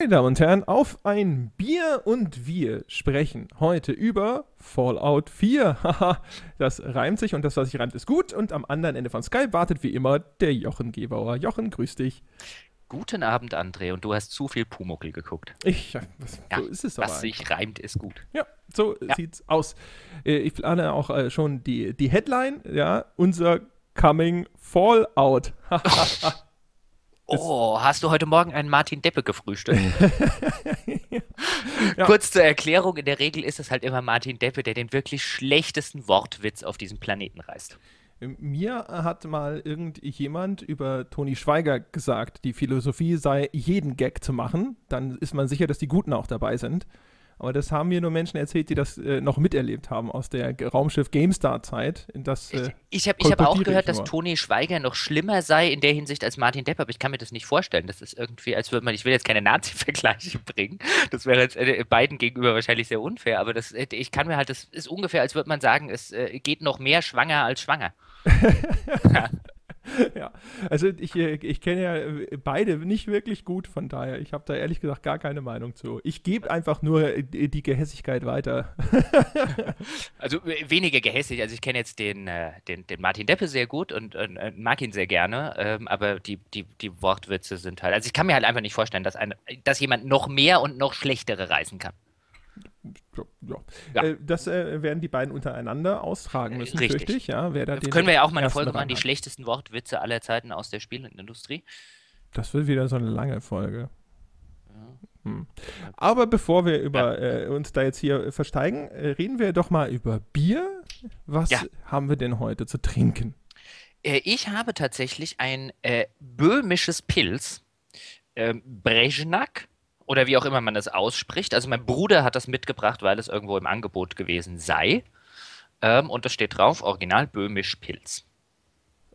Meine Damen und Herren, auf ein Bier und wir sprechen heute über Fallout 4. Haha, das reimt sich und das, was sich reimt, ist gut. Und am anderen Ende von Skype wartet wie immer der Jochen Gebauer. Jochen, grüß dich. Guten Abend, André, und du hast zu viel Pumuckel geguckt. Ich, was, Ja, so ist es aber. Was sich reimt, ist gut. Ja, so Ja. sieht's aus. Äh, Ich plane auch äh, schon die, die Headline, ja, unser Coming Fallout. Oh, hast du heute Morgen einen Martin Deppe gefrühstückt? Ja. Kurz zur Erklärung, in der Regel ist es halt immer Martin Deppe, der den wirklich schlechtesten Wortwitz auf diesem Planeten reißt. Mir hat mal irgendjemand über Toni Schweiger gesagt, die Philosophie sei, jeden Gag zu machen. Dann ist man sicher, dass die Guten auch dabei sind. Aber das haben mir nur Menschen erzählt, die das äh, noch miterlebt haben aus der Raumschiff GameStar-Zeit. Das, äh, Ich habe hab auch gehört, dass. Toni Schweiger noch schlimmer sei in der Hinsicht als Martin Depp, aber ich kann mir das nicht vorstellen. Das ist irgendwie, als würde man, ich will jetzt keine Nazi-Vergleiche bringen. Das wäre jetzt äh, beiden gegenüber wahrscheinlich sehr unfair, aber das, äh, ich kann mir halt, das ist ungefähr, als würde man sagen, es äh, geht noch mehr schwanger als schwanger. ja, also ich, äh, ich kenne ja äh, beide nicht wirklich gut, von daher, ich habe da ehrlich gesagt gar keine Meinung zu. Ich gebe einfach nur äh, die Gehässigkeit weiter. Also weniger gehässig. Also ich kenne jetzt den, den, den Martin Deppe sehr gut und äh, mag ihn sehr gerne, ähm, aber die, die, die Wortwitze sind halt. Also ich kann mir halt einfach nicht vorstellen, dass, ein, dass jemand noch mehr und noch schlechtere reißen kann. Ja, ja. Ja. Äh, das äh, werden die beiden untereinander austragen Äh, müssen, richtig. fürchte ich. Ja, wer da Das können wir ja auch mal eine Folge machen, die hat. schlechtesten Wortwitze aller Zeiten aus der Spielindustrie. Das wird wieder so eine lange Folge. Hm. Aber bevor wir über, äh, uns da jetzt hier versteigen, äh, reden wir doch mal über Bier. Was Ja. haben wir denn heute zu trinken? Äh, ich habe tatsächlich ein äh, böhmisches Pilz, ähm, Brezhnak, oder wie auch immer man das ausspricht. Also mein Bruder hat das mitgebracht, weil es irgendwo im Angebot gewesen sei. Ähm, und da steht drauf, Original Böhmisch Pilz.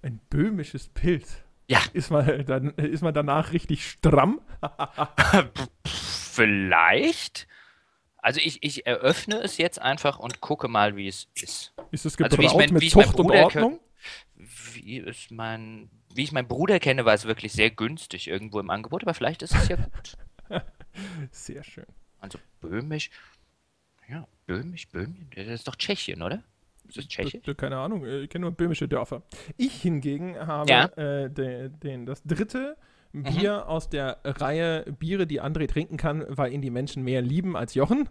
Ein böhmisches Pilz. Ja. Ist man, dann, ist man danach richtig stramm? Vielleicht. Also ich, ich eröffne es jetzt einfach und gucke mal, wie es ist. Ist es Also gebraut wie ich mein- wie mit ich mein Zucht und Bruder Ordnung? Wie, ist mein, wie ich meinen Bruder kenne, war es wirklich sehr günstig irgendwo im Angebot, aber vielleicht ist es ja gut. Sehr schön. Also böhmisch. Ja, böhmisch, Böhmien. Das ist doch Tschechien, oder? Ist das Tschechisch? Keine Ahnung, äh, ich kenne nur böhmische Dörfer. Ich hingegen habe Ja. äh, den, den, das dritte Mhm. Bier aus der Reihe Biere, die André trinken kann, weil ihn die Menschen mehr lieben als Jochen.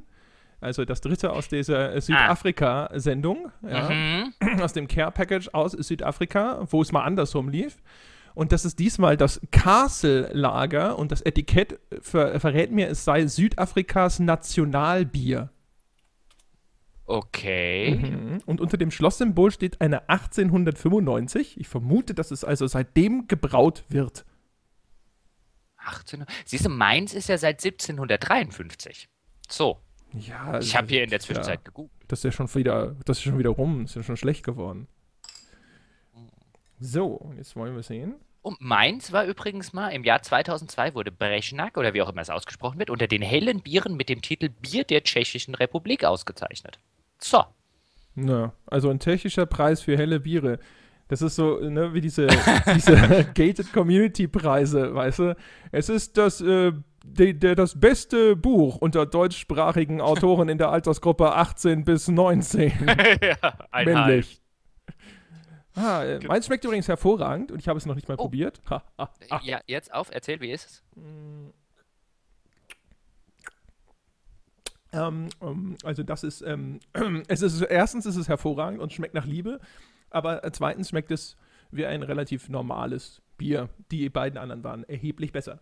Also das dritte aus dieser äh, Südafrika-Sendung, ja, Mhm. aus dem Care-Package aus Südafrika, wo es mal andersrum lief. Und das ist diesmal das Castle-Lager und das Etikett ver verrät mir, es sei Südafrikas Nationalbier. Okay. Mhm. Und unter dem Schlosssymbol steht eine 1895. Ich vermute, dass es also seitdem gebraut wird. 18. Siehst du, Mainz ist ja seit 1753. So, Ja, ich habe hier in der ja, Zwischenzeit gegoogelt. Das ist ja schon wieder, das ist schon wieder rum, ist ja schon schlecht geworden. So, jetzt wollen wir sehen. Und Mainz war übrigens mal, im Jahr 2002 wurde Brezhnak, oder wie auch immer es ausgesprochen wird, unter den hellen Bieren mit dem Titel Bier der Tschechischen Republik ausgezeichnet. So. Na, also ein technischer Preis für helle Biere. Das ist so, ne, wie diese, diese Gated Community Preise, weißt du? Es ist das, äh, de, de, das beste Buch unter deutschsprachigen Autoren in der Altersgruppe 18 bis 19. ja, Männlich. Ah, äh, meins schmeckt übrigens hervorragend und ich habe es noch nicht mal Oh. probiert. Ha, ha, ha. Ja, jetzt auf, erzähl, wie ist es? Ähm, ähm, also das ist, ähm, es ist, erstens ist es hervorragend und schmeckt nach Liebe, aber äh, zweitens schmeckt es wie ein relativ normales Bier. Die beiden anderen waren erheblich besser.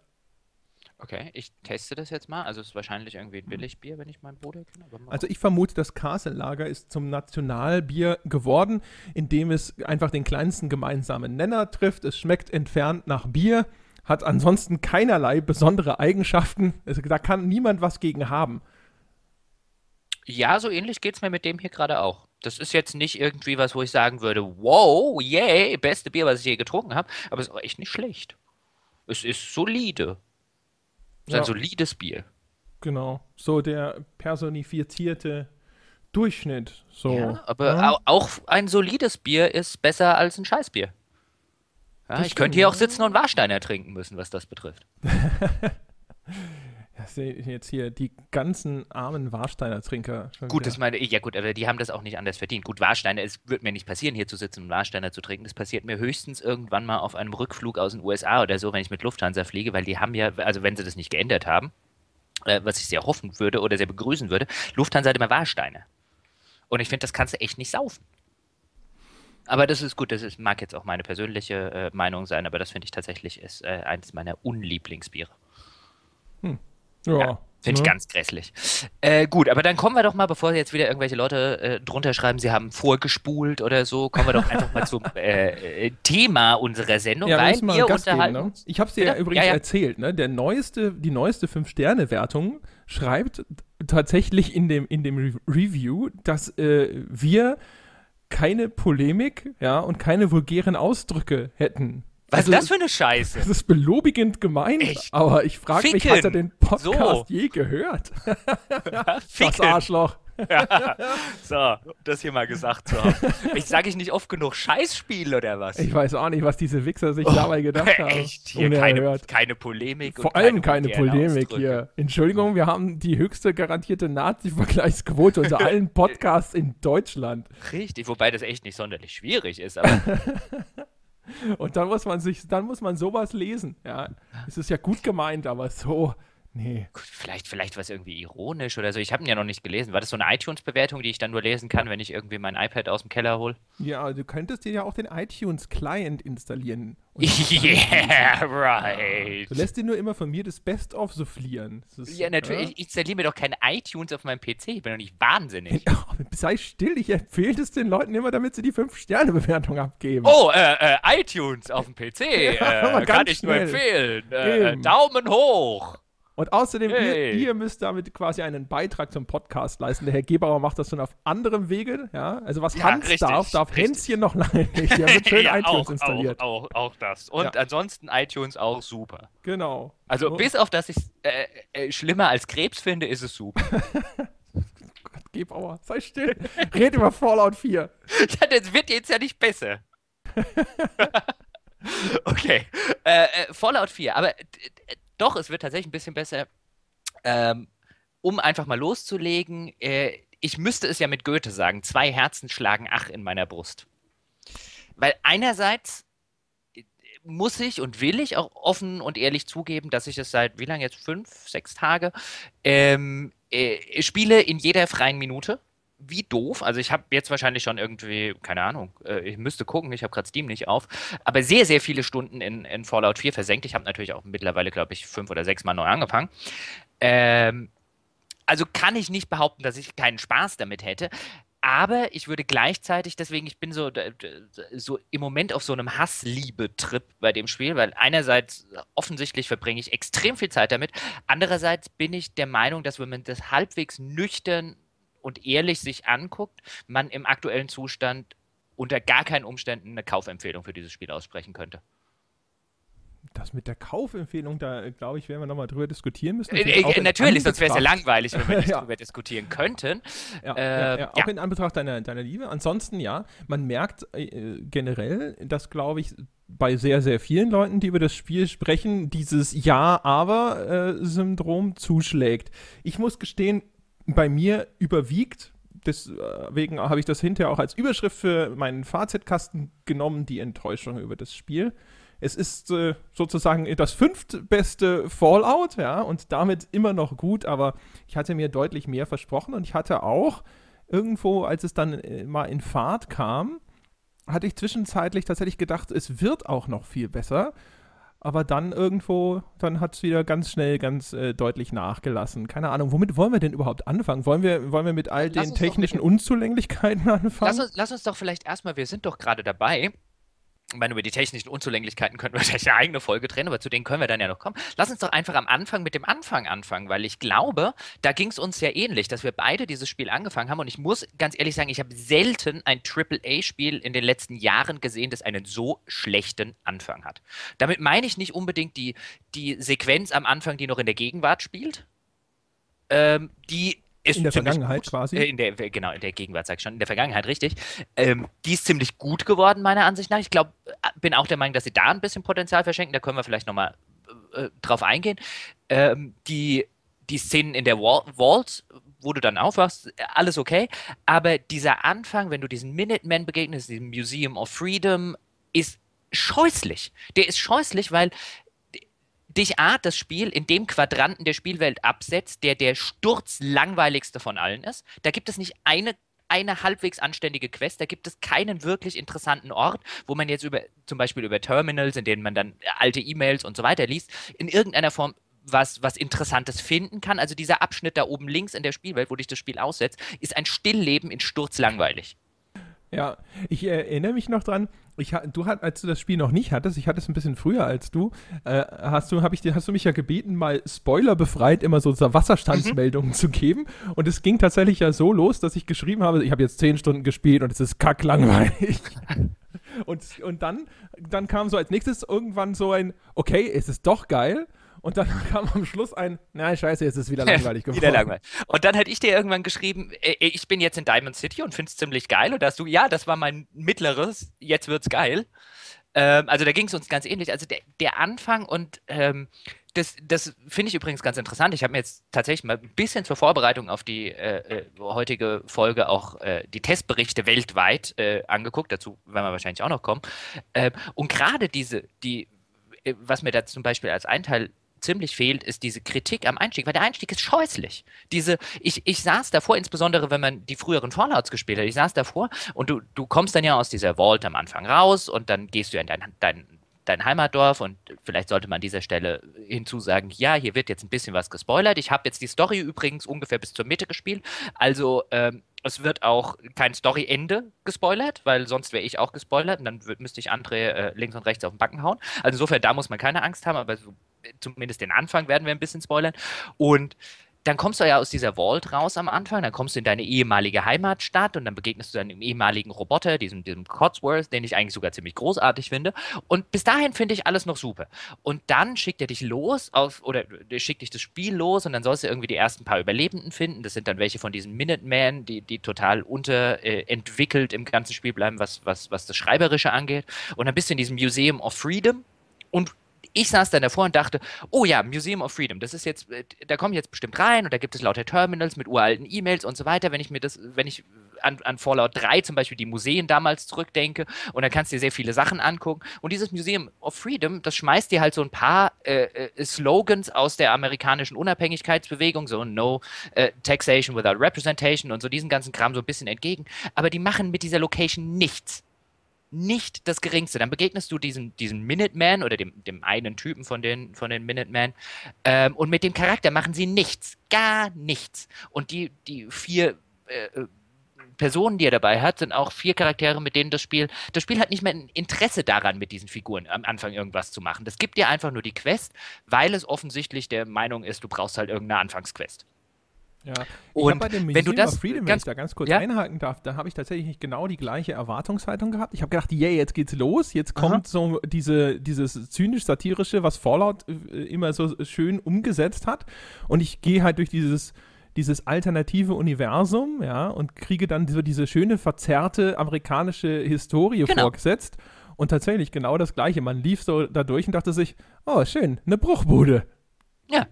Okay, ich teste das jetzt mal. Also es ist wahrscheinlich irgendwie ein Billigbier, wenn ich meinen Bruder kenne. Also ich vermute, das Castle-Lager ist zum Nationalbier geworden, indem es einfach den kleinsten gemeinsamen Nenner trifft. Es schmeckt entfernt nach Bier, hat ansonsten keinerlei besondere Eigenschaften. Also, da kann niemand was gegen haben. Ja, so ähnlich geht es mir mit dem hier gerade auch. Das ist jetzt nicht irgendwie was, wo ich sagen würde, wow, yay, beste Bier, was ich je getrunken habe, aber es ist auch echt nicht schlecht. Es ist solide. Ist Ja. ein solides Bier. Genau. So der personifizierte Durchschnitt. So. Ja, aber Ja. au- auch ein solides Bier ist besser als ein Scheißbier. Ja, Das ich stimmt, könnte hier auch sitzen und Warsteiner trinken müssen, was das betrifft. Das sind jetzt hier die ganzen armen Warsteiner Trinker. Gut, wieder. das meine ich, ja gut, aber die haben das auch nicht anders verdient. Gut, Warsteiner, es wird mir nicht passieren, hier zu sitzen und Warsteiner zu trinken. Das passiert mir höchstens irgendwann mal auf einem Rückflug aus den USA oder so, wenn ich mit Lufthansa fliege, weil die haben ja, also wenn sie das nicht geändert haben, äh, was ich sehr hoffen würde oder sehr begrüßen würde, Lufthansa hat immer Warsteiner. Und ich finde, das kannst du echt nicht saufen. Aber das ist gut, das ist, mag jetzt auch meine persönliche äh, Meinung sein, aber das finde ich tatsächlich ist äh, eines meiner Unlieblingsbiere. Ja, Finde ich ne? ganz grässlich. Äh, gut, aber dann kommen wir doch mal, bevor jetzt wieder irgendwelche Leute äh, drunter schreiben, sie haben vorgespult oder so, kommen wir doch einfach mal zum äh, äh, Thema unserer Sendung, Ja, weil wir Gas geben, unterhalten ne? Ich habe es dir ja übrigens Ja, ja. erzählt, ne? Der neueste, die neueste 5-Sterne-Wertung schreibt tatsächlich in dem, in dem Re Review, dass äh, wir keine Polemik, ja, und keine vulgären Ausdrücke hätten. Was Also, ist das für eine Scheiße? Das ist belobigend gemeint, Echt? aber ich frage mich, hat er den Podcast So. je gehört? Das. Arschloch. So, das hier mal gesagt zu haben. Ich sage ich nicht oft genug Scheißspiel oder was? Ich weiß auch nicht, was diese Wichser sich dabei gedacht haben. Oh, Echt, hier keine, Unerhört. keine Polemik. und Vor allem keine vulgären Polemik Ausdrücke. hier. Entschuldigung, wir haben die höchste garantierte Nazi-Vergleichsquote unter allen Podcasts in Deutschland. Richtig, wobei das echt nicht sonderlich schwierig ist, aber Und dann muss man sich, dann muss man sowas lesen. Ja, es ist ja gut gemeint, aber so, nee. vielleicht, vielleicht war es irgendwie ironisch oder so. Ich habe ihn ja noch nicht gelesen. War das so eine iTunes-Bewertung, die ich dann nur lesen kann, wenn ich irgendwie mein iPad aus dem Keller hole? Ja, du könntest dir ja auch den iTunes-Client installieren. Yeah, right. du lässt dir nur immer von mir das Best-of soufflieren. Das ist, Ja, natürlich. Ich installiere mir doch kein iTunes auf meinem PC. Ich bin doch nicht wahnsinnig. Ja, sei still, ich empfehle es den Leuten immer, damit sie die 5-Sterne-Bewertung abgeben. Oh, äh, äh, iTunes auf dem PC. aber Äh, kann ich nur schnell. empfehlen. Äh. Daumen hoch. Und außerdem, Hey. ihr, ihr müsst damit quasi einen Beitrag zum Podcast leisten. Der Herr Gebauer macht das schon auf anderem Wege. Ja? Also was Ja, Hans richtig, darf, darf richtig. Hänschen noch lange nicht. Der wird schön Ja, iTunes auch, installiert. Auch, auch, auch das. Und Ja. ansonsten iTunes auch super. Genau. Also So, bis auf, dass ich es äh, äh, schlimmer als Krebs finde, ist es super. Gott, Gebauer, sei still. Red über Fallout 4. ja, das wird jetzt ja nicht besser. okay. Äh, äh, Fallout 4. Aber doch, es wird tatsächlich ein bisschen besser. Ähm, um einfach mal loszulegen, äh, ich müsste es ja mit Goethe sagen, zwei Herzen schlagen ach in meiner Brust. Weil einerseits äh, muss ich und will ich auch offen und ehrlich zugeben, dass ich es seit wie lange jetzt? Fünf, sechs Tage ähm, äh, spiele in jeder freien Minute. Wie doof. Also ich habe jetzt wahrscheinlich schon irgendwie, keine Ahnung, äh, ich müsste gucken, ich habe gerade Steam nicht auf, aber sehr, sehr viele Stunden in, in Fallout 4 versenkt. Ich habe natürlich auch mittlerweile, glaube ich, fünf oder sechs Mal neu angefangen. Ähm, also kann ich nicht behaupten, dass ich keinen Spaß damit hätte. Aber ich würde gleichzeitig, deswegen, ich bin so, so im Moment auf so einem Hass-Liebe-Trip bei dem Spiel, weil einerseits offensichtlich verbringe ich extrem viel Zeit damit, andererseits bin ich der Meinung, dass wenn man das halbwegs nüchtern und ehrlich sich anguckt, man im aktuellen Zustand unter gar keinen Umständen eine Kaufempfehlung für dieses Spiel aussprechen könnte. Das mit der Kaufempfehlung, da äh, glaube ich, werden wir nochmal drüber diskutieren müssen. Äh, äh, natürlich, sonst wäre es ja langweilig, wenn wir nicht Ja. darüber diskutieren könnten. Ja, Äh, ja, auch in Anbetracht deiner, deiner Liebe. Ansonsten, ja, man merkt äh, generell, dass, glaube ich, bei sehr, sehr vielen Leuten, die über das Spiel sprechen, dieses Ja-Aber-Syndrom zuschlägt. Ich muss gestehen, bei mir überwiegt, deswegen habe ich das hinterher auch als Überschrift für meinen Fazitkasten genommen, die Enttäuschung über das Spiel. Es ist äh, sozusagen das fünftbeste Fallout, ja, und damit immer noch gut, aber ich hatte mir deutlich mehr versprochen und ich hatte auch irgendwo, als es dann äh, mal in Fahrt kam, hatte ich zwischenzeitlich tatsächlich gedacht, es wird auch noch viel besser. Aber dann irgendwo, dann hat es wieder ganz schnell, ganz äh, deutlich nachgelassen. Keine Ahnung, womit wollen wir denn überhaupt anfangen? Wollen wir, wollen wir mit all Lass den technischen Unzulänglichkeiten anfangen? Lass uns, lass uns doch vielleicht erstmal, wir sind doch gerade dabei. Ich meine, über die technischen Unzulänglichkeiten könnten wir vielleicht eine eigene Folge drehen, aber zu denen können wir dann ja noch kommen. Lass uns doch einfach am Anfang mit dem Anfang anfangen, weil ich glaube, da ging es uns ja ähnlich, dass wir beide dieses Spiel angefangen haben. Und ich muss ganz ehrlich sagen, ich habe selten ein AAA-Spiel in den letzten Jahren gesehen, das einen so schlechten Anfang hat. Damit meine ich nicht unbedingt die, die Sequenz am Anfang, die noch in der Gegenwart spielt. Ähm, die ist In der Vergangenheit gut. quasi? Äh, in der, genau, in der Gegenwart, sag ich schon, in der Vergangenheit, richtig. Ähm, die ist ziemlich gut geworden, meiner Ansicht nach. Ich glaube, bin auch der Meinung, dass sie da ein bisschen Potenzial verschenken. Da können wir vielleicht nochmal äh, drauf eingehen. Ähm, die die Szenen in der Vault, wo du dann aufwachst, alles okay. Aber dieser Anfang, wenn du diesen Minutemen begegnest, diesem Museum of Freedom, ist scheußlich. Der ist scheußlich, weil dich A, das Spiel in dem Quadranten der Spielwelt absetzt, der der sturzlangweiligste von allen ist. Da gibt es nicht eine eine halbwegs anständige Quest. Da gibt es keinen wirklich interessanten Ort, wo man jetzt über, zum Beispiel über Terminals, in denen man dann alte E-Mails und so weiter liest, in irgendeiner Form was, was Interessantes finden kann. Also dieser Abschnitt da oben links in der Spielwelt, wo dich das Spiel aussetzt, ist ein Stillleben in Sturzlangweilig. Ja, ich erinnere mich noch dran, ich, du hat, als du das Spiel noch nicht hattest, ich hatte es ein bisschen früher als du, äh, hast du, ich, hast du mich ja gebeten, mal spoilerbefreit immer so Wasserstandsmeldungen mhm. zu geben. Und es ging tatsächlich ja so los, dass ich geschrieben habe, ich habe jetzt zehn Stunden gespielt und es ist kacklangweilig. und, und dann, dann kam so als nächstes irgendwann so ein, okay, es ist doch geil. Und dann kam am Schluss ein, nein, scheiße, jetzt ist es wieder langweilig geworden. wieder langweilig. Und dann hätte ich dir irgendwann geschrieben, äh, äh, ich bin jetzt in Diamond City und finde es ziemlich geil. Und da hast du, ja, das war mein mittleres, jetzt wird's geil. Ähm, also da ging es uns ganz ähnlich. Also der, der Anfang und ähm, das, das finde ich übrigens ganz interessant. Ich habe mir jetzt tatsächlich mal ein bisschen zur Vorbereitung auf die äh, äh heutige Folge auch äh, die Testberichte weltweit äh, angeguckt. Dazu werden wir wahrscheinlich auch noch kommen. Ähm, und gerade diese, die, was mir da zum Beispiel als ein Teil ziemlich fehlt, ist diese Kritik am Einstieg, weil der Einstieg ist scheußlich. Diese, ich, ich saß davor, insbesondere wenn man die früheren Fallouts gespielt hat, ich saß davor und du, du kommst dann ja aus dieser Vault am Anfang raus und dann gehst du in dein, dein, dein Heimatdorf und vielleicht sollte man an dieser Stelle hinzusagen, ja, hier wird jetzt ein bisschen was gespoilert. Ich habe jetzt die Story übrigens ungefähr bis zur Mitte gespielt, also ähm, es wird auch kein Story-Ende gespoilert, weil sonst wäre ich auch gespoilert und dann müsste ich andere äh, links und rechts auf den Backen hauen. Also insofern, da muss man keine Angst haben, aber so zumindest den Anfang werden wir ein bisschen spoilern. Und dann kommst du ja aus dieser Vault raus am Anfang, dann kommst du in deine ehemalige Heimatstadt und dann begegnest du deinem ehemaligen Roboter, diesem, diesem Cotsworth, den ich eigentlich sogar ziemlich großartig finde. Und bis dahin finde ich alles noch super. Und dann schickt er dich los auf, oder schickt dich das Spiel los und dann sollst du irgendwie die ersten paar Überlebenden finden. Das sind dann welche von diesen Minutemen, die, die total unterentwickelt äh, im ganzen Spiel bleiben, was, was, was das Schreiberische angeht. Und dann bist du in diesem Museum of Freedom und ich saß dann davor und dachte, oh ja, Museum of Freedom, das ist jetzt, äh, da komme ich jetzt bestimmt rein und da gibt es lauter Terminals mit uralten E-Mails und so weiter. Wenn ich mir das, wenn ich an, an, Fallout 3 zum Beispiel die Museen damals zurückdenke und dann kannst du dir sehr viele Sachen angucken. Und dieses Museum of Freedom, das schmeißt dir halt so ein paar äh, äh, Slogans aus der amerikanischen Unabhängigkeitsbewegung, so No äh, Taxation without Representation und so diesen ganzen Kram so ein bisschen entgegen. Aber die machen mit dieser Location nichts nicht das Geringste. Dann begegnest du diesem, diesem Minuteman oder dem, dem einen Typen von den, von den Minutemen ähm, und mit dem Charakter machen sie nichts, gar nichts. Und die, die vier äh, Personen, die er dabei hat, sind auch vier Charaktere, mit denen das Spiel, das Spiel hat nicht mehr ein Interesse daran, mit diesen Figuren am Anfang irgendwas zu machen. Das gibt dir einfach nur die Quest, weil es offensichtlich der Meinung ist, du brauchst halt irgendeine Anfangsquest. Ja, und bei dem wenn du das of Freedom, wenn ich da ganz kurz ja? einhaken darf, da habe ich tatsächlich genau die gleiche Erwartungshaltung gehabt. Ich habe gedacht, yay, jetzt geht's los, jetzt kommt Aha. so diese, dieses zynisch-satirische, was Fallout äh, immer so schön umgesetzt hat. Und ich gehe halt durch dieses, dieses alternative Universum, ja, und kriege dann so diese schöne, verzerrte amerikanische Historie genau. vorgesetzt. Und tatsächlich genau das Gleiche. Man lief so da durch und dachte sich, oh, schön, eine Bruchbude. Ja,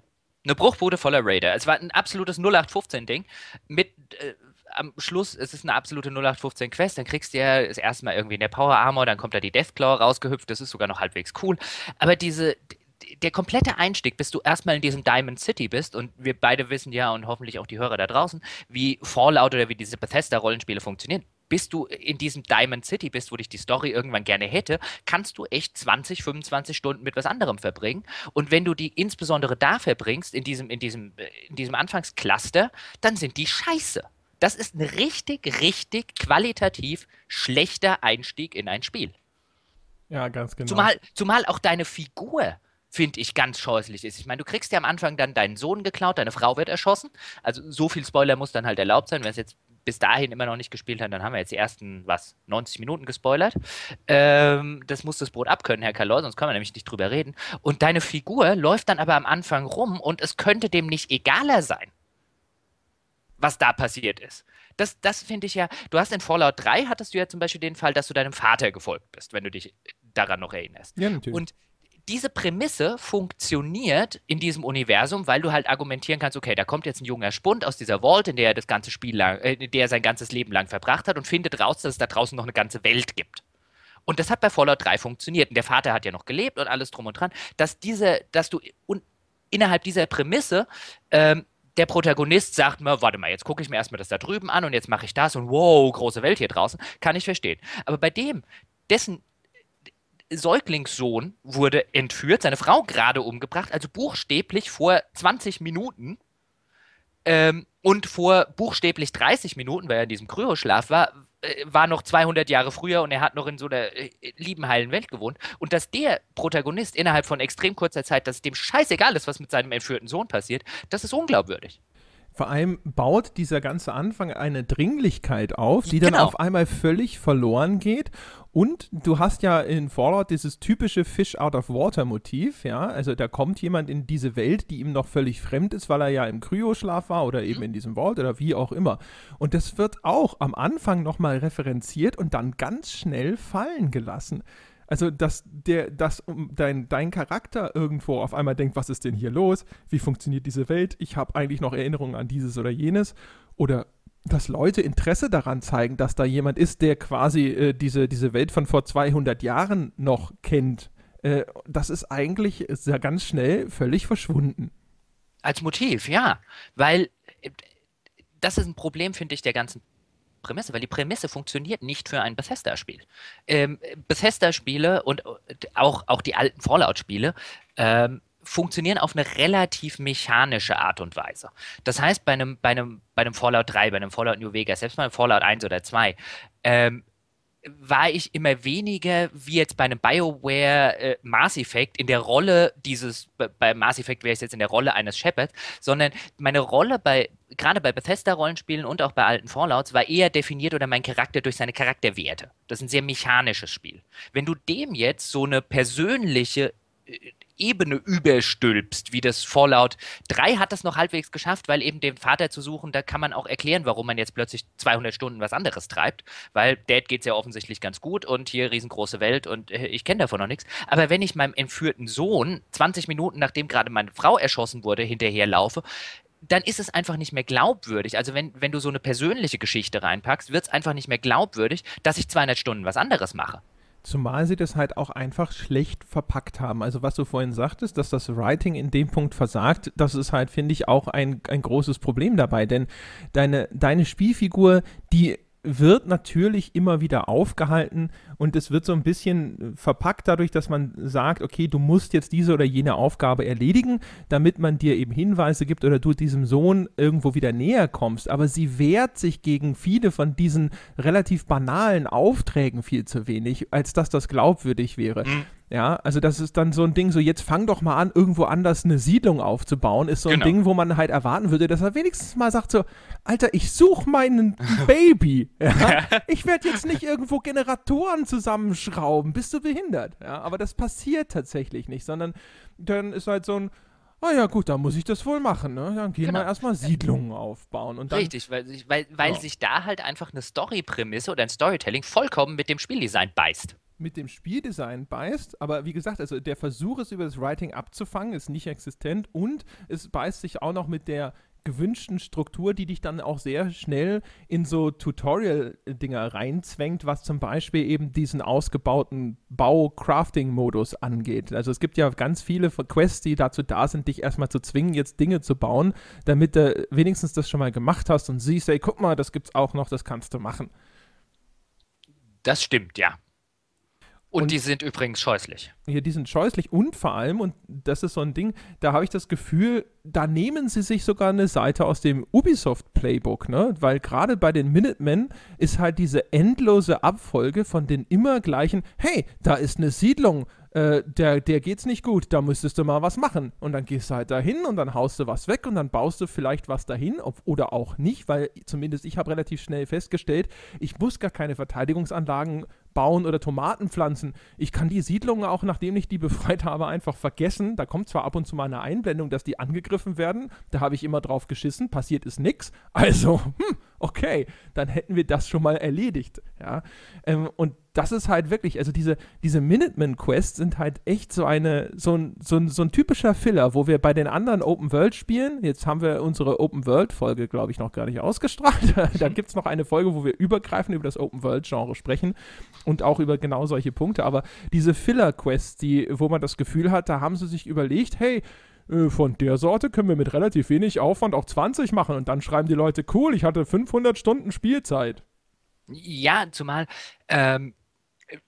eine Bruchbude voller Raider. Es war ein absolutes 0815-Ding. Mit äh, am Schluss es ist eine absolute 0815 Quest, dann kriegst du ja das erste Mal irgendwie in der Power Armor, dann kommt da die Deathclaw rausgehüpft, das ist sogar noch halbwegs cool. Aber diese, der komplette Einstieg, bis du erstmal in diesem Diamond City bist, und wir beide wissen ja und hoffentlich auch die Hörer da draußen, wie Fallout oder wie diese Bethesda-Rollenspiele funktionieren bis du in diesem Diamond City bist, wo dich die Story irgendwann gerne hätte, kannst du echt 20, 25 Stunden mit was anderem verbringen. Und wenn du die insbesondere da verbringst, in diesem, in diesem, in diesem Anfangscluster, dann sind die scheiße. Das ist ein richtig, richtig qualitativ schlechter Einstieg in ein Spiel. Ja, ganz genau. Zumal, zumal auch deine Figur finde ich, ganz scheußlich ist. Ich meine, du kriegst ja am Anfang dann deinen Sohn geklaut, deine Frau wird erschossen. Also so viel Spoiler muss dann halt erlaubt sein. Wenn es jetzt bis dahin immer noch nicht gespielt haben, dann haben wir jetzt die ersten, was, 90 Minuten gespoilert. Ähm, das muss das Brot abkönnen, Herr Kalor, sonst können wir nämlich nicht drüber reden. Und deine Figur läuft dann aber am Anfang rum und es könnte dem nicht egaler sein, was da passiert ist. Das, das finde ich ja, du hast in Fallout 3 hattest du ja zum Beispiel den Fall, dass du deinem Vater gefolgt bist, wenn du dich daran noch erinnerst. Ja, natürlich. Und diese Prämisse funktioniert in diesem Universum, weil du halt argumentieren kannst, okay, da kommt jetzt ein junger Spund aus dieser Vault, in der er das ganze Spiel lang, äh, in der er sein ganzes Leben lang verbracht hat und findet raus, dass es da draußen noch eine ganze Welt gibt. Und das hat bei Fallout 3 funktioniert. Und der Vater hat ja noch gelebt und alles drum und dran, dass diese, dass du un, innerhalb dieser Prämisse ähm, der Protagonist sagt mir, warte mal, jetzt gucke ich mir erstmal das da drüben an und jetzt mache ich das und wow, große Welt hier draußen, kann ich verstehen. Aber bei dem, dessen Säuglingssohn wurde entführt, seine Frau gerade umgebracht, also buchstäblich vor 20 Minuten ähm, und vor buchstäblich 30 Minuten, weil er in diesem Kryoschlaf war, äh, war noch 200 Jahre früher und er hat noch in so einer äh, lieben, heilen Welt gewohnt. Und dass der Protagonist innerhalb von extrem kurzer Zeit, dass es dem scheißegal ist, was mit seinem entführten Sohn passiert, das ist unglaubwürdig. Vor allem baut dieser ganze Anfang eine Dringlichkeit auf, die dann genau. auf einmal völlig verloren geht. Und du hast ja in Fallout dieses typische Fish out of Water Motiv, ja. Also da kommt jemand in diese Welt, die ihm noch völlig fremd ist, weil er ja im Kryoschlaf war oder eben mhm. in diesem Vault oder wie auch immer. Und das wird auch am Anfang nochmal referenziert und dann ganz schnell fallen gelassen. Also, dass, der, dass dein, dein Charakter irgendwo auf einmal denkt, was ist denn hier los? Wie funktioniert diese Welt? Ich habe eigentlich noch Erinnerungen an dieses oder jenes. Oder dass Leute Interesse daran zeigen, dass da jemand ist, der quasi äh, diese, diese Welt von vor 200 Jahren noch kennt. Äh, das ist eigentlich sehr ganz schnell völlig verschwunden. Als Motiv, ja. Weil äh, das ist ein Problem, finde ich, der ganzen Prämisse, weil die Prämisse funktioniert nicht für ein Bethesda-Spiel. Ähm, Bethesda-Spiele und äh, auch, auch die alten Fallout-Spiele ähm, funktionieren auf eine relativ mechanische Art und Weise. Das heißt, bei einem, bei einem, bei einem Fallout 3, bei einem Fallout New Vegas, selbst bei einem Fallout 1 oder 2, ähm, war ich immer weniger wie jetzt bei einem BioWare äh, Mass Effect in der Rolle dieses, bei Mass Effect wäre ich jetzt in der Rolle eines Shepard, sondern meine Rolle bei, gerade bei Bethesda-Rollenspielen und auch bei alten Fallouts, war eher definiert oder mein Charakter durch seine Charakterwerte. Das ist ein sehr mechanisches Spiel. Wenn du dem jetzt so eine persönliche äh, Ebene überstülpst, wie das Fallout 3 hat das noch halbwegs geschafft, weil eben den Vater zu suchen, da kann man auch erklären, warum man jetzt plötzlich 200 Stunden was anderes treibt, weil Dad geht es ja offensichtlich ganz gut und hier riesengroße Welt und äh, ich kenne davon noch nichts. Aber wenn ich meinem entführten Sohn 20 Minuten nachdem gerade meine Frau erschossen wurde, hinterherlaufe, dann ist es einfach nicht mehr glaubwürdig. Also wenn, wenn du so eine persönliche Geschichte reinpackst, wird es einfach nicht mehr glaubwürdig, dass ich 200 Stunden was anderes mache. Zumal sie das halt auch einfach schlecht verpackt haben. Also was du vorhin sagtest, dass das Writing in dem Punkt versagt, das ist halt, finde ich, auch ein, ein großes Problem dabei. Denn deine, deine Spielfigur, die wird natürlich immer wieder aufgehalten und es wird so ein bisschen verpackt dadurch, dass man sagt, okay, du musst jetzt diese oder jene Aufgabe erledigen, damit man dir eben Hinweise gibt oder du diesem Sohn irgendwo wieder näher kommst. Aber sie wehrt sich gegen viele von diesen relativ banalen Aufträgen viel zu wenig, als dass das glaubwürdig wäre. Mhm. Ja, also das ist dann so ein Ding, so jetzt fang doch mal an, irgendwo anders eine Siedlung aufzubauen, ist so genau. ein Ding, wo man halt erwarten würde, dass er wenigstens mal sagt so, Alter, ich suche meinen Baby. Ja? Ich werde jetzt nicht irgendwo Generatoren zusammenschrauben, bist du behindert? Ja, aber das passiert tatsächlich nicht, sondern dann ist halt so ein, Ah ja, gut, dann muss ich das wohl machen, ne? Dann gehen genau. wir erstmal Siedlungen aufbauen. Und dann, Richtig, weil, weil, weil ja. sich da halt einfach eine Story-Prämisse oder ein Storytelling vollkommen mit dem Spieldesign beißt mit dem Spieldesign beißt, aber wie gesagt, also der Versuch, es über das Writing abzufangen, ist nicht existent und es beißt sich auch noch mit der gewünschten Struktur, die dich dann auch sehr schnell in so Tutorial-Dinger reinzwängt, was zum Beispiel eben diesen ausgebauten Bau-Crafting-Modus angeht. Also es gibt ja ganz viele Quests, die dazu da sind, dich erstmal zu zwingen, jetzt Dinge zu bauen, damit du wenigstens das schon mal gemacht hast und siehst, ey, guck mal, das gibt's auch noch, das kannst du machen. Das stimmt, ja. Und, und, die sind übrigens scheußlich. Ja, die sind scheußlich und vor allem, und das ist so ein Ding, da habe ich das Gefühl, da nehmen sie sich sogar eine Seite aus dem Ubisoft Playbook, ne? Weil gerade bei den Minutemen ist halt diese endlose Abfolge von den immer gleichen, hey, da ist eine Siedlung, äh, der, der geht's nicht gut, da müsstest du mal was machen. Und dann gehst du halt dahin und dann haust du was weg und dann baust du vielleicht was dahin ob, oder auch nicht, weil zumindest ich habe relativ schnell festgestellt, ich muss gar keine Verteidigungsanlagen bauen oder Tomaten pflanzen. Ich kann die Siedlungen auch, nachdem ich die befreit habe, einfach vergessen. Da kommt zwar ab und zu mal eine Einblendung, dass die angegriffen werden. Da habe ich immer drauf geschissen. Passiert ist nichts. Also, hm, okay, dann hätten wir das schon mal erledigt. Ja? Ähm, und das ist halt wirklich, also diese, diese Minuteman-Quests sind halt echt so eine, so ein, so, ein, so ein typischer Filler, wo wir bei den anderen Open-World-Spielen, jetzt haben wir unsere Open-World-Folge, glaube ich, noch gar nicht ausgestrahlt. da gibt es noch eine Folge, wo wir übergreifend über das Open-World-Genre sprechen und auch über genau solche Punkte. Aber diese Filler-Quests, die, wo man das Gefühl hat, da haben sie sich überlegt, hey, äh, von der Sorte können wir mit relativ wenig Aufwand auch 20 machen und dann schreiben die Leute, cool, ich hatte 500 Stunden Spielzeit. Ja, zumal ähm,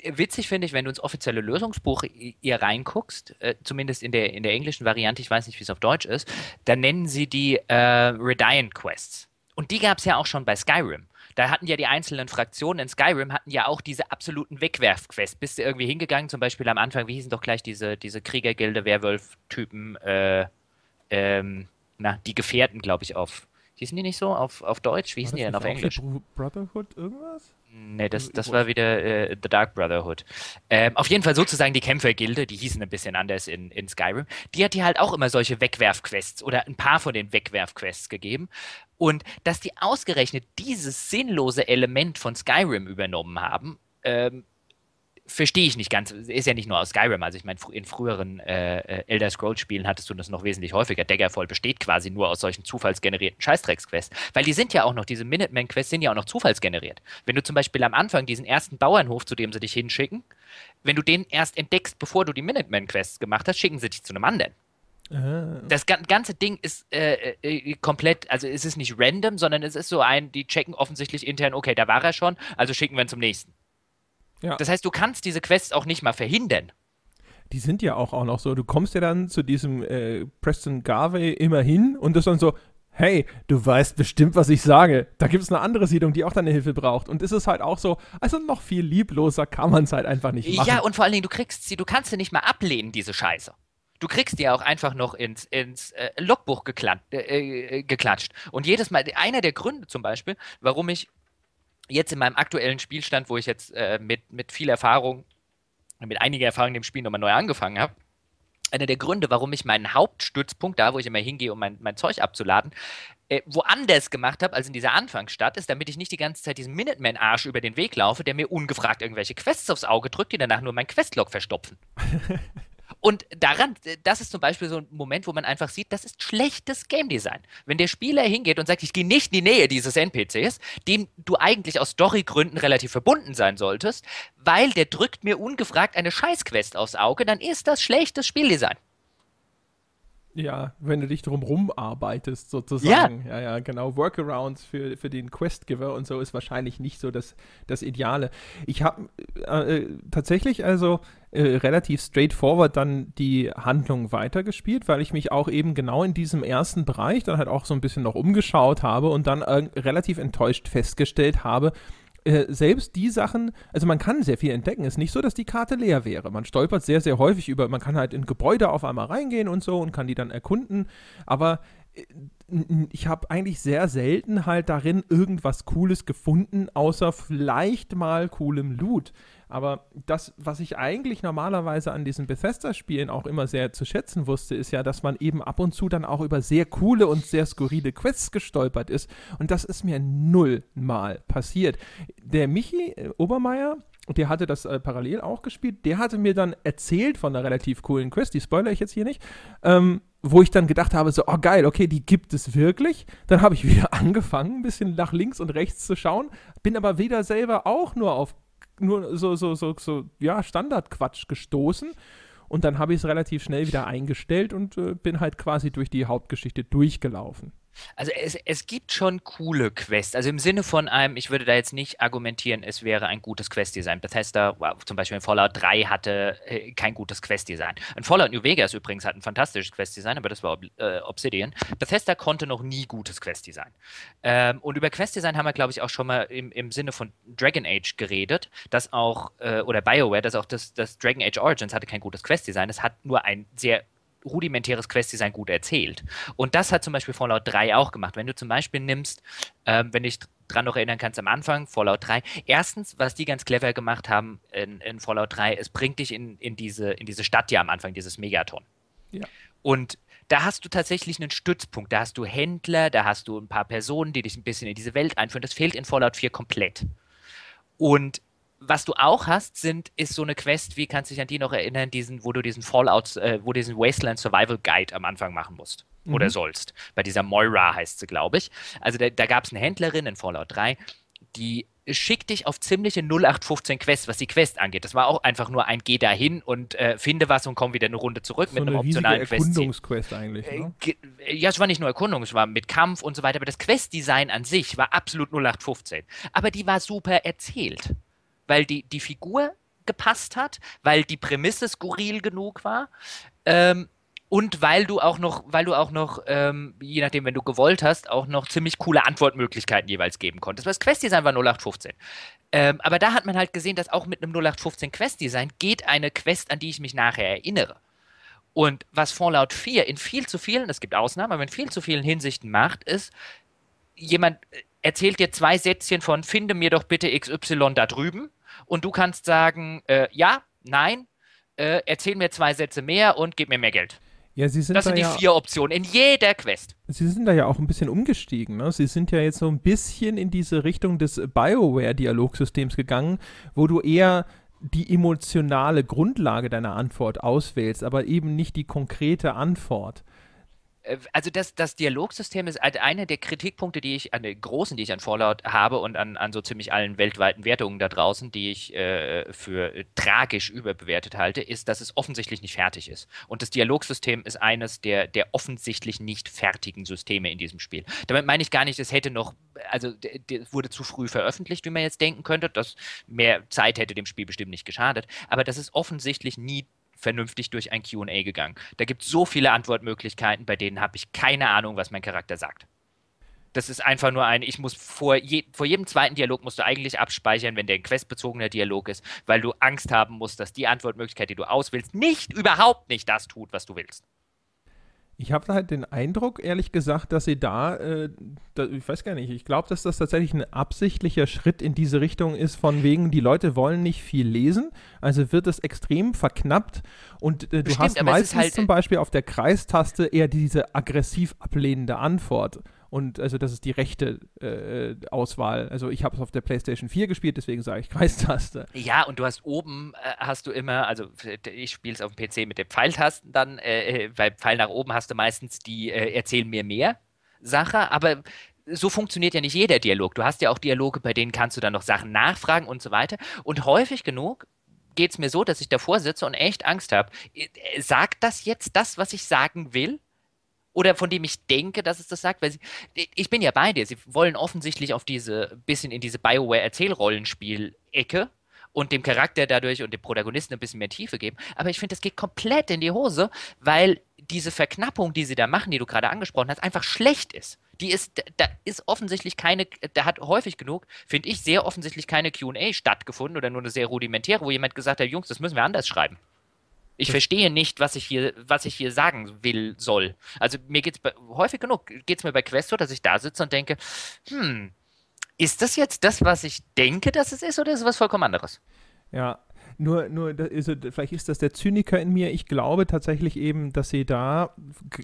witzig finde ich, wenn du ins offizielle Lösungsbuch ihr reinguckst, äh, zumindest in der, in der englischen Variante, ich weiß nicht, wie es auf Deutsch ist, dann nennen sie die äh, Rediant Quests. Und die gab es ja auch schon bei Skyrim. Da hatten ja die einzelnen Fraktionen in Skyrim hatten ja auch diese absoluten Wegwerfquests. Bist du irgendwie hingegangen, zum Beispiel am Anfang, wie hießen doch gleich diese, diese Kriegergilde, Werwolf-Typen, äh, ähm, na, die Gefährten, glaube ich, auf. Hießen die nicht so auf, auf Deutsch? Wie hießen die denn auf Englisch? Brotherhood irgendwas? Nee, das, das war wieder äh, The Dark Brotherhood. Ähm, auf jeden Fall sozusagen die Kämpfergilde, die hießen ein bisschen anders in, in Skyrim. Die hat dir halt auch immer solche Wegwerfquests oder ein paar von den Wegwerfquests gegeben. Und dass die ausgerechnet dieses sinnlose Element von Skyrim übernommen haben, ähm, verstehe ich nicht ganz. Ist ja nicht nur aus Skyrim. Also ich meine, in früheren äh, äh, Elder Scrolls-Spielen hattest du das noch wesentlich häufiger. Daggerfall besteht quasi nur aus solchen zufallsgenerierten Scheißdrecks-Quests. Weil die sind ja auch noch, diese Minuteman-Quests sind ja auch noch zufallsgeneriert. Wenn du zum Beispiel am Anfang diesen ersten Bauernhof, zu dem sie dich hinschicken, wenn du den erst entdeckst, bevor du die Minuteman-Quests gemacht hast, schicken sie dich zu einem anderen. Ah. Das ganze Ding ist äh, äh, komplett, also es ist nicht random, sondern es ist so ein, die checken offensichtlich intern, okay, da war er schon, also schicken wir ihn zum nächsten. Ja. Das heißt, du kannst diese Quests auch nicht mal verhindern. Die sind ja auch, auch noch so. Du kommst ja dann zu diesem äh, Preston Garvey immer hin und das dann so, hey, du weißt bestimmt, was ich sage. Da gibt es eine andere Siedlung, die auch deine Hilfe braucht. Und ist es halt auch so, also noch viel liebloser kann man es halt einfach nicht machen. Ja, und vor allen Dingen, du kriegst sie, du kannst sie nicht mal ablehnen, diese Scheiße. Du kriegst die auch einfach noch ins, ins äh, Logbuch äh, äh, geklatscht. Und jedes Mal, einer der Gründe zum Beispiel, warum ich jetzt in meinem aktuellen Spielstand, wo ich jetzt äh, mit, mit viel Erfahrung, mit einiger Erfahrung dem Spiel nochmal neu angefangen habe, einer der Gründe, warum ich meinen Hauptstützpunkt, da wo ich immer hingehe, um mein, mein Zeug abzuladen, äh, woanders gemacht habe als in dieser Anfangsstadt, ist, damit ich nicht die ganze Zeit diesen Minuteman-Arsch über den Weg laufe, der mir ungefragt irgendwelche Quests aufs Auge drückt, die danach nur mein Questlog verstopfen. Und daran, das ist zum Beispiel so ein Moment, wo man einfach sieht, das ist schlechtes Game Design. Wenn der Spieler hingeht und sagt, ich gehe nicht in die Nähe dieses NPCs, dem du eigentlich aus Storygründen relativ verbunden sein solltest, weil der drückt mir ungefragt eine Scheißquest aufs Auge, dann ist das schlechtes Spieldesign. Ja, wenn du dich drum arbeitest, sozusagen. Ja, ja, ja genau. Workarounds für, für den Questgiver und so ist wahrscheinlich nicht so das, das Ideale. Ich habe äh, äh, tatsächlich also äh, relativ straightforward dann die Handlung weitergespielt, weil ich mich auch eben genau in diesem ersten Bereich dann halt auch so ein bisschen noch umgeschaut habe und dann äh, relativ enttäuscht festgestellt habe, äh, selbst die Sachen, also man kann sehr viel entdecken. Es ist nicht so, dass die Karte leer wäre. Man stolpert sehr, sehr häufig über, man kann halt in Gebäude auf einmal reingehen und so und kann die dann erkunden. Aber ich habe eigentlich sehr selten halt darin irgendwas Cooles gefunden, außer vielleicht mal coolem Loot. Aber das, was ich eigentlich normalerweise an diesen Bethesda-Spielen auch immer sehr zu schätzen wusste, ist ja, dass man eben ab und zu dann auch über sehr coole und sehr skurrile Quests gestolpert ist. Und das ist mir nullmal passiert. Der Michi äh, Obermeier, der hatte das äh, parallel auch gespielt, der hatte mir dann erzählt von einer relativ coolen Quest, die spoilere ich jetzt hier nicht, ähm, wo ich dann gedacht habe, so, oh geil, okay, die gibt es wirklich. Dann habe ich wieder angefangen, ein bisschen nach links und rechts zu schauen, bin aber wieder selber auch nur auf nur so, so, so, so, ja, Standardquatsch gestoßen. Und dann habe ich es relativ schnell wieder eingestellt und äh, bin halt quasi durch die Hauptgeschichte durchgelaufen. Also es, es gibt schon coole Quests. Also im Sinne von einem, ich würde da jetzt nicht argumentieren, es wäre ein gutes Questdesign. Bethesda, wow, zum Beispiel in Fallout 3 hatte äh, kein gutes Questdesign. In Fallout New Vegas übrigens hat ein fantastisches Questdesign, aber das war äh, Obsidian. Bethesda konnte noch nie gutes Questdesign. Ähm, und über Questdesign haben wir, glaube ich, auch schon mal im, im Sinne von Dragon Age geredet, dass auch, äh, oder BioWare, dass auch das, das Dragon Age Origins hatte kein gutes Questdesign. Es hat nur ein sehr rudimentäres Questdesign gut erzählt. Und das hat zum Beispiel Fallout 3 auch gemacht. Wenn du zum Beispiel nimmst, ähm, wenn dich dran noch erinnern kannst am Anfang, Fallout 3. Erstens, was die ganz clever gemacht haben in, in Fallout 3, es bringt dich in, in, diese, in diese Stadt ja am Anfang, dieses Megaton. Ja. Und da hast du tatsächlich einen Stützpunkt. Da hast du Händler, da hast du ein paar Personen, die dich ein bisschen in diese Welt einführen. Das fehlt in Fallout 4 komplett. Und was du auch hast, sind, ist so eine Quest, wie kannst du dich an die noch erinnern, diesen, wo du diesen Fallout, äh, wo du diesen Wasteland Survival Guide am Anfang machen musst. Mhm. Oder sollst. Bei dieser Moira heißt sie, glaube ich. Also da, da gab es eine Händlerin in Fallout 3, die schickt dich auf ziemliche 0815 Quests, was die Quest angeht. Das war auch einfach nur ein Geh dahin und äh, finde was und komm wieder eine Runde zurück so mit einem optionalen Quest. Erkundungsquest eigentlich. Ne? Äh, ja, es war nicht nur Erkundung, es war mit Kampf und so weiter, aber das Questdesign an sich war absolut 0815. Aber die war super erzählt weil die, die Figur gepasst hat, weil die Prämisse skurril genug war. Ähm, und weil du auch noch, weil du auch noch, ähm, je nachdem, wenn du gewollt hast, auch noch ziemlich coole Antwortmöglichkeiten jeweils geben konntest. Weil das Questdesign war 0815. Ähm, aber da hat man halt gesehen, dass auch mit einem 0815 Questdesign geht eine Quest, an die ich mich nachher erinnere. Und was Fallout 4 in viel zu vielen, es gibt Ausnahmen, aber in viel zu vielen Hinsichten macht, ist, jemand erzählt dir zwei Sätzchen von, finde mir doch bitte XY da drüben und du kannst sagen, äh, ja, nein, äh, erzähl mir zwei Sätze mehr und gib mir mehr Geld. Ja, sie sind das da sind die ja, vier Optionen in jeder Quest. Sie sind da ja auch ein bisschen umgestiegen. Ne? Sie sind ja jetzt so ein bisschen in diese Richtung des BioWare-Dialogsystems gegangen, wo du eher die emotionale Grundlage deiner Antwort auswählst, aber eben nicht die konkrete Antwort. Äh, also das, das Dialogsystem ist halt einer der Kritikpunkte, die ich an den großen, die ich an Fallout habe und an, an so ziemlich allen weltweiten Wertungen da draußen, die ich äh, für äh, tragisch überbewertet halte, ist, dass es offensichtlich nicht fertig ist. Und das Dialogsystem ist eines der, der offensichtlich nicht fertigen Systeme in diesem Spiel. Damit meine ich gar nicht, es hätte noch, also es wurde zu früh veröffentlicht, wie man jetzt denken könnte. Das mehr Zeit hätte dem Spiel bestimmt nicht geschadet. Aber das ist offensichtlich nie vernünftig durch ein QA gegangen. Da gibt es so viele Antwortmöglichkeiten, bei denen habe ich keine Ahnung, was mein Charakter sagt. Das ist einfach nur ein, ich muss vor, je, vor jedem zweiten Dialog musst du eigentlich abspeichern, wenn der ein questbezogener Dialog ist, weil du Angst haben musst, dass die Antwortmöglichkeit, die du auswählst, nicht, überhaupt nicht das tut, was du willst. Ich habe halt den Eindruck, ehrlich gesagt, dass sie da, äh, da ich weiß gar nicht, ich glaube, dass das tatsächlich ein absichtlicher Schritt in diese Richtung ist, von wegen, die Leute wollen nicht viel lesen, also wird es extrem verknappt und äh, du Bestimmt, hast meistens halt zum Beispiel auf der Kreistaste eher diese aggressiv ablehnende Antwort. Und also das ist die rechte äh, Auswahl. Also ich habe es auf der PlayStation 4 gespielt, deswegen sage ich Kreistaste. Ja, und du hast oben, äh, hast du immer, also ich spiele es auf dem PC mit den Pfeiltasten dann, äh, äh, weil Pfeil nach oben hast du meistens die äh, Erzähl mir mehr Sache, aber so funktioniert ja nicht jeder Dialog. Du hast ja auch Dialoge, bei denen kannst du dann noch Sachen nachfragen und so weiter. Und häufig genug geht es mir so, dass ich davor sitze und echt Angst habe. Äh, sagt das jetzt das, was ich sagen will? Oder von dem ich denke, dass es das sagt, weil sie, ich bin ja bei dir, sie wollen offensichtlich auf diese, bisschen in diese Bioware-Erzählrollenspiel-Ecke und dem Charakter dadurch und dem Protagonisten ein bisschen mehr Tiefe geben. Aber ich finde, das geht komplett in die Hose, weil diese Verknappung, die sie da machen, die du gerade angesprochen hast, einfach schlecht ist. Die ist, da ist offensichtlich keine, da hat häufig genug, finde ich, sehr offensichtlich keine QA stattgefunden oder nur eine sehr rudimentäre, wo jemand gesagt hat, Jungs, das müssen wir anders schreiben. Ich verstehe nicht, was ich hier, was ich hier sagen will, soll. Also mir geht es häufig genug, geht es mir bei Quest so, dass ich da sitze und denke, hm, ist das jetzt das, was ich denke, dass es ist, oder ist es was vollkommen anderes? Ja, nur, nur also, vielleicht ist das der Zyniker in mir. Ich glaube tatsächlich eben, dass sie da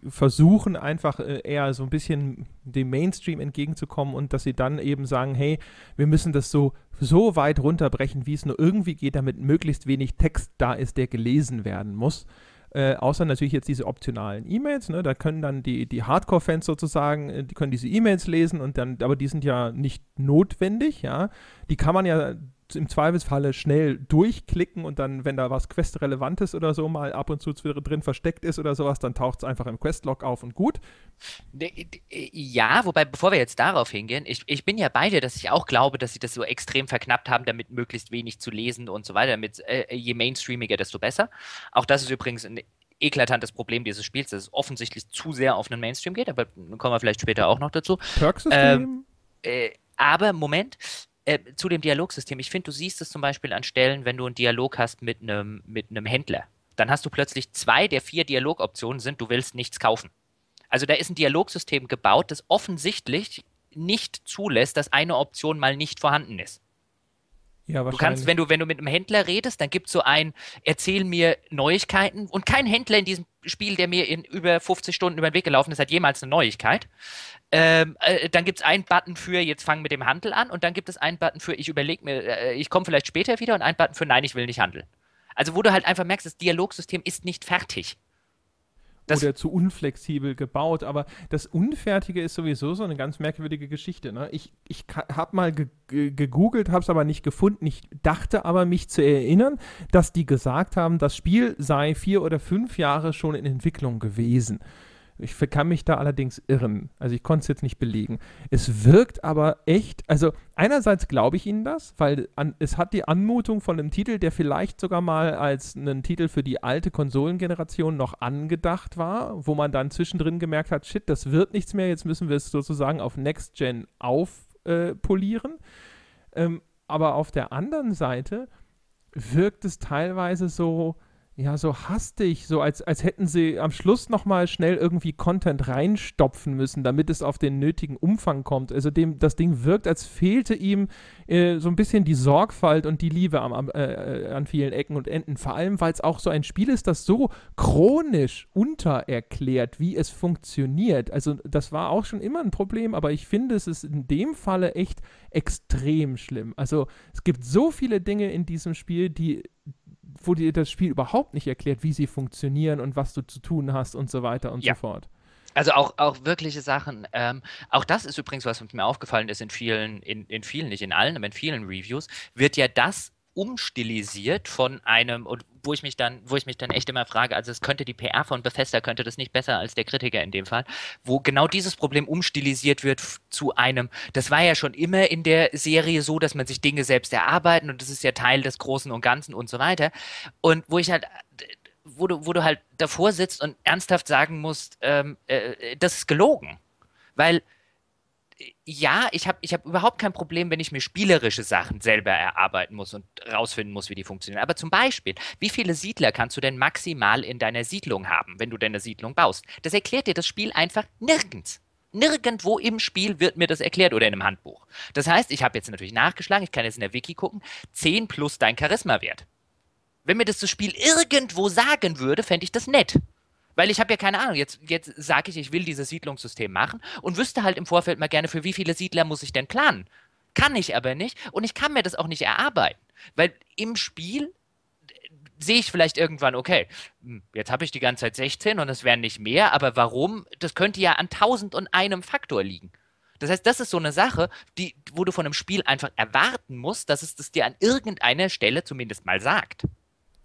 versuchen, einfach äh, eher so ein bisschen dem Mainstream entgegenzukommen und dass sie dann eben sagen, hey, wir müssen das so, so weit runterbrechen, wie es nur irgendwie geht, damit möglichst wenig Text da ist, der gelesen werden muss. Äh, außer natürlich jetzt diese optionalen E-Mails, ne? da können dann die, die Hardcore-Fans sozusagen, äh, die können diese E-Mails lesen und dann, aber die sind ja nicht notwendig, ja. Die kann man ja im Zweifelsfalle schnell durchklicken und dann, wenn da was Quest-Relevantes oder so mal ab und zu drin versteckt ist oder sowas, dann taucht es einfach im Questlog auf und gut. Ja, wobei, bevor wir jetzt darauf hingehen, ich, ich bin ja bei dir, dass ich auch glaube, dass sie das so extrem verknappt haben, damit möglichst wenig zu lesen und so weiter. Damit, äh, je mainstreamiger, desto besser. Auch das ist übrigens ein eklatantes Problem dieses Spiels, dass es offensichtlich zu sehr auf einen Mainstream geht, aber kommen wir vielleicht später auch noch dazu. Perksystem? Ähm, äh, aber Moment, äh, zu dem Dialogsystem. Ich finde, du siehst es zum Beispiel an Stellen, wenn du einen Dialog hast mit einem mit Händler. Dann hast du plötzlich zwei der vier Dialogoptionen sind, du willst nichts kaufen. Also da ist ein Dialogsystem gebaut, das offensichtlich nicht zulässt, dass eine Option mal nicht vorhanden ist. Ja, du kannst, wenn du, wenn du mit einem Händler redest, dann gibt es so ein, erzähl mir Neuigkeiten und kein Händler in diesem Spiel, der mir in über 50 Stunden über den Weg gelaufen ist, hat jemals eine Neuigkeit. Ähm, äh, dann gibt es einen Button für, jetzt fang mit dem Handel an und dann gibt es einen Button für, ich überlege mir, äh, ich komme vielleicht später wieder und einen Button für, nein, ich will nicht handeln. Also wo du halt einfach merkst, das Dialogsystem ist nicht fertig. Das oder zu unflexibel gebaut. Aber das Unfertige ist sowieso so eine ganz merkwürdige Geschichte. Ne? Ich, ich habe mal ge gegoogelt, habe es aber nicht gefunden. Ich dachte aber, mich zu erinnern, dass die gesagt haben, das Spiel sei vier oder fünf Jahre schon in Entwicklung gewesen. Ich kann mich da allerdings irren. Also ich konnte es jetzt nicht belegen. Es wirkt aber echt, also einerseits glaube ich Ihnen das, weil an, es hat die Anmutung von einem Titel, der vielleicht sogar mal als einen Titel für die alte Konsolengeneration noch angedacht war, wo man dann zwischendrin gemerkt hat, shit, das wird nichts mehr, jetzt müssen wir es sozusagen auf Next Gen aufpolieren. Äh, ähm, aber auf der anderen Seite wirkt es teilweise so, ja, so hastig, so als, als hätten sie am Schluss nochmal schnell irgendwie Content reinstopfen müssen, damit es auf den nötigen Umfang kommt. Also dem, das Ding wirkt, als fehlte ihm äh, so ein bisschen die Sorgfalt und die Liebe am, äh, an vielen Ecken und Enden. Vor allem, weil es auch so ein Spiel ist, das so chronisch untererklärt, wie es funktioniert. Also das war auch schon immer ein Problem, aber ich finde, es ist in dem Falle echt extrem schlimm. Also es gibt so viele Dinge in diesem Spiel, die wo dir das Spiel überhaupt nicht erklärt, wie sie funktionieren und was du zu tun hast und so weiter und ja. so fort. Also auch, auch wirkliche Sachen. Ähm, auch das ist übrigens, was mir aufgefallen ist in vielen, in, in vielen, nicht in allen, aber in vielen Reviews, wird ja das umstilisiert von einem, und wo ich mich dann, wo ich mich dann echt immer frage, also es könnte die PR von Bethesda könnte das nicht besser als der Kritiker in dem Fall, wo genau dieses Problem umstilisiert wird zu einem, das war ja schon immer in der Serie so, dass man sich Dinge selbst erarbeiten und das ist ja Teil des Großen und Ganzen und so weiter. Und wo ich halt wo du, wo du halt davor sitzt und ernsthaft sagen musst, ähm, äh, das ist gelogen. Weil ja, ich habe ich hab überhaupt kein Problem, wenn ich mir spielerische Sachen selber erarbeiten muss und rausfinden muss, wie die funktionieren. Aber zum Beispiel, wie viele Siedler kannst du denn maximal in deiner Siedlung haben, wenn du deine Siedlung baust? Das erklärt dir das Spiel einfach nirgends. Nirgendwo im Spiel wird mir das erklärt oder in einem Handbuch. Das heißt, ich habe jetzt natürlich nachgeschlagen, ich kann jetzt in der Wiki gucken, 10 plus dein Charisma-Wert. Wenn mir das das Spiel irgendwo sagen würde, fände ich das nett. Weil ich habe ja keine Ahnung, jetzt, jetzt sage ich, ich will dieses Siedlungssystem machen und wüsste halt im Vorfeld mal gerne, für wie viele Siedler muss ich denn planen. Kann ich aber nicht und ich kann mir das auch nicht erarbeiten. Weil im Spiel sehe ich vielleicht irgendwann, okay, hm, jetzt habe ich die ganze Zeit 16 und es wären nicht mehr, aber warum? Das könnte ja an tausend und einem Faktor liegen. Das heißt, das ist so eine Sache, die, wo du von einem Spiel einfach erwarten musst, dass es das dir an irgendeiner Stelle zumindest mal sagt.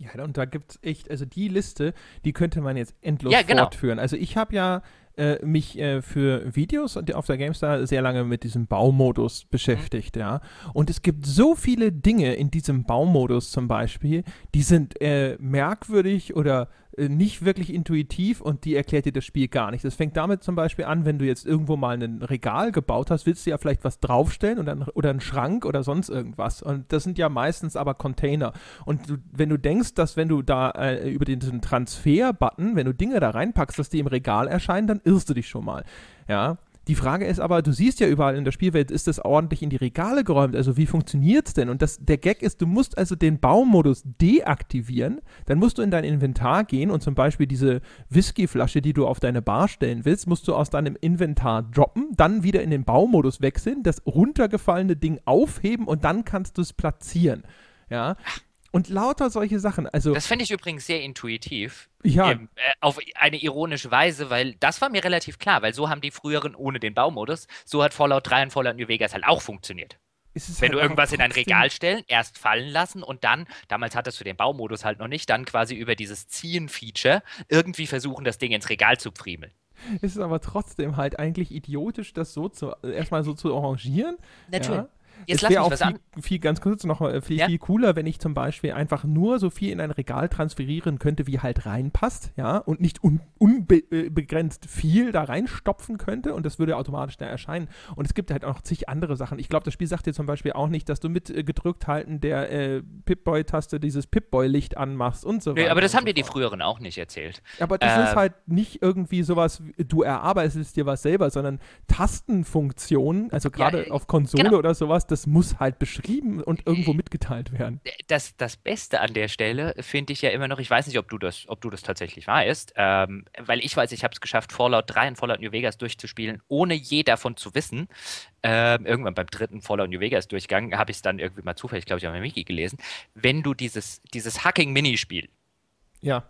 Ja, und da gibt es echt, also die Liste, die könnte man jetzt endlos ja, genau. fortführen. Also ich habe ja äh, mich äh, für Videos auf der GameStar sehr lange mit diesem Baumodus beschäftigt, mhm. ja. Und es gibt so viele Dinge in diesem Baumodus zum Beispiel, die sind äh, merkwürdig oder nicht wirklich intuitiv und die erklärt dir das Spiel gar nicht. Das fängt damit zum Beispiel an, wenn du jetzt irgendwo mal ein Regal gebaut hast, willst du ja vielleicht was draufstellen oder, oder einen Schrank oder sonst irgendwas. Und das sind ja meistens aber Container. Und du, wenn du denkst, dass wenn du da äh, über diesen Transfer-Button, wenn du Dinge da reinpackst, dass die im Regal erscheinen, dann irrst du dich schon mal. Ja. Die Frage ist aber, du siehst ja überall in der Spielwelt, ist das ordentlich in die Regale geräumt? Also wie funktioniert es denn? Und das, der Gag ist, du musst also den Baumodus deaktivieren, dann musst du in dein Inventar gehen und zum Beispiel diese Whiskyflasche, die du auf deine Bar stellen willst, musst du aus deinem Inventar droppen, dann wieder in den Baumodus wechseln, das runtergefallene Ding aufheben und dann kannst du es platzieren. Ja, und lauter solche Sachen. Also, das fände ich übrigens sehr intuitiv. Ja. Ähm, äh, auf eine ironische Weise, weil das war mir relativ klar, weil so haben die früheren ohne den Baumodus, so hat Fallout 3 und Fallout New Vegas halt auch funktioniert. Wenn halt du irgendwas in ein Regal stellen, erst fallen lassen und dann, damals hattest du den Baumodus halt noch nicht, dann quasi über dieses Ziehen-Feature irgendwie versuchen, das Ding ins Regal zu friemeln. Es ist aber trotzdem halt eigentlich idiotisch, das so zu, erstmal so zu arrangieren. Natürlich. Ja. Jetzt es wäre auch viel, viel, ganz kurz noch äh, viel, ja? viel cooler, wenn ich zum Beispiel einfach nur so viel in ein Regal transferieren könnte, wie halt reinpasst, ja, und nicht un, unbegrenzt viel da reinstopfen könnte und das würde automatisch da erscheinen. Und es gibt halt auch zig andere Sachen. Ich glaube, das Spiel sagt dir zum Beispiel auch nicht, dass du mit äh, gedrückt halten der äh, Pip-Boy-Taste dieses Pip-Boy-Licht anmachst und so weiter. Nee, aber das haben so dir die früheren auch nicht erzählt. Aber das äh, ist halt nicht irgendwie sowas, du erarbeitest dir was selber, sondern Tastenfunktionen, also gerade ja, auf Konsole genau. oder sowas, das muss halt beschrieben und irgendwo mitgeteilt werden. Das, das Beste an der Stelle finde ich ja immer noch, ich weiß nicht, ob du das, ob du das tatsächlich weißt, ähm, weil ich weiß, ich habe es geschafft, Fallout 3 und Fallout New Vegas durchzuspielen, ohne je davon zu wissen. Ähm, irgendwann beim dritten Fallout New Vegas Durchgang habe ich es dann irgendwie mal zufällig, glaube ich, auf Wiki gelesen. Wenn du dieses, dieses Hacking-Minispiel ja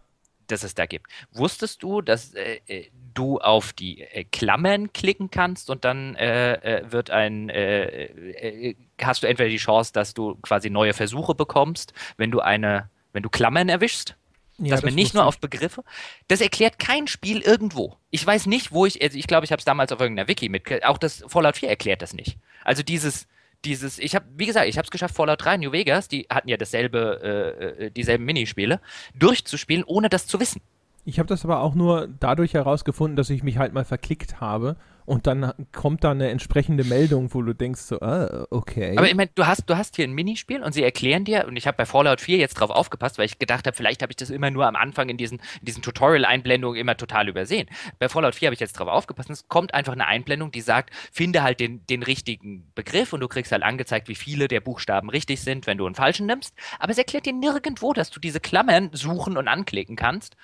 das es da gibt. Wusstest du, dass äh, äh, du auf die äh, Klammern klicken kannst und dann äh, äh wird ein, äh, hast du entweder die Chance, dass du quasi neue Versuche bekommst, wenn du eine, wenn du Klammern erwischst? Ja, dass man nicht nur auf Begriffe. Das erklärt kein Spiel irgendwo. Ich weiß nicht, wo ich, also ich glaube, ich habe es damals auf irgendeiner Wiki mit, auch das Fallout 4 erklärt das nicht. Also dieses, dieses, ich habe, wie gesagt, ich habe es geschafft, Fallout 3 New Vegas, die hatten ja dasselbe, äh, äh, dieselben Minispiele, durchzuspielen, ohne das zu wissen. Ich habe das aber auch nur dadurch herausgefunden, dass ich mich halt mal verklickt habe und dann kommt da eine entsprechende Meldung, wo du denkst so, ah, okay. Aber ich meine, du hast, du hast hier ein Minispiel und sie erklären dir, und ich habe bei Fallout 4 jetzt drauf aufgepasst, weil ich gedacht habe, vielleicht habe ich das immer nur am Anfang in diesen, in diesen Tutorial-Einblendungen immer total übersehen. Bei Fallout 4 habe ich jetzt drauf aufgepasst und es kommt einfach eine Einblendung, die sagt, finde halt den, den richtigen Begriff und du kriegst halt angezeigt, wie viele der Buchstaben richtig sind, wenn du einen falschen nimmst. Aber es erklärt dir nirgendwo, dass du diese Klammern suchen und anklicken kannst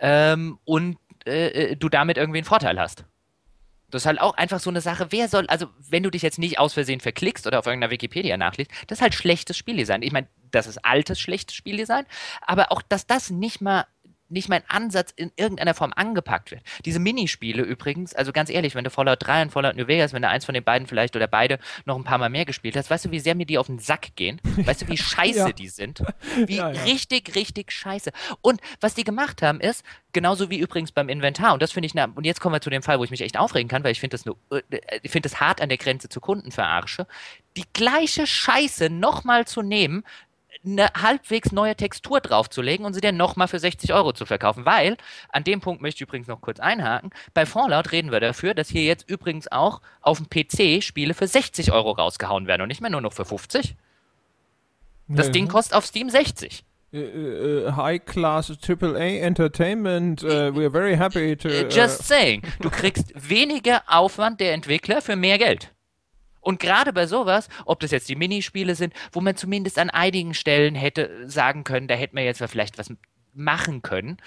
ähm, und äh, äh du damit irgendwie einen Vorteil hast. Das ist halt auch einfach so eine Sache, wer soll, also wenn du dich jetzt nicht aus Versehen verklickst oder auf irgendeiner Wikipedia nachliest, das ist halt schlechtes Spieldesign. Ich meine, das ist altes, schlechtes Spieldesign, aber auch, dass das nicht mal nicht mein Ansatz in irgendeiner Form angepackt wird. Diese Minispiele übrigens, also ganz ehrlich, wenn du Fallout 3 und Fallout New Vegas, wenn du eins von den beiden vielleicht oder beide noch ein paar Mal mehr gespielt hast, weißt du, wie sehr mir die auf den Sack gehen? Weißt du, wie scheiße ja. die sind? Wie ja, ja. richtig, richtig scheiße. Und was die gemacht haben ist, genauso wie übrigens beim Inventar, und das finde ich, und jetzt kommen wir zu dem Fall, wo ich mich echt aufregen kann, weil ich finde das, äh, ich finde das hart an der Grenze zu Kundenverarsche, die gleiche Scheiße nochmal zu nehmen, eine halbwegs neue Textur draufzulegen und sie dann nochmal für 60 Euro zu verkaufen. Weil, an dem Punkt möchte ich übrigens noch kurz einhaken, bei Fallout reden wir dafür, dass hier jetzt übrigens auch auf dem PC Spiele für 60 Euro rausgehauen werden und nicht mehr nur noch für 50. Das nee. Ding kostet auf Steam 60. Uh, uh, high class AAA Entertainment. Uh, we're very happy to. Just saying. Du kriegst weniger Aufwand der Entwickler für mehr Geld. Und gerade bei sowas, ob das jetzt die Minispiele sind, wo man zumindest an einigen Stellen hätte sagen können, da hätte man jetzt vielleicht was machen können,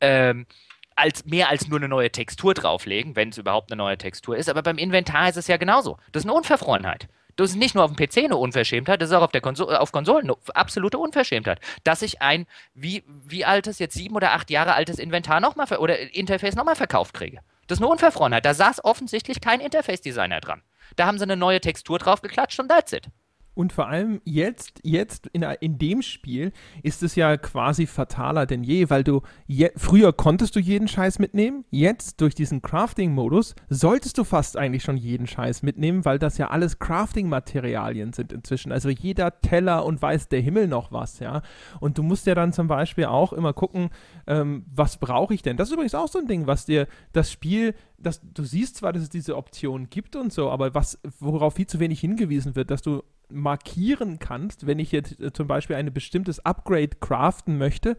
ähm, als mehr als nur eine neue Textur drauflegen, wenn es überhaupt eine neue Textur ist. Aber beim Inventar ist es ja genauso. Das ist eine Unverfrorenheit. Das ist nicht nur auf dem PC eine Unverschämtheit, das ist auch auf, der Konso auf Konsolen eine absolute Unverschämtheit. Dass ich ein, wie, wie altes, jetzt sieben oder acht Jahre altes Inventar nochmal oder Interface nochmal verkauft kriege. Das ist eine Unverfrorenheit. Da saß offensichtlich kein Interface-Designer dran. Da haben sie eine neue Textur drauf geklatscht und that's it. Und vor allem jetzt, jetzt in, in dem Spiel ist es ja quasi fataler denn je, weil du je, früher konntest du jeden Scheiß mitnehmen, jetzt durch diesen Crafting-Modus solltest du fast eigentlich schon jeden Scheiß mitnehmen, weil das ja alles Crafting-Materialien sind inzwischen. Also jeder Teller und weiß der Himmel noch was, ja. Und du musst ja dann zum Beispiel auch immer gucken, ähm, was brauche ich denn? Das ist übrigens auch so ein Ding, was dir das Spiel das, du siehst zwar, dass es diese Option gibt und so, aber was, worauf viel zu wenig hingewiesen wird, dass du markieren kannst, wenn ich jetzt äh, zum Beispiel ein bestimmtes Upgrade craften möchte,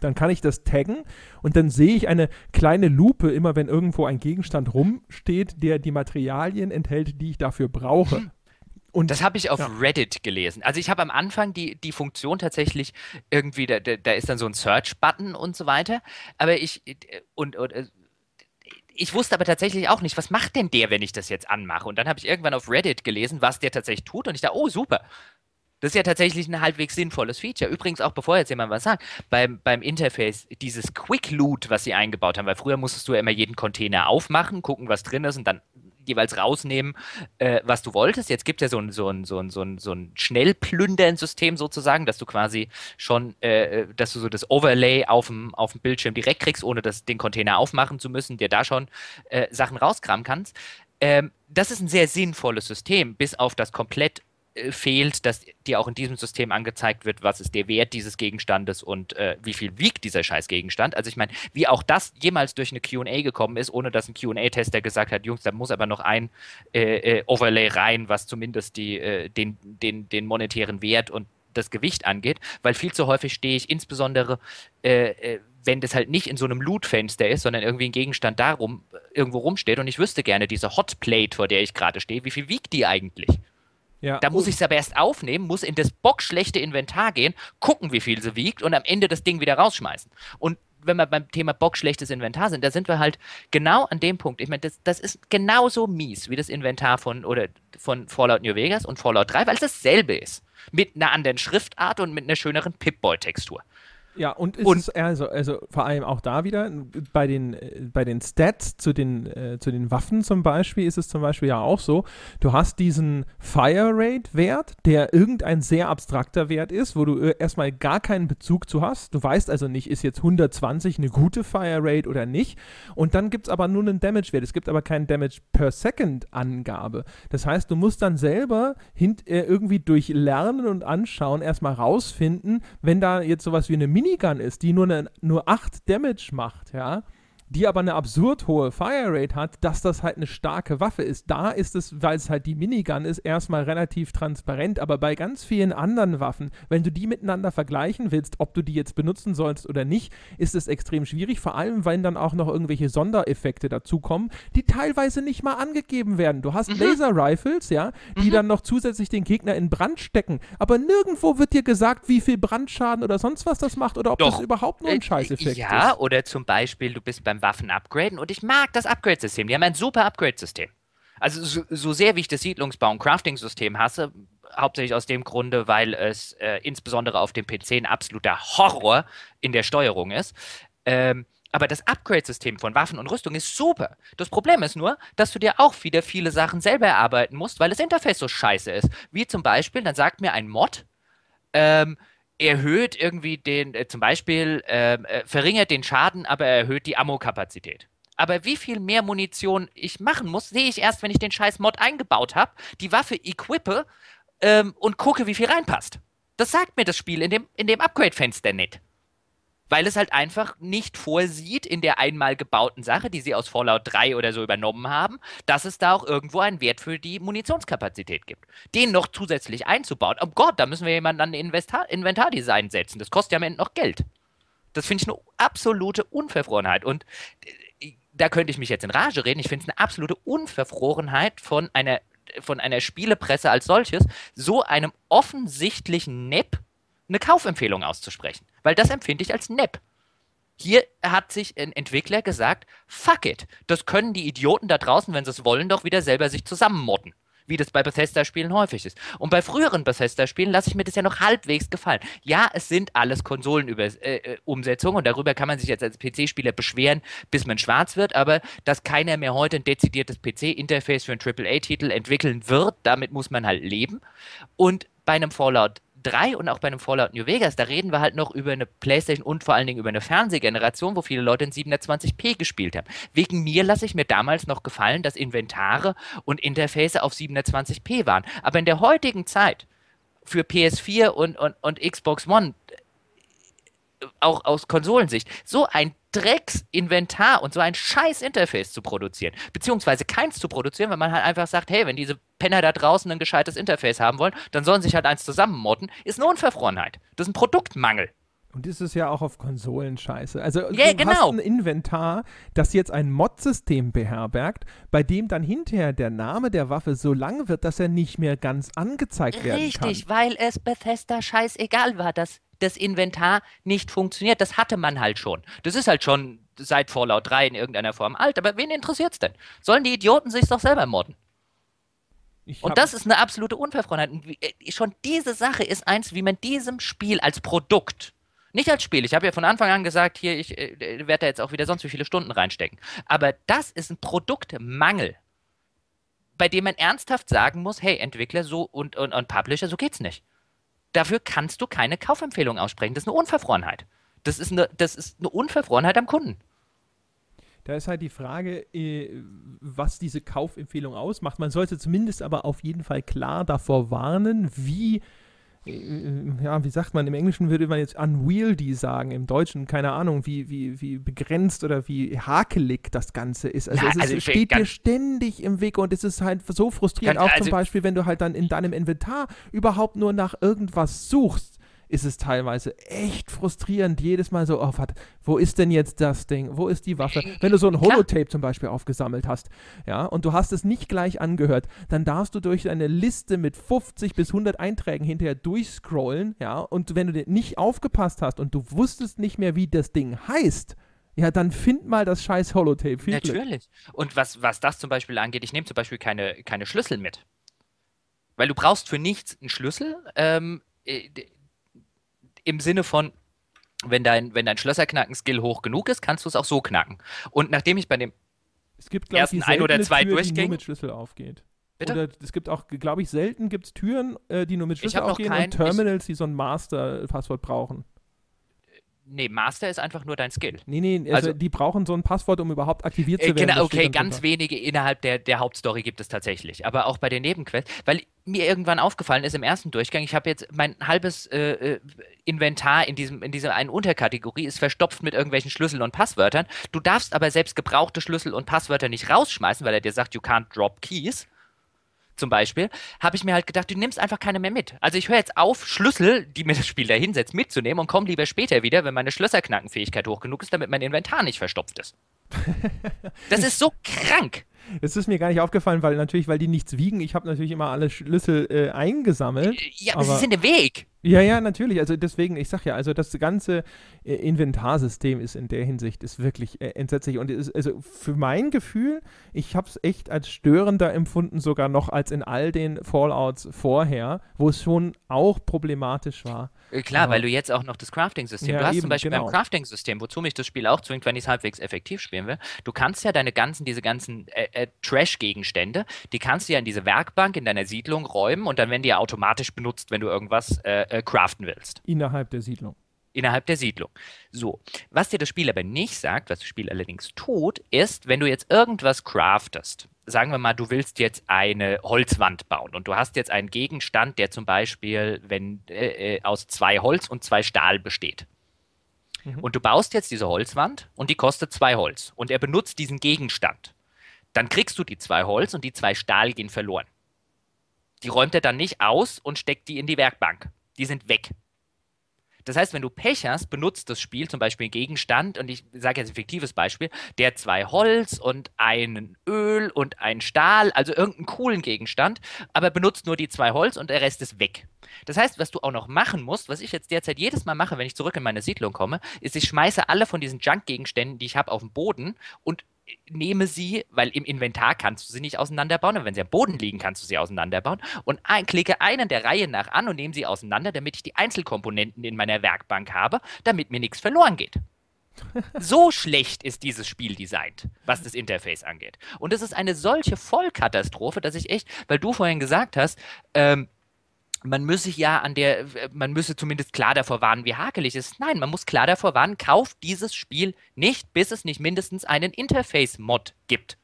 dann kann ich das taggen und dann sehe ich eine kleine Lupe, immer wenn irgendwo ein Gegenstand rumsteht, der die Materialien enthält, die ich dafür brauche. Hm. Und das habe ich auf ja. Reddit gelesen. Also ich habe am Anfang die, die Funktion tatsächlich irgendwie, da, da, da ist dann so ein Search-Button und so weiter. Aber ich, äh, und, und äh, ich wusste aber tatsächlich auch nicht, was macht denn der, wenn ich das jetzt anmache? Und dann habe ich irgendwann auf Reddit gelesen, was der tatsächlich tut. Und ich dachte, oh, super. Das ist ja tatsächlich ein halbwegs sinnvolles Feature. Übrigens auch, bevor jetzt jemand was sagt, beim, beim Interface, dieses Quick Loot, was sie eingebaut haben, weil früher musstest du ja immer jeden Container aufmachen, gucken, was drin ist und dann jeweils rausnehmen, äh, was du wolltest. Jetzt gibt es ja so ein, so ein, so ein, so ein, so ein Schnellplündern-System sozusagen, dass du quasi schon, äh, dass du so das Overlay auf dem, auf dem Bildschirm direkt kriegst, ohne das, den Container aufmachen zu müssen, dir da schon äh, Sachen rauskramen kannst. Ähm, das ist ein sehr sinnvolles System, bis auf das komplett äh, fehlt, dass dir auch in diesem System angezeigt wird, was ist der Wert dieses Gegenstandes und äh, wie viel wiegt dieser scheiß Gegenstand. Also ich meine, wie auch das jemals durch eine Qa gekommen ist, ohne dass ein Qa-Tester gesagt hat, Jungs, da muss aber noch ein äh, äh, Overlay rein, was zumindest die, äh, den, den, den monetären Wert und das Gewicht angeht, weil viel zu häufig stehe ich insbesondere, äh, wenn das halt nicht in so einem Loot-Fenster ist, sondern irgendwie ein Gegenstand da irgendwo rumsteht und ich wüsste gerne diese Hotplate, vor der ich gerade stehe, wie viel wiegt die eigentlich? Ja, da muss ich es aber erst aufnehmen, muss in das bockschlechte Inventar gehen, gucken, wie viel sie wiegt und am Ende das Ding wieder rausschmeißen. Und wenn wir beim Thema bockschlechtes Inventar sind, da sind wir halt genau an dem Punkt. Ich meine, das, das ist genauso mies wie das Inventar von, oder von Fallout New Vegas und Fallout 3, weil es dasselbe ist. Mit einer anderen Schriftart und mit einer schöneren Pip-Boy-Textur. Ja, und, und ist also, also vor allem auch da wieder, bei den, bei den Stats zu den, äh, zu den Waffen zum Beispiel, ist es zum Beispiel ja auch so, du hast diesen Fire Rate Wert, der irgendein sehr abstrakter Wert ist, wo du äh, erstmal gar keinen Bezug zu hast. Du weißt also nicht, ist jetzt 120 eine gute Fire Rate oder nicht. Und dann gibt es aber nur einen Damage Wert. Es gibt aber keinen Damage per Second Angabe. Das heißt, du musst dann selber äh, irgendwie durch Lernen und Anschauen erstmal rausfinden, wenn da jetzt sowas wie eine Mini Minigun ist, die nur, eine, nur 8 Damage macht, ja, die aber eine absurd hohe Fire Rate hat, dass das halt eine starke Waffe ist. Da ist es, weil es halt die Minigun ist, erstmal relativ transparent, aber bei ganz vielen anderen Waffen, wenn du die miteinander vergleichen willst, ob du die jetzt benutzen sollst oder nicht, ist es extrem schwierig, vor allem, weil dann auch noch irgendwelche Sondereffekte dazukommen, die teilweise nicht mal angegeben werden. Du hast mhm. Laser Rifles, ja, die mhm. dann noch zusätzlich den Gegner in Brand stecken, aber nirgendwo wird dir gesagt, wie viel Brandschaden oder sonst was das macht oder ob Doch. das überhaupt nur ein äh, Scheißeffekt ja, ist. Ja, oder zum Beispiel, du bist beim Waffen upgraden und ich mag das Upgrade-System. Die haben ein super Upgrade-System. Also so, so, sehr wie ich das Siedlungsbau- und Crafting-System hasse, hauptsächlich aus dem Grunde, weil es äh, insbesondere auf dem PC ein absoluter Horror in der Steuerung ist. Ähm, aber das Upgrade-System von Waffen und Rüstung ist super. Das Problem ist nur, dass du dir auch wieder viele Sachen selber erarbeiten musst, weil das Interface so scheiße ist. Wie zum Beispiel, dann sagt mir ein Mod, ähm, erhöht irgendwie den, äh, zum Beispiel ähm, äh, verringert den Schaden, aber erhöht die Ammo-Kapazität. Aber wie viel mehr Munition ich machen muss, sehe ich erst, wenn ich den scheiß Mod eingebaut habe, die Waffe equippe ähm, und gucke, wie viel reinpasst. Das sagt mir das Spiel in dem, in dem Upgrade-Fenster nicht weil es halt einfach nicht vorsieht in der einmal gebauten Sache, die sie aus Fallout 3 oder so übernommen haben, dass es da auch irgendwo einen Wert für die Munitionskapazität gibt. Den noch zusätzlich einzubauen, oh Gott, da müssen wir jemanden an Inventar Inventardesign setzen. Das kostet ja am Ende noch Geld. Das finde ich eine absolute Unverfrorenheit. Und äh, da könnte ich mich jetzt in Rage reden. Ich finde es eine absolute Unverfrorenheit von einer, von einer Spielepresse als solches, so einem offensichtlichen Nepp eine Kaufempfehlung auszusprechen. Weil das empfinde ich als nepp. Hier hat sich ein Entwickler gesagt, fuck it, das können die Idioten da draußen, wenn sie es wollen, doch wieder selber sich zusammenmotten. Wie das bei Bethesda-Spielen häufig ist. Und bei früheren Bethesda-Spielen lasse ich mir das ja noch halbwegs gefallen. Ja, es sind alles Konsolenumsetzungen äh, und darüber kann man sich jetzt als PC-Spieler beschweren, bis man schwarz wird, aber dass keiner mehr heute ein dezidiertes PC-Interface für einen AAA-Titel entwickeln wird, damit muss man halt leben. Und bei einem Fallout 3 und auch bei einem Fallout New Vegas, da reden wir halt noch über eine PlayStation und vor allen Dingen über eine Fernsehgeneration, wo viele Leute in 720p gespielt haben. Wegen mir lasse ich mir damals noch gefallen, dass Inventare und Interface auf 720p waren. Aber in der heutigen Zeit für PS4 und, und, und Xbox One auch aus Konsolensicht, so ein Drecksinventar und so ein scheiß Interface zu produzieren, beziehungsweise keins zu produzieren, weil man halt einfach sagt, hey, wenn diese Penner da draußen ein gescheites Interface haben wollen, dann sollen sich halt eins zusammenmodden, ist eine Unverfrorenheit. Das ist ein Produktmangel. Und das ist ja auch auf Konsolen scheiße. Also yeah, du genau. hast ein Inventar, das jetzt ein Mod-System beherbergt, bei dem dann hinterher der Name der Waffe so lang wird, dass er nicht mehr ganz angezeigt werden Richtig, kann. Richtig, weil es Bethesda scheißegal war, dass das Inventar nicht funktioniert. Das hatte man halt schon. Das ist halt schon seit Fallout 3 in irgendeiner Form alt, aber wen interessiert es denn? Sollen die Idioten sich doch selber morden? Und das ist eine absolute Unverfrorenheit. Und äh, schon diese Sache ist eins, wie man diesem Spiel als Produkt, nicht als Spiel, ich habe ja von Anfang an gesagt, hier, ich äh, werde da jetzt auch wieder sonst wie viele Stunden reinstecken. Aber das ist ein Produktmangel, bei dem man ernsthaft sagen muss, hey, Entwickler so und, und, und Publisher, so geht's nicht. Dafür kannst du keine Kaufempfehlung aussprechen. Das ist eine Unverfrorenheit. Das ist eine, das ist eine Unverfrorenheit am Kunden. Da ist halt die Frage, äh, was diese Kaufempfehlung ausmacht. Man sollte zumindest aber auf jeden Fall klar davor warnen, wie ja, wie sagt man, im Englischen würde man jetzt unwieldy sagen, im Deutschen, keine Ahnung, wie, wie, wie begrenzt oder wie hakelig das Ganze ist. Also, ja, es also steht dir ständig im Weg und es ist halt so frustrierend, auch also zum Beispiel, wenn du halt dann in deinem Inventar überhaupt nur nach irgendwas suchst ist es teilweise echt frustrierend, jedes Mal so, oh, warte, wo ist denn jetzt das Ding? Wo ist die Waffe? Wenn du so ein Holotape zum Beispiel aufgesammelt hast, ja, und du hast es nicht gleich angehört, dann darfst du durch eine Liste mit 50 bis 100 Einträgen hinterher durchscrollen, ja, und wenn du nicht aufgepasst hast und du wusstest nicht mehr, wie das Ding heißt, ja, dann find mal das scheiß Holotape. Viel Natürlich. Glück. Und was, was das zum Beispiel angeht, ich nehme zum Beispiel keine, keine Schlüssel mit. Weil du brauchst für nichts einen Schlüssel. Ähm, äh, Im Sinne von, wenn dein, wenn dein Schlösserknacken-Skill hoch genug ist, kannst du es auch so knacken. Und nachdem ich bei dem es gibt, glaub, ersten ein oder zwei Tür, Durchgängen. Die nur mit Schlüssel aufgeht. Bitte? Oder es gibt auch, glaube ich, selten gibt es Türen, äh, die nur mit Schlüssel aufgehen kein, und Terminals, die so ein Master-Passwort brauchen. Nee, Master ist einfach nur dein Skill. Nee, nee, also, also die brauchen so ein Passwort, um überhaupt aktiviert zu äh, werden. Genau, okay, ganz drunter. wenige innerhalb der, der Hauptstory gibt es tatsächlich. Aber auch bei den Nebenquests, weil mir irgendwann aufgefallen ist im ersten Durchgang, ich habe jetzt mein halbes äh, äh, Inventar in diesem in dieser einen Unterkategorie ist verstopft mit irgendwelchen Schlüsseln und Passwörtern. Du darfst aber selbst gebrauchte Schlüssel und Passwörter nicht rausschmeißen, weil er dir sagt, you can't drop keys zum Beispiel, habe ich mir halt gedacht, du nimmst einfach keine mehr mit. Also ich höre jetzt auf, Schlüssel, die mir das Spiel da hinsetzt, mitzunehmen und komme lieber später wieder, wenn meine Schlösserknackenfähigkeit hoch genug ist, damit mein Inventar nicht verstopft ist. das ist so krank. Es ist mir gar nicht aufgefallen, weil natürlich, weil die nichts wiegen, ich habe natürlich immer alle Schlüssel äh, eingesammelt. Ja, aber sie sind im Weg. Ja, ja, natürlich. Also deswegen, ich sag ja, also das ganze äh, Inventarsystem ist in der Hinsicht ist wirklich äh, entsetzlich. Und ist, also für mein Gefühl, ich habe es echt als störender empfunden, sogar noch als in all den Fallouts vorher, wo es schon auch problematisch war. Äh, klar, Aber, weil du jetzt auch noch das Crafting-System. Ja, du hast eben, zum Beispiel genau. beim Crafting-System, wozu mich das Spiel auch zwingt, wenn ich es halbwegs effektiv spielen will. Du kannst ja deine ganzen, diese ganzen äh, äh, Trash-Gegenstände, die kannst du ja in diese Werkbank in deiner Siedlung räumen und dann werden die ja automatisch benutzt, wenn du irgendwas äh, craften willst. Innerhalb der Siedlung. Innerhalb der Siedlung. So. Was dir das Spiel aber nicht sagt, was das Spiel allerdings tut, ist, wenn du jetzt irgendwas craftest, sagen wir mal, du willst jetzt eine Holzwand bauen und du hast jetzt einen Gegenstand, der zum Beispiel wenn, äh, äh aus zwei Holz und zwei Stahl besteht. Mhm. Und du baust jetzt diese Holzwand und die kostet zwei Holz und er benutzt diesen Gegenstand. Dann kriegst du die zwei Holz und die zwei Stahl gehen verloren. Die räumt er dann nicht aus und steckt die in die Werkbank die sind weg. Das heißt, wenn du Pech hast, benutzt das Spiel zum Beispiel einen Gegenstand, und ich sage jetzt ein fiktives Beispiel, der zwei Holz und einen Öl und einen Stahl, also irgendeinen coolen Gegenstand, aber benutzt nur die zwei Holz und der Rest ist weg. Das heißt, was du auch noch machen musst, was ich jetzt derzeit jedes Mal mache, wenn ich zurück in meine Siedlung komme, ist, ich schmeiße alle von diesen Junk-Gegenständen, die ich habe, auf den Boden und nehme sie, weil im Inventar kannst du sie nicht auseinanderbauen, und wenn sie am Boden liegen, kannst du sie auseinanderbauen und ein, klicke einen der Reihe nach an und nehme sie auseinander, damit ich die Einzelkomponenten in meiner Werkbank habe, damit mir nichts verloren geht. so schlecht ist dieses Spiel designt, was das Interface angeht. Und es ist eine solche Vollkatastrophe, dass ich echt, weil du vorhin gesagt hast, ähm, man müsse ja an der, man müsse zumindest klar davor warnen, wie hakelig es ist. Nein, man muss klar davor warnen, kauft dieses Spiel nicht, bis es nicht mindestens einen Interface-Mod gibt.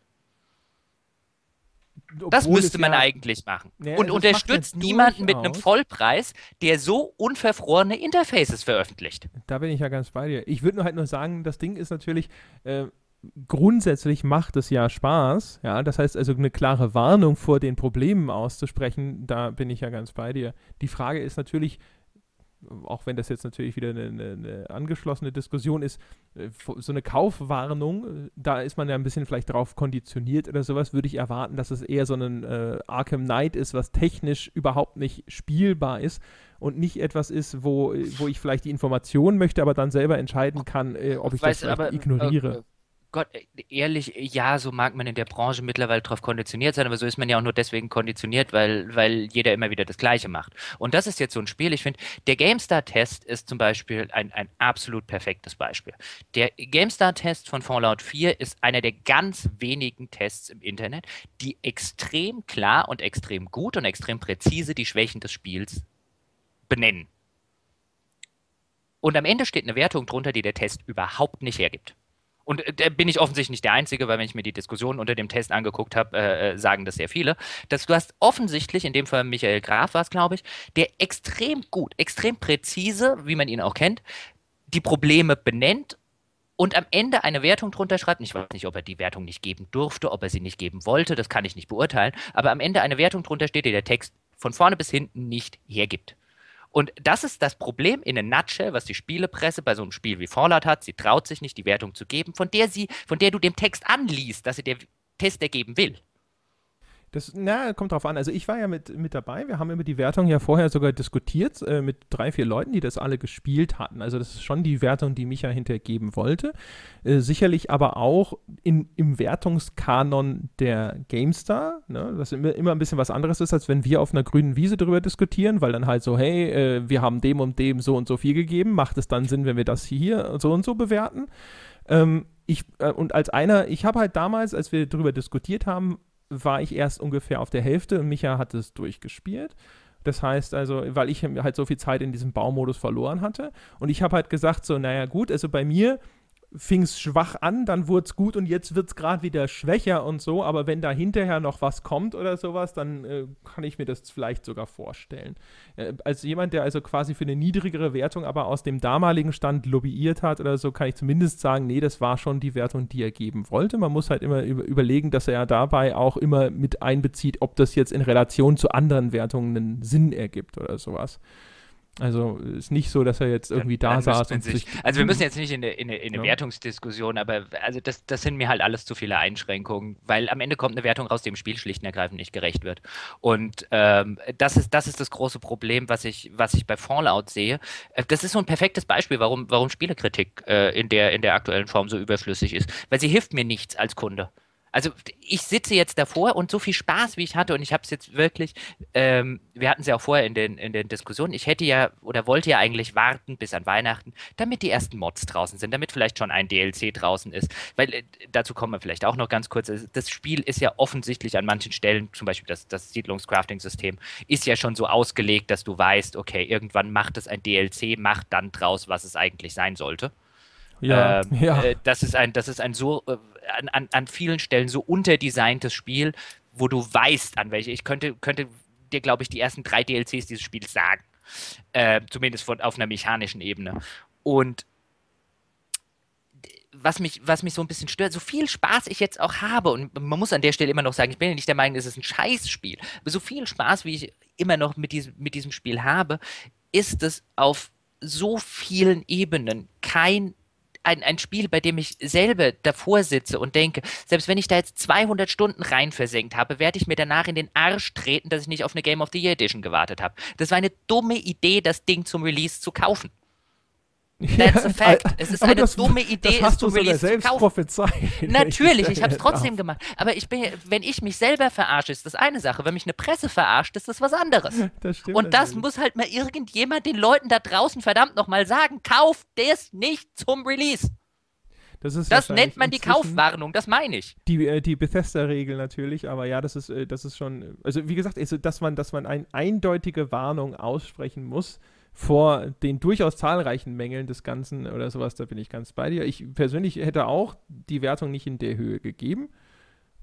Obwohl das müsste man ja, eigentlich machen. Ja, und unterstützt niemanden mit einem Vollpreis, der so unverfrorene Interfaces veröffentlicht. Da bin ich ja ganz bei dir. Ich würde nur halt nur sagen, das Ding ist natürlich, äh, grundsätzlich macht es ja Spaß, ja, das heißt also eine klare Warnung vor den Problemen auszusprechen, da bin ich ja ganz bei dir. Die Frage ist natürlich, auch wenn das jetzt natürlich wieder eine, eine, angeschlossene Diskussion ist, äh, so eine Kaufwarnung, da ist man ja ein bisschen vielleicht drauf konditioniert oder sowas, würde ich erwarten, dass es eher so ein äh, Arkham Knight ist, was technisch überhaupt nicht spielbar ist und nicht etwas ist, wo, wo ich vielleicht die Information möchte, aber dann selber entscheiden kann, äh, ob ich weißt, das aber, ignoriere. Äh, Gott, äh, ehrlich, ja, so mag man in der Branche mittlerweile darauf konditioniert sein, aber so ist man ja auch nur deswegen konditioniert, weil, weil jeder immer wieder das Gleiche macht. Und das ist jetzt so ein Spiel, ich finde, der GameStar-Test ist zum Beispiel ein, ein absolut perfektes Beispiel. Der GameStar-Test von Fallout 4 ist einer der ganz wenigen Tests im Internet, die extrem klar und extrem gut und extrem präzise die Schwächen des Spiels benennen. Und am Ende steht eine Wertung drunter, die der Test überhaupt nicht hergibt und äh, da bin ich offensichtlich nicht der Einzige, weil wenn ich mir die Diskussion unter dem Test angeguckt habe, äh, äh, sagen das sehr viele, dass du hast offensichtlich, in dem Fall Michael Graf war es, glaube ich, der extrem gut, extrem präzise, wie man ihn auch kennt, die Probleme benennt und am Ende eine Wertung drunter schreibt. Ich weiß nicht, ob er die Wertung nicht geben durfte, ob er sie nicht geben wollte, das kann ich nicht beurteilen, aber am Ende eine Wertung drunter steht, die der Text von vorne bis hinten nicht hergibt. Und das ist das Problem in a nutshell, was die Spielepresse bei so einem Spiel wie Fallout hat. Sie traut sich nicht, die Wertung zu geben, von der sie, von der du dem Text anliest, dass sie der Tester geben will. Das, na, kommt drauf an. Also ich war ja mit, mit dabei. Wir haben über die Wertung ja vorher sogar diskutiert äh, mit drei, vier Leuten, die das alle gespielt hatten. Also das ist schon die Wertung, die Micha hinterher geben wollte. Äh, sicherlich aber auch in, im Wertungskanon der GameStar, ne, was immer, immer ein bisschen was anderes ist, als wenn wir auf einer grünen Wiese darüber diskutieren, weil dann halt so, hey, äh, wir haben dem und dem so und so viel gegeben. Macht es dann Sinn, wenn wir das hier so und so bewerten? Ähm, ich, äh, und als einer, ich habe halt damals, als wir darüber diskutiert haben, war ich erst ungefähr auf der Hälfte und Micha hat es durchgespielt. Das heißt also, weil ich halt so viel Zeit in diesem Baumodus verloren hatte. Und ich habe halt gesagt, so, naja, gut, also bei mir fing es schwach an, dann wurde es gut und jetzt wird es gerade wieder schwächer und so, aber wenn da hinterher noch was kommt oder sowas, dann äh, kann ich mir das vielleicht sogar vorstellen. Äh, als jemand, der also quasi für eine niedrigere Wertung aber aus dem damaligen Stand lobbyiert hat oder so, kann ich zumindest sagen, nee, das war schon die Wertung, die er geben wollte. Man muss halt immer über überlegen, dass er ja dabei auch immer mit einbezieht, ob das jetzt in Relation zu anderen Wertungen einen Sinn ergibt oder sowas. Also ist nicht so, dass er jetzt irgendwie da dann saß und sich, Also wir müssen jetzt nicht in eine, in eine, in eine ja. Wertungsdiskussion, aber also das, das sind mir halt alles zu viele Einschränkungen, weil am Ende kommt eine Wertung raus, die dem Spiel schlicht und ergreifend nicht gerecht wird. Und ähm, das, ist, das ist das große Problem, was ich, was ich bei Fallout sehe. Äh, das ist so ein perfektes Beispiel, warum, warum Spielekritik äh, in, der, in der aktuellen Form so überflüssig ist. Weil sie hilft mir nichts als Kunde. Also ich sitze jetzt davor und so viel Spaß, wie ich hatte, und ich habe es jetzt wirklich, ähm, wir hatten es ja auch vorher in den, in den Diskussionen, ich hätte ja oder wollte ja eigentlich warten bis an Weihnachten, damit die ersten Mods draußen sind, damit vielleicht schon ein DLC draußen ist, weil äh, dazu kommen wir vielleicht auch noch ganz kurz, das Spiel ist ja offensichtlich an manchen Stellen, zum Beispiel das, das Siedlungscrafting-System, ist ja schon so ausgelegt, dass du weißt, okay, irgendwann macht es ein DLC, macht dann draus, was es eigentlich sein sollte. Ja, ähm, ja. Äh, das ist ein, das ist ein so äh, an, an, an vielen Stellen so unterdesigntes Spiel, wo du weißt, an welche. Ich könnte, könnte dir, glaube ich, die ersten drei DLCs dieses Spiels sagen. Äh, zumindest von, auf einer mechanischen Ebene. Und was mich, was mich so ein bisschen stört, so viel Spaß ich jetzt auch habe, und man muss an der Stelle immer noch sagen, ich bin ja nicht der Meinung, es ist ein Scheißspiel, aber so viel Spaß, wie ich immer noch mit diesem, mit diesem Spiel habe, ist es auf so vielen Ebenen kein ein, ein Spiel, bei dem ich selber davor sitze und denke, selbst wenn ich da jetzt 200 Stunden rein versenkt habe, werde ich mir danach in den Arsch treten, dass ich nicht auf eine Game of the Year Edition gewartet habe. Das war eine dumme Idee, das Ding zum Release zu kaufen. That's a fact. es ist eine das, dumme Idee, es zum Release selbst zu kaufen. Prophezeit, Natürlich, ich habe es trotzdem gemacht. Aber ich bin, wenn ich mich selber verarsche, ist das eine Sache. Wenn mich eine Presse verarscht, ist das was anderes. Das stimmt Und das muss halt mal irgendjemand den Leuten da draußen verdammt nochmal sagen. Kauft das nicht zum Release. Das, das nennt man die Kaufwarnung, das meine ich. Die, äh, die Bethesda-Regel natürlich, aber ja, das ist, äh, das ist schon, also wie gesagt, also, dass man, dass man eine eindeutige Warnung aussprechen muss, vor den durchaus zahlreichen Mängeln des Ganzen oder sowas, da bin ich ganz bei dir. Ich persönlich hätte auch die Wertung nicht in der Höhe gegeben.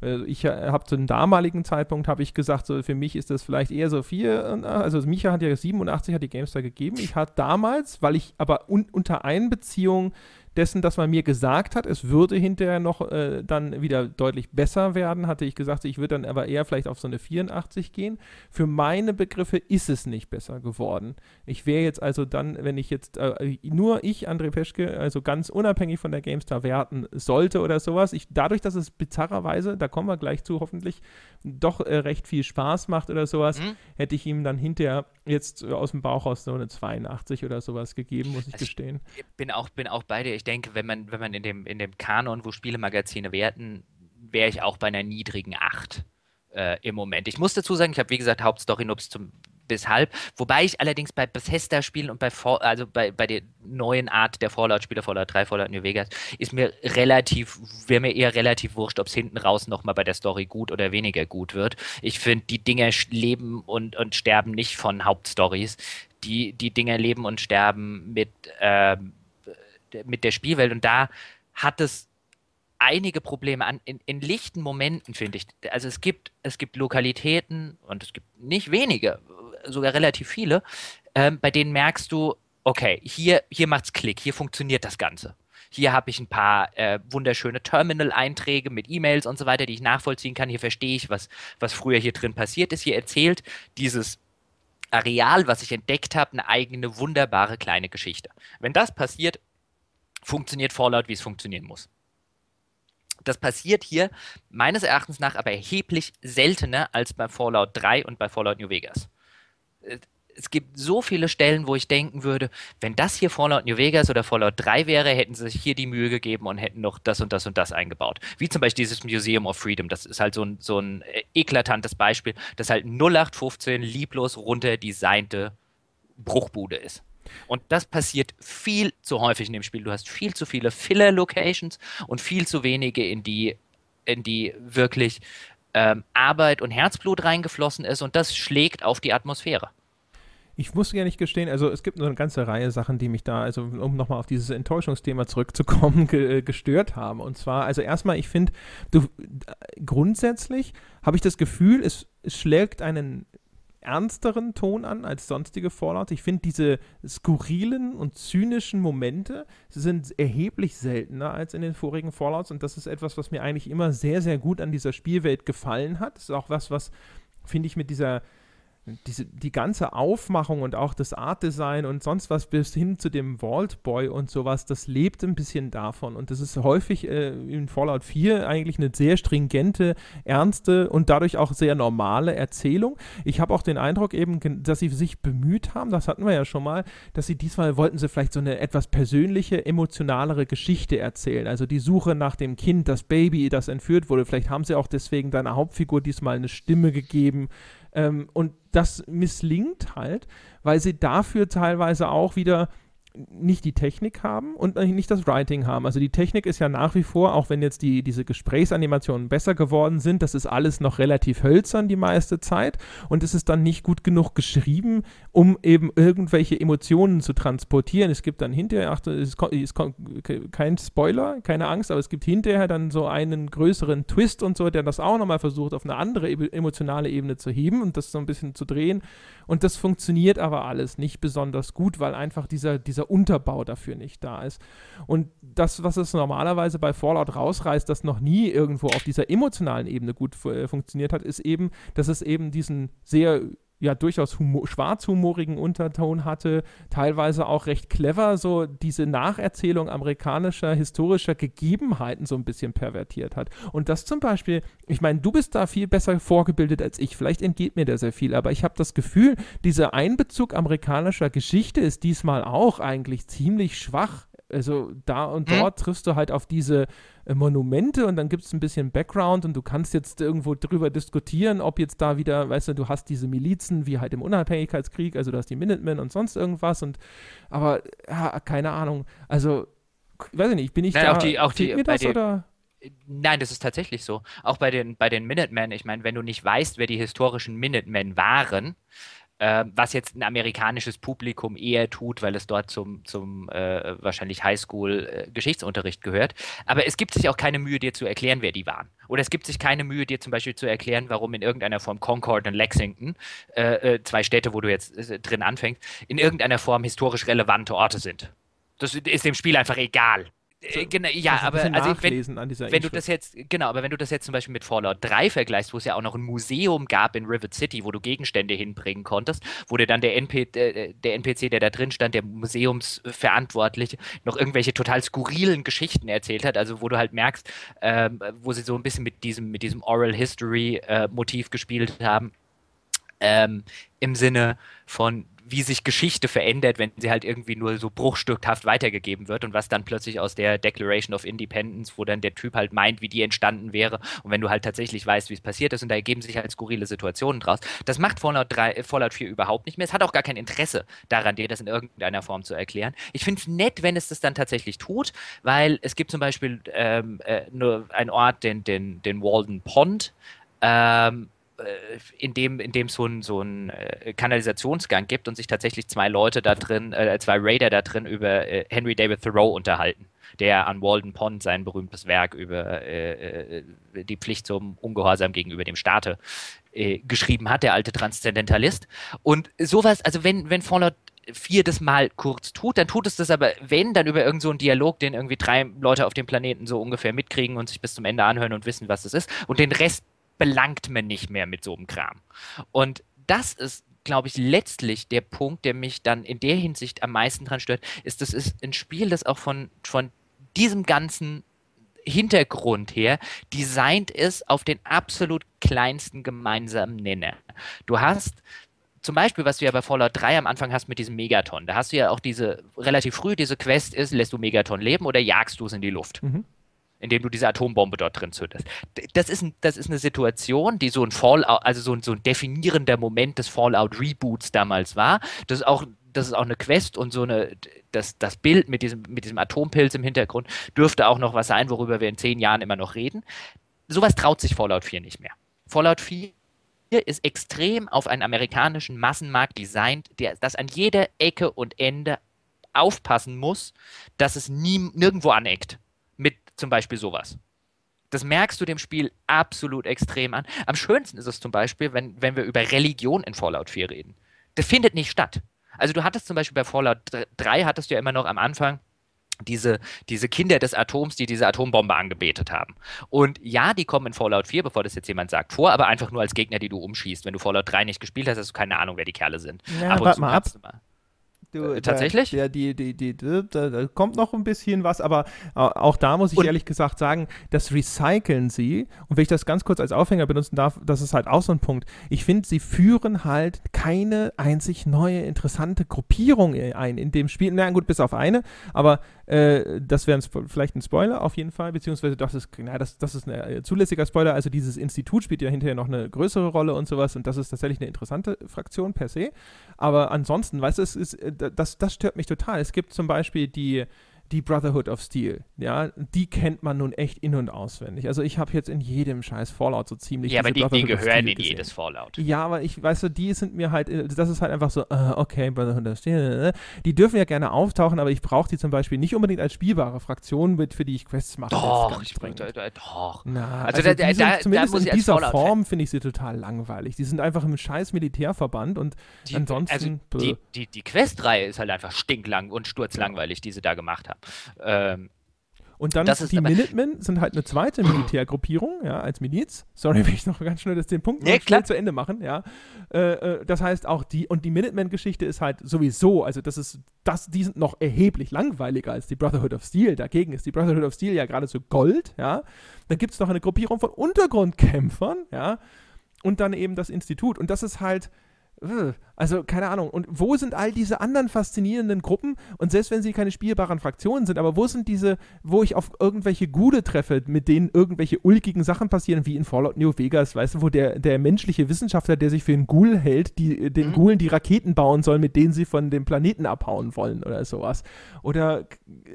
Also ich habe zu einem damaligen Zeitpunkt habe ich gesagt, so für mich ist das vielleicht eher so vier, also Micha hat ja 87 hat die GameStar gegeben. Ich hatte damals, weil ich aber un unter Einbeziehung dessen, dass man mir gesagt hat, es würde hinterher noch äh, dann wieder deutlich besser werden, hatte ich gesagt, ich würde dann aber eher vielleicht auf so eine 84 gehen. Für meine Begriffe ist es nicht besser geworden. Ich wäre jetzt also dann, wenn ich jetzt äh, nur ich, André Peschke, also ganz unabhängig von der GameStar werten sollte oder sowas, ich, dadurch, dass es bizarrerweise, da kommen wir gleich zu hoffentlich, doch äh, recht viel Spaß macht oder sowas, mhm. hätte ich ihm dann hinterher jetzt aus dem Bauch aus so eine 82 oder sowas gegeben, muss ich also gestehen. Ich bin auch, bin auch bei dir. Ich denke, wenn man, wenn man in dem, in dem Kanon, wo Spielemagazine werten, wäre ich auch bei einer niedrigen 8 äh, im Moment. Ich muss dazu sagen, ich habe wie gesagt Hauptstory Nubs zum bis halb. Wobei ich allerdings bei Bethesda-Spielen und bei, also bei, bei der neuen Art der Fallout-Spiele, Fallout 3, Fallout New Vegas, ist mir relativ, wäre mir eher relativ wurscht, ob es hinten raus nochmal bei der Story gut oder weniger gut wird. Ich finde, die Dinger leben und, und sterben nicht von Hauptstories. Die, die Dinger leben und sterben mit, äh, mit der Spielwelt und da hat es einige Probleme an, in, in lichten Momenten, finde ich. Also es gibt, es gibt Lokalitäten und es gibt nicht wenige, sogar relativ viele, ähm, bei denen merkst du, okay, hier, hier macht's Klick, hier funktioniert das Ganze. Hier habe ich ein paar äh, wunderschöne Terminal-Einträge mit E-Mails und so weiter, die ich nachvollziehen kann. Hier verstehe ich, was, was früher hier drin passiert ist. Hier erzählt dieses Areal, was ich entdeckt habe, eine eigene, wunderbare kleine Geschichte. Wenn das passiert, funktioniert Fallout, wie es funktionieren muss. Das passiert hier meines Erachtens nach aber erheblich seltener als bei Fallout 3 und bei Fallout New Vegas. Äh, es gibt so viele Stellen, wo ich denken würde, wenn das hier Fallout New Vegas oder Fallout 3 wäre, hätten sie sich hier die Mühe gegeben und hätten noch das und das und das eingebaut. Wie zum Beispiel dieses Museum of Freedom. Das ist halt so ein, so ein äh, eklatantes Beispiel, das halt 0815 lieblos runterdesignte Bruchbude ist. Und das passiert viel zu häufig in dem Spiel. Du hast viel zu viele Filler-Locations und viel zu wenige, in die, in die wirklich ähm, Arbeit und Herzblut reingeflossen ist und das schlägt auf die Atmosphäre. Ich muss ja nicht gestehen, also es gibt nur eine ganze Reihe Sachen, die mich da, also um nochmal auf dieses Enttäuschungsthema zurückzukommen, ge gestört haben. Und zwar, also erstmal, ich finde, du grundsätzlich habe ich das Gefühl, es, es schlägt einen ernsteren Ton an als sonstige Fallout. Ich finde diese skurrilen und zynischen Momente sind erheblich seltener als in den vorigen Fallouts und das ist etwas, was mir eigentlich immer sehr, sehr gut an dieser Spielwelt gefallen hat. Das ist auch was, was, finde ich, mit dieser diese, die ganze Aufmachung und auch das Artdesign und sonst was bis hin zu dem Vault Boy und sowas, das lebt ein bisschen davon. Und das ist häufig äh, in Fallout 4 eigentlich eine sehr stringente, ernste und dadurch auch sehr normale Erzählung. Ich habe auch den Eindruck eben, dass sie sich bemüht haben, das hatten wir ja schon mal, dass sie diesmal wollten sie vielleicht so eine etwas persönliche, emotionalere Geschichte erzählen. Also die Suche nach dem Kind, das Baby, das entführt wurde. Vielleicht haben sie auch deswegen deiner Hauptfigur diesmal eine Stimme gegeben. Ähm, und das misslingt halt, weil sie dafür teilweise auch wieder nicht die Technik haben und nicht das Writing haben. Also die Technik ist ja nach wie vor, auch wenn jetzt die, diese Gesprächsanimationen besser geworden sind, das ist alles noch relativ hölzern die meiste Zeit und es ist dann nicht gut genug geschrieben, um eben irgendwelche Emotionen zu transportieren. Es gibt dann hinterher, ach, es kommt kein Spoiler, keine Angst, aber es gibt hinterher dann so einen größeren Twist und so, der das auch nochmal versucht, auf eine andere emotionale Ebene zu heben und das so ein bisschen zu drehen. Und das funktioniert aber alles nicht besonders gut, weil einfach dieser, dieser Unterbau dafür nicht da ist. Und das, was es normalerweise bei Fallout rausreißt, das noch nie irgendwo auf dieser emotionalen Ebene gut äh, funktioniert hat, ist eben, dass es eben diesen sehr ja durchaus schwarzhumorigen Unterton hatte, teilweise auch recht clever so diese Nacherzählung amerikanischer historischer Gegebenheiten so ein bisschen pervertiert hat. Und das zum Beispiel, ich meine, du bist da viel besser vorgebildet als ich, vielleicht entgeht mir da sehr viel, aber ich habe das Gefühl, dieser Einbezug amerikanischer Geschichte ist diesmal auch eigentlich ziemlich schwach also da und hm? dort hm? triffst du halt auf diese Monumente und dann gibt es ein bisschen Background und du kannst jetzt irgendwo drüber diskutieren, ob jetzt da wieder, weißt du, du hast diese Milizen wie halt im Unabhängigkeitskrieg, also du hast die Minutemen und sonst irgendwas und aber ja, keine Ahnung. Also weiß ich nicht, bin ich Nein, da auch die, auch die, mir das, den, oder? Nein, das ist tatsächlich so. Auch bei den, bei den Minutemen, ich meine, wenn du nicht weißt, wer die historischen Minutemen waren, äh, was jetzt ein amerikanisches Publikum eher tut, weil es dort zum, zum äh, wahrscheinlich Highschool-Geschichtsunterricht äh, gehört. Aber es gibt sich auch keine Mühe, dir zu erklären, wer die waren. Oder es gibt sich keine Mühe, dir zum Beispiel zu erklären, warum in irgendeiner Form Concord und Lexington, äh, äh, zwei Städte, wo du jetzt äh, drin anfängst, in irgendeiner Form historisch relevante Orte sind. Das ist dem Spiel einfach egal. Äh, genau, ja, aber also wenn, wenn du das jetzt, genau, aber wenn du das jetzt zum Beispiel mit Fallout 3 vergleichst, wo es ja auch noch ein Museum gab in Rivet City, wo du Gegenstände hinbringen konntest, wo dir dann der, NP, der, der NPC, der da drin stand, der Museumsverantwortliche, noch irgendwelche total skurrilen Geschichten erzählt hat, also wo du halt merkst, ähm, wo sie so ein bisschen mit diesem, mit diesem Oral History äh, Motiv gespielt haben. Ähm, Im Sinne von, wie sich Geschichte verändert, wenn sie halt irgendwie nur so bruchstückhaft weitergegeben wird und was dann plötzlich aus der Declaration of Independence, wo dann der Typ halt meint, wie die entstanden wäre und wenn du halt tatsächlich weißt, wie es passiert ist und da ergeben sich halt skurrile Situationen draus. Das macht Fallout, 3, äh, Fallout 4 überhaupt nicht mehr. Es hat auch gar kein Interesse daran, dir das in irgendeiner Form zu erklären. Ich finde es nett, wenn es das dann tatsächlich tut, weil es gibt zum Beispiel ähm, äh, nur einen Ort, den, den, den Walden Pond, ähm, äh, in dem in dem so ein so ein äh, Kanalisationsgang gibt und sich tatsächlich zwei Leute da drin, äh, zwei Raider da drin über äh, Henry David Thoreau unterhalten, der an Walden Pond sein berühmtes Werk über äh, äh, die Pflicht zum Ungehorsam gegenüber dem Staate geschrieben hat, der alte Transzendentalist. Und sowas, also wenn wenn Fallout 4 das mal kurz tut, dann tut es das aber, wenn, dann über irgendeinen so Dialog, den irgendwie drei Leute auf dem Planeten so ungefähr mitkriegen und sich bis zum Ende anhören und wissen, was es ist. Und den Rest belangt man nicht mehr mit so einem Kram. Und das ist glaube ich, letztlich der Punkt, der mich dann in der Hinsicht am meisten dran stört, ist, das ist ein Spiel, das auch von, von diesem ganzen Hintergrund her designt ist auf den absolut kleinsten gemeinsamen Nenner. Du hast zum Beispiel, was du ja bei Fallout 3 am Anfang hast mit diesem Megaton. Da hast du ja auch diese, relativ früh diese Quest ist, lässt du Megaton leben oder jagst du es in die Luft? Mhm. Indem du diese Atombombe dort drin zündest. Das ist, ein, das ist eine Situation, die so ein Fallout, also so ein, so ein definierender Moment des Fallout-Reboots damals war. Das ist auch das ist auch eine Quest und so eine, das, das Bild mit diesem, mit diesem Atompilz im Hintergrund dürfte auch noch was sein, worüber wir in zehn Jahren immer noch reden. Sowas traut sich Fallout 4 nicht mehr. Fallout 4 ist extrem auf einen amerikanischen Massenmarkt designt, der das an jeder Ecke und Ende aufpassen muss, dass es nie, nirgendwo aneckt. Zum Beispiel sowas. Das merkst du dem Spiel absolut extrem an. Am schönsten ist es zum Beispiel, wenn, wenn wir über Religion in Fallout 4 reden. Das findet nicht statt. Also du hattest zum Beispiel bei Fallout 3 hattest du ja immer noch am Anfang diese, diese Kinder des Atoms, die diese Atombombe angebetet haben. Und ja, die kommen in Fallout 4, bevor das jetzt jemand sagt, vor, aber einfach nur als Gegner, die du umschießt. Wenn du Fallout 3 nicht gespielt hast, hast du keine Ahnung, wer die Kerle sind. Ja, warte mal ab. Mal. Du, äh, tatsächlich? Der, die, die, die, da, da, kommt noch ein bisschen was, aber auch da muss ich und ehrlich gesagt sagen, das recyceln sie. Und wenn ich das ganz kurz als Aufhänger benutzen darf, das ist halt auch so ein Punkt. Ich finde, sie führen halt keine einzig neue, interessante Gruppierung ein in dem Spiel. Na gut, bis auf eine, aber äh, das wäre vielleicht ein Spoiler auf jeden Fall, beziehungsweise das ist, na, das, das ist ein äh, zulässiger Spoiler. Also dieses Institut spielt ja hinterher noch eine größere Rolle und sowas und das ist tatsächlich eine interessante Fraktion per se. Aber ansonsten, weißt du, es ist, äh, das, das stört mich total. Es gibt zum Beispiel die, die Brotherhood of Steel, ja, die kennt man nun echt in- und auswendig. Also ich habe jetzt in jedem scheiß Fallout so ziemlich Ja, aber die, die gehören in jedes Fallout. Ja, aber ich, weißt du, die sind mir halt, das ist halt einfach so, uh, okay, Brotherhood of Steel, die dürfen ja gerne auftauchen, aber ich brauche die zum Beispiel nicht unbedingt als spielbare Fraktion, mit, für die ich Quests mache. Doch, ich bringe, doch. Na, also, also da, da, zumindest da in dieser Form finde ich sie total langweilig. Die sind einfach im scheiß Militärverband und die, ansonsten... Also die, die, die Questreihe ist halt einfach stinklang und sturzlangweilig, die sie da gemacht haben. Ähm, und dann die Minutemen sind halt eine zweite Militärgruppierung, ja, als Miliz. Sorry, will ich noch ganz schnell das, den Punkt nee, schnell zu Ende machen, ja. Äh, äh, das heißt auch die, und die Minutemen-Geschichte ist halt sowieso, also das ist, das, die sind noch erheblich langweiliger als die Brotherhood of Steel. Dagegen ist die Brotherhood of Steel ja geradezu Gold, ja. Dann gibt es noch eine Gruppierung von Untergrundkämpfern, ja. Und dann eben das Institut. Und das ist halt, also, keine Ahnung. Und wo sind all diese anderen faszinierenden Gruppen? Und selbst wenn sie keine spielbaren Fraktionen sind, aber wo sind diese, wo ich auf irgendwelche Gude treffe, mit denen irgendwelche ulkigen Sachen passieren, wie in Fallout New Vegas, weißt du, wo der, der menschliche Wissenschaftler, der sich für einen Ghoul hält, die, den mhm. Ghoulen die Raketen bauen soll, mit denen sie von dem Planeten abhauen wollen oder sowas. Oder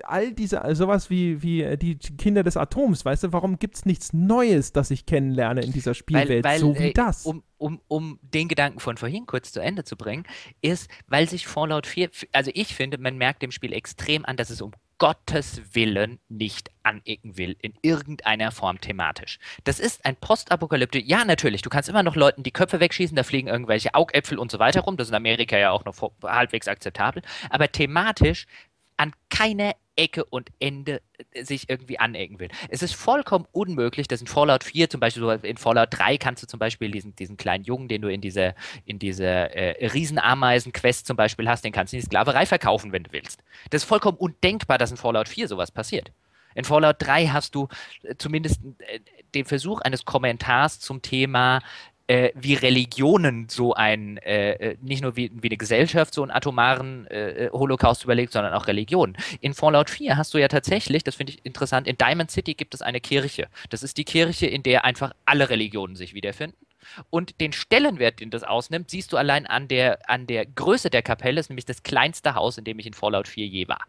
all diese, also sowas wie, wie äh, die Kinder des Atoms, weißt du, warum gibt es nichts Neues, das ich kennenlerne in dieser Spielwelt, weil, weil, so wie äh, das? Um, um, um den Gedanken von vorhin kurz zu Ende zu bringen, ist, weil sich Fallout 4, also ich finde, man merkt dem Spiel extrem an, dass es um Gottes Willen nicht anecken will, in irgendeiner Form thematisch. Das ist ein Postapokalyptik. Ja, natürlich, du kannst immer noch Leuten die Köpfe wegschießen, da fliegen irgendwelche Augäpfel und so weiter rum. Das ist in Amerika ja auch noch halbwegs akzeptabel. Aber thematisch an keiner Ecke und Ende äh, sich irgendwie anecken will. Es ist vollkommen unmöglich, dass in Fallout 4 zum Beispiel, in Fallout 3 kannst du zum Beispiel diesen, diesen kleinen Jungen, den du in dieser, in dieser äh, Riesenameisen-Quest zum Beispiel hast, den kannst du in die Sklaverei verkaufen, wenn du willst. Das ist vollkommen undenkbar, dass in Fallout 4 sowas passiert. In Fallout 3 hast du äh, zumindest äh, den Versuch eines Kommentars zum Thema äh, wie Religionen so ein, äh, äh, nicht nur wie, wie eine Gesellschaft so einen atomaren äh, äh, Holocaust überlegt, sondern auch Religionen. In Fallout 4 hast du ja tatsächlich, das finde ich interessant, in Diamond City gibt es eine Kirche. Das ist die Kirche, in der einfach alle Religionen sich wiederfinden. Und den Stellenwert, den das ausnimmt, siehst du allein an der, an der Größe der Kapelle, ist nämlich das kleinste Haus, in dem ich in Fallout 4 je war.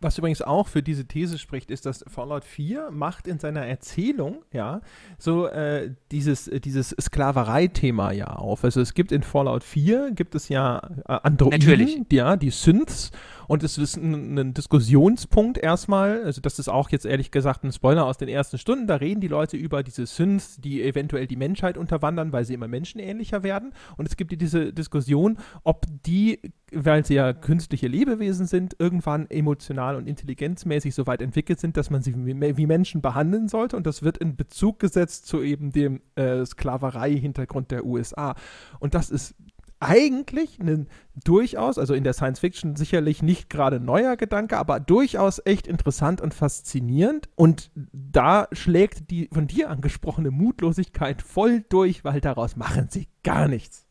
Was übrigens auch für diese These spricht, ist, dass Fallout 4 macht in seiner Erzählung, ja, so äh, dieses, äh, dieses Sklaverei-Thema ja auf. Also es gibt in Fallout 4, gibt es ja äh, Androiden, Natürlich. ja, die Synths und es ist ein, ein, Diskussionspunkt erstmal, also das ist auch jetzt ehrlich gesagt ein Spoiler aus den ersten Stunden, da reden die Leute über diese Synths, die eventuell die Menschheit unterwandern, weil sie immer menschenähnlicher werden. Und es gibt diese Diskussion, ob die, weil sie ja künstliche Lebewesen sind, irgendwann emotional und intelligenzmäßig so weit entwickelt sind, dass man sie wie, Menschen behandeln sollte. Und das wird in Bezug gesetzt zu eben dem äh, Sklaverei-Hintergrund der USA. Und das ist eigentlich ein durchaus, also in der Science Fiction sicherlich nicht gerade neuer Gedanke, aber durchaus echt interessant und faszinierend. Und da schlägt die von dir angesprochene Mutlosigkeit voll durch, weil daraus machen sie gar nichts.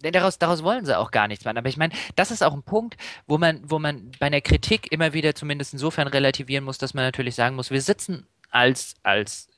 Daraus, daraus wollen sie auch gar nichts machen. Aber ich meine, das ist auch ein Punkt, wo man, wo man bei einer Kritik immer wieder zumindest insofern relativieren muss, dass man natürlich sagen muss, wir sitzen als, als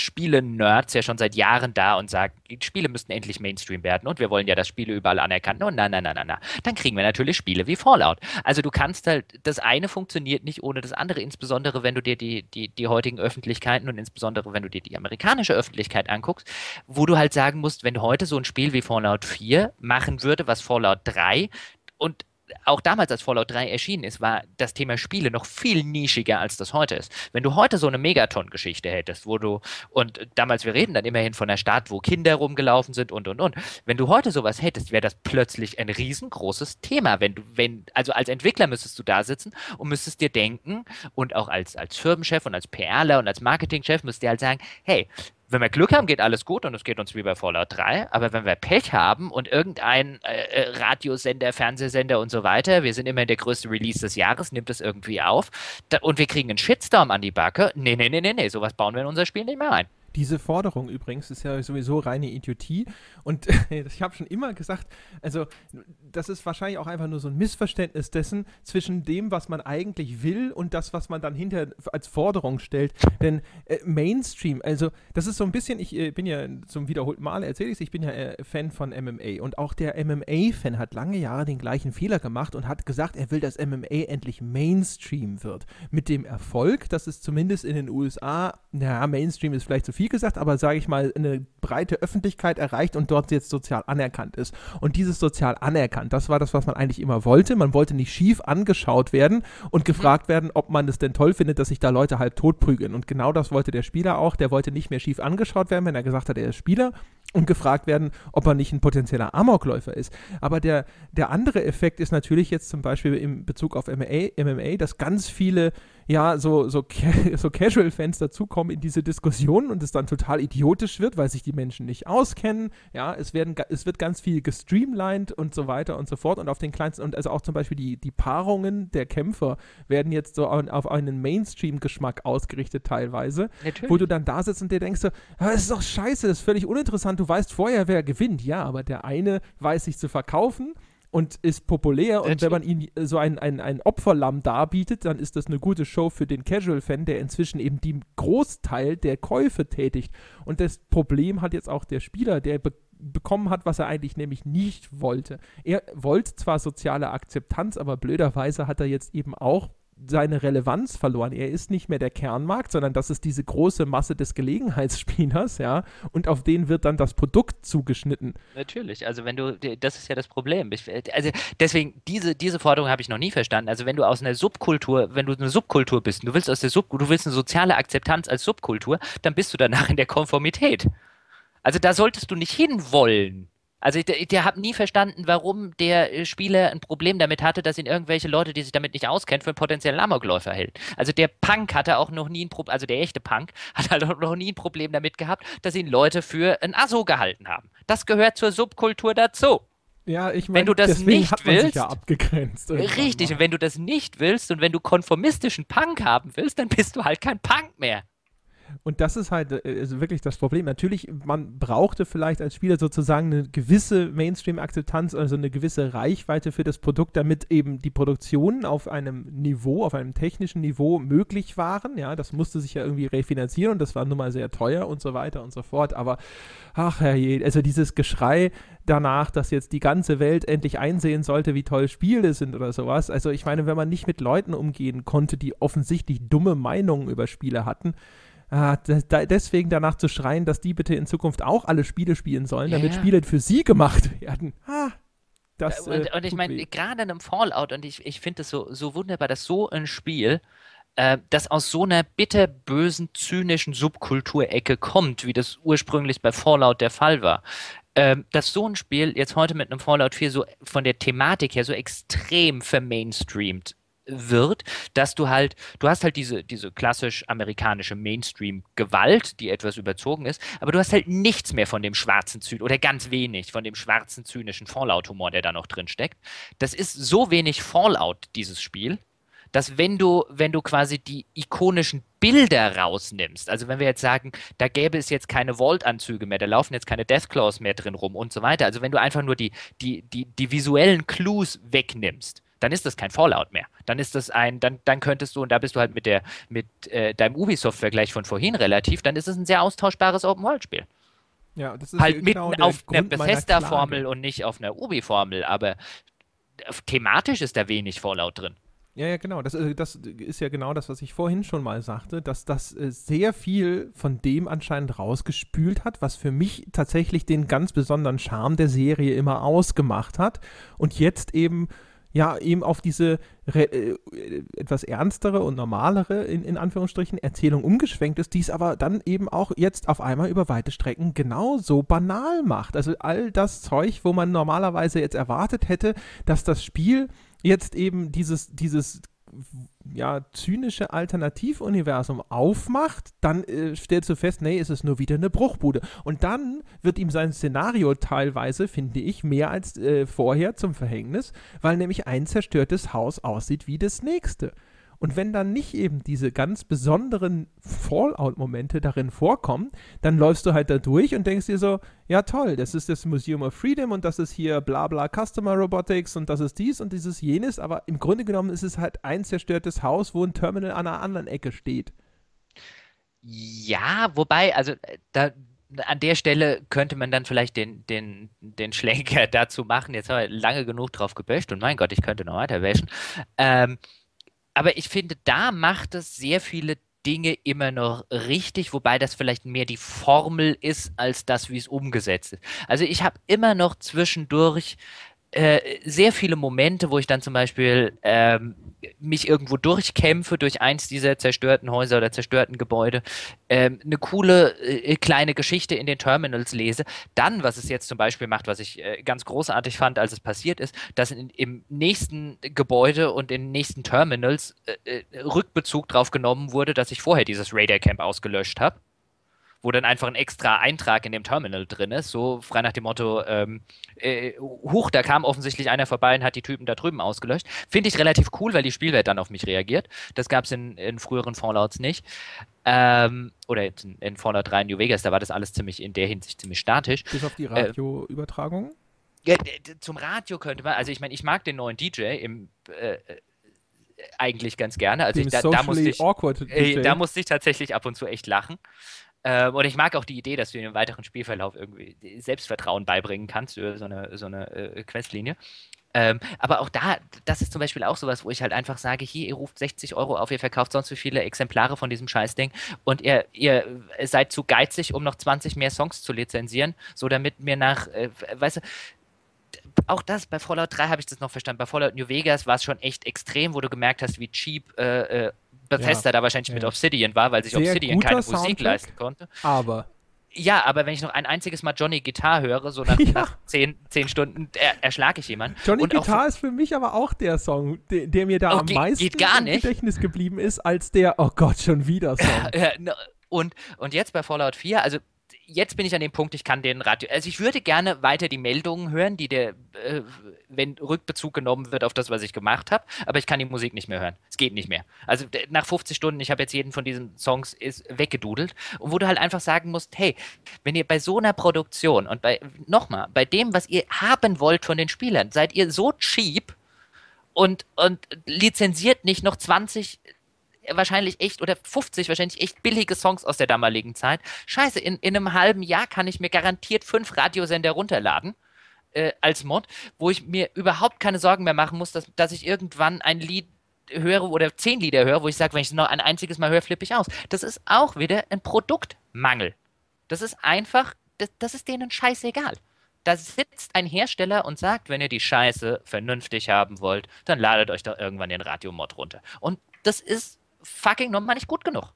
Spiele-Nerds ja schon seit Jahren da und sagen, Spiele müssten endlich Mainstream werden und wir wollen ja, dass Spiele überall anerkannt. Und na, na, na, na, na. Dann kriegen wir natürlich Spiele wie Fallout. Also du kannst halt, das eine funktioniert nicht ohne das andere, insbesondere wenn du dir die, die, die heutigen Öffentlichkeiten und insbesondere wenn du dir die amerikanische Öffentlichkeit anguckst, wo du halt sagen musst, wenn heute so ein Spiel wie Fallout 4 machen würde, was Fallout 3 und auch damals, als Fallout 3 erschienen ist, war das Thema Spiele noch viel nischiger, als das heute ist. Wenn du heute so eine Megaton-Geschichte hättest, wo du, und damals, wir reden dann immerhin von einer Stadt, wo Kinder rumgelaufen sind und, und, und. Wenn du heute sowas hättest, wäre das plötzlich ein riesengroßes Thema. Wenn du, wenn, also als Entwickler müsstest du da sitzen und müsstest dir denken und auch als, als Firmenchef und als PRler und als Marketingchef müsstest dir halt sagen, hey, wenn wir Glück haben, geht alles gut und es geht uns wie bei Fallout 3. Aber wenn wir Pech haben und irgendein äh, äh, Radiosender, Fernsehsender und so weiter, wir sind immer der größte Release des Jahres, nimmt das irgendwie auf da, und wir kriegen einen Shitstorm an die Backe. Nee, nee, nee, nee, nee, sowas bauen wir in unser Spiel nicht mehr ein. Diese Forderung übrigens ist ja sowieso reine Idiotie. Und ich habe schon immer gesagt, also das ist wahrscheinlich auch einfach nur so ein Missverständnis dessen zwischen dem, was man eigentlich will und das, was man dann hinter als Forderung stellt. Denn äh, Mainstream, also das ist so ein bisschen, ich äh, bin ja zum wiederholten Mal erzähle ich es, ich bin ja äh, Fan von MMA und auch der MMA-Fan hat lange Jahre den gleichen Fehler gemacht und hat gesagt, er will, dass MMA endlich Mainstream wird. Mit dem Erfolg, dass es zumindest in den USA, naja, Mainstream ist vielleicht zu viel viel gesagt, aber sage ich mal, eine breite Öffentlichkeit erreicht und dort jetzt sozial anerkannt ist. Und dieses sozial anerkannt, das war das, was man eigentlich immer wollte. Man wollte nicht schief angeschaut werden und gefragt werden, ob man es denn toll findet, dass sich da Leute halb tot prügeln. Und genau das wollte der Spieler auch. Der wollte nicht mehr schief angeschaut werden, wenn er gesagt hat, er ist Spieler und gefragt werden, ob er nicht ein potenzieller Amokläufer ist. Aber der, der andere Effekt ist natürlich jetzt zum Beispiel in Bezug auf MMA, MMA dass ganz viele ja, so, so, so Casual-Fans dazukommen in diese Diskussion und es dann total idiotisch wird, weil sich die Menschen nicht auskennen. Ja, es, werden, es wird ganz viel gestreamlined und so weiter und so fort. Und auf den kleinsten, und also auch zum Beispiel die, die Paarungen der Kämpfer werden jetzt so auf einen Mainstream-Geschmack ausgerichtet teilweise. Natürlich. Wo du dann da sitzt und dir denkst, so, ah, das ist doch scheiße, das ist völlig uninteressant. Du weißt vorher, wer gewinnt. Ja, aber der eine weiß sich zu verkaufen und ist populär. Und wenn man ihm so ein, ein, ein Opferlamm darbietet, dann ist das eine gute Show für den Casual-Fan, der inzwischen eben den Großteil der Käufe tätigt. Und das Problem hat jetzt auch der Spieler, der be bekommen hat, was er eigentlich nämlich nicht wollte. Er wollte zwar soziale Akzeptanz, aber blöderweise hat er jetzt eben auch seine Relevanz verloren. Er ist nicht mehr der Kernmarkt, sondern das ist diese große Masse des Gelegenheitsspielers, ja, und auf den wird dann das Produkt zugeschnitten. Natürlich, also wenn du, das ist ja das Problem. Also deswegen, diese, diese Forderung habe ich noch nie verstanden. Also wenn du aus einer Subkultur, wenn du eine Subkultur bist, du willst aus der Sub, du willst eine soziale Akzeptanz als Subkultur, dann bist du danach in der Konformität. Also da solltest du nicht hinwollen. Also ich, ich, ich habe nie verstanden, warum der äh, Spieler ein Problem damit hatte, dass ihn irgendwelche Leute, die sich damit nicht auskennen, für einen potenziellen Amokläufer hält. Also der Punk hatte auch noch nie ein Problem, also der echte Punk hat halt auch noch nie ein Problem damit gehabt, dass ihn Leute für ein Asso gehalten haben. Das gehört zur Subkultur dazu. Ja, ich meine, wenn du das nicht willst, ja abgegrenzt. Richtig, und wenn du das nicht willst und wenn du konformistischen Punk haben willst, dann bist du halt kein Punk mehr. Und das ist halt äh, also wirklich das Problem. Natürlich, man brauchte vielleicht als Spieler sozusagen eine gewisse Mainstream-Akzeptanz, also eine gewisse Reichweite für das Produkt, damit eben die Produktionen auf einem Niveau, auf einem technischen Niveau möglich waren. Ja, das musste sich ja irgendwie refinanzieren und das war nun mal sehr teuer und so weiter und so fort. Aber ach herrje, also dieses Geschrei danach, dass jetzt die ganze Welt endlich einsehen sollte, wie toll Spiele sind oder sowas. Also ich meine, wenn man nicht mit Leuten umgehen konnte, die offensichtlich dumme Meinungen über Spiele hatten, ah, da, deswegen danach zu schreien, dass die bitte in Zukunft auch alle Spiele spielen sollen, damit ja. Spiele für sie gemacht werden. Ah, das, und, äh, und ich meine, gerade in einem Fallout, und ich, ich finde es so, so wunderbar, dass so ein Spiel, äh, das aus so einer bitterbösen, zynischen Subkulturecke kommt, wie das ursprünglich bei Fallout der Fall war. Äh, dass so ein Spiel jetzt heute mit einem Fallout 4 so von der Thematik her so extrem vermainstreamt wird, dass du halt, du hast halt diese, diese klassisch amerikanische Mainstream-Gewalt, die etwas überzogen ist, aber du hast halt nichts mehr von dem schwarzen Zynisch oder ganz wenig von dem schwarzen zynischen Fallout-Humor, der da noch drin steckt. Das ist so wenig Fallout, dieses Spiel, dass wenn du, wenn du quasi die ikonischen Bilder rausnimmst, also wenn wir jetzt sagen, da gäbe es jetzt keine Vault-Anzüge mehr, da laufen jetzt keine Deathclaws mehr drin rum und so weiter, also wenn du einfach nur die, die, die, die visuellen Clues wegnimmst, dann ist das kein Fallout mehr. Dann ist das ein, dann, dann könntest du, und da bist du halt mit der, mit äh, deinem Ubisoft-Vergleich von vorhin relativ, dann ist es ein sehr austauschbares Open-World-Spiel. Ja, das ist halt genau mitten auf einer Bethesda-Formel und nicht auf einer Ubi-Formel, aber thematisch ist da wenig Fallout drin. Ja, ja, genau. Das, äh, das ist ja genau das, was ich vorhin schon mal sagte, dass das äh, sehr viel von dem anscheinend rausgespült hat, was für mich tatsächlich den ganz besonderen Charme der Serie immer ausgemacht hat. Und jetzt eben ja eben auf diese äh, etwas ernstere und normalere, in, in Anführungsstrichen, Erzählung umgeschwenkt ist, die es aber dann eben auch jetzt auf einmal über weite Strecken genauso banal macht. Also all das Zeug, wo man normalerweise jetzt erwartet hätte, dass das Spiel jetzt eben dieses, dieses ja, zynische Alternativuniversum aufmacht, dann äh, stellst du fest, nee, es ist nur wieder eine Bruchbude. Und dann wird ihm sein Szenario teilweise, finde ich, mehr als äh, vorher zum Verhängnis, weil nämlich ein zerstörtes Haus aussieht wie das nächste. Und wenn dann nicht eben diese ganz besonderen Fallout-Momente darin vorkommen, dann läufst du halt da durch und denkst dir so, ja toll, das ist das Museum of Freedom und das ist hier bla bla Customer Robotics und das ist dies und dieses jenes, aber im Grunde genommen ist es halt ein zerstörtes Haus, wo ein Terminal an einer anderen Ecke steht. Ja, wobei, also äh, da, an der Stelle könnte man dann vielleicht den, den, den Schlenker dazu machen. Jetzt haben wir lange genug drauf geböscht und mein Gott, ich könnte noch weiter wäschen. Ähm, aber ich finde, da macht es sehr viele Dinge immer noch richtig, wobei das vielleicht mehr die Formel ist, als das, wie es umgesetzt ist. Also ich habe immer noch zwischendurch äh, sehr viele Momente, wo ich dann zum Beispiel ähm, mich irgendwo durchkämpfe durch eins dieser zerstörten Häuser oder zerstörten Gebäude, ähm, eine coole äh, kleine Geschichte in den Terminals lese. Dann, was es jetzt zum Beispiel macht, was ich äh, ganz großartig fand, als es passiert ist, dass in, im nächsten Gebäude und in den nächsten Terminals äh, äh Rückbezug drauf genommen wurde, dass ich vorher dieses Radar Camp ausgelöscht habe wo dann einfach ein extra Eintrag in dem Terminal drin ist, so frei nach dem Motto, ähm, äh, huch, da kam offensichtlich einer vorbei und hat die Typen da drüben ausgelöscht. Finde ich relativ cool, weil die Spielwelt dann auf mich reagiert. Das gab es in, in, früheren Fallouts nicht. Ähm, oder in, in, Fallout 3 New Vegas, da war das alles ziemlich in der Hinsicht ziemlich statisch. Bis auf die äh, Radioübertragung? Äh, zum Radio könnte man, also ich meine, ich mag den neuen DJ im äh, eigentlich ganz gerne. Also ich, da, da, musste ich, äh, da musste ich tatsächlich ab und zu echt lachen. Ähm, und ich mag auch die Idee, dass du in dem weiteren Spielverlauf irgendwie Selbstvertrauen beibringen kannst über so eine, so eine äh, Questlinie. Ähm, aber auch da, das ist zum Beispiel auch sowas, wo ich halt einfach sage, hier, ihr ruft 60 Euro auf, ihr verkauft sonst wie viele Exemplare von diesem Scheißding und ihr, ihr seid zu geizig, um noch 20 mehr Songs zu lizenzieren, so damit mir nach, äh, weißt du, auch das, bei Fallout 3 habe ich das noch verstanden. Bei Fallout New Vegas war es schon echt extrem, wo du gemerkt hast, wie cheap äh, äh Bethesda ja. da wahrscheinlich ja. mit Obsidian war, weil sich Sehr Obsidian keine Musik Soundtrack, leisten konnte. Aber. Ja, aber wenn ich noch ein einziges Mal Johnny Guitar höre, so nach, ja. nach zehn, zehn Stunden, er, erschlage ich jemanden. Johnny und Guitar ist für mich aber auch der Song, der, der mir da oh, am meisten im Gedächtnis geblieben ist, als der, oh Gott, schon wieder Song. und, und jetzt bei Fallout 4, also jetzt bin ich an dem Punkt, ich kann den Radio. Also ich würde gerne weiter die Meldungen hören, die der, äh, wenn Rückbezug genommen wird auf das, was ich gemacht habe, aber ich kann die Musik nicht mehr hören. Es geht nicht mehr. Also nach 50 Stunden, ich habe jetzt jeden von diesen Songs ist weggedudelt und wo du halt einfach sagen musst, hey, wenn ihr bei so einer Produktion und bei nochmal, bei dem, was ihr haben wollt von den Spielern, seid ihr so cheap und, und lizenziert nicht noch 20 wahrscheinlich echt, oder 50 wahrscheinlich echt billige Songs aus der damaligen Zeit. Scheiße, in, in einem halben Jahr kann ich mir garantiert fünf Radiosender runterladen. Äh, als Mod, wo ich mir überhaupt keine Sorgen mehr machen muss, dass, dass ich irgendwann ein Lied höre oder zehn Lieder höre, wo ich sage, wenn ich es noch ein einziges Mal höre, flippe ich aus. Das ist auch wieder ein Produktmangel. Das ist einfach, das, das ist denen scheißegal. Da sitzt ein Hersteller und sagt, wenn ihr die Scheiße vernünftig haben wollt, dann ladet euch doch irgendwann den Radiomod runter. Und das ist fucking nochmal nicht gut genug.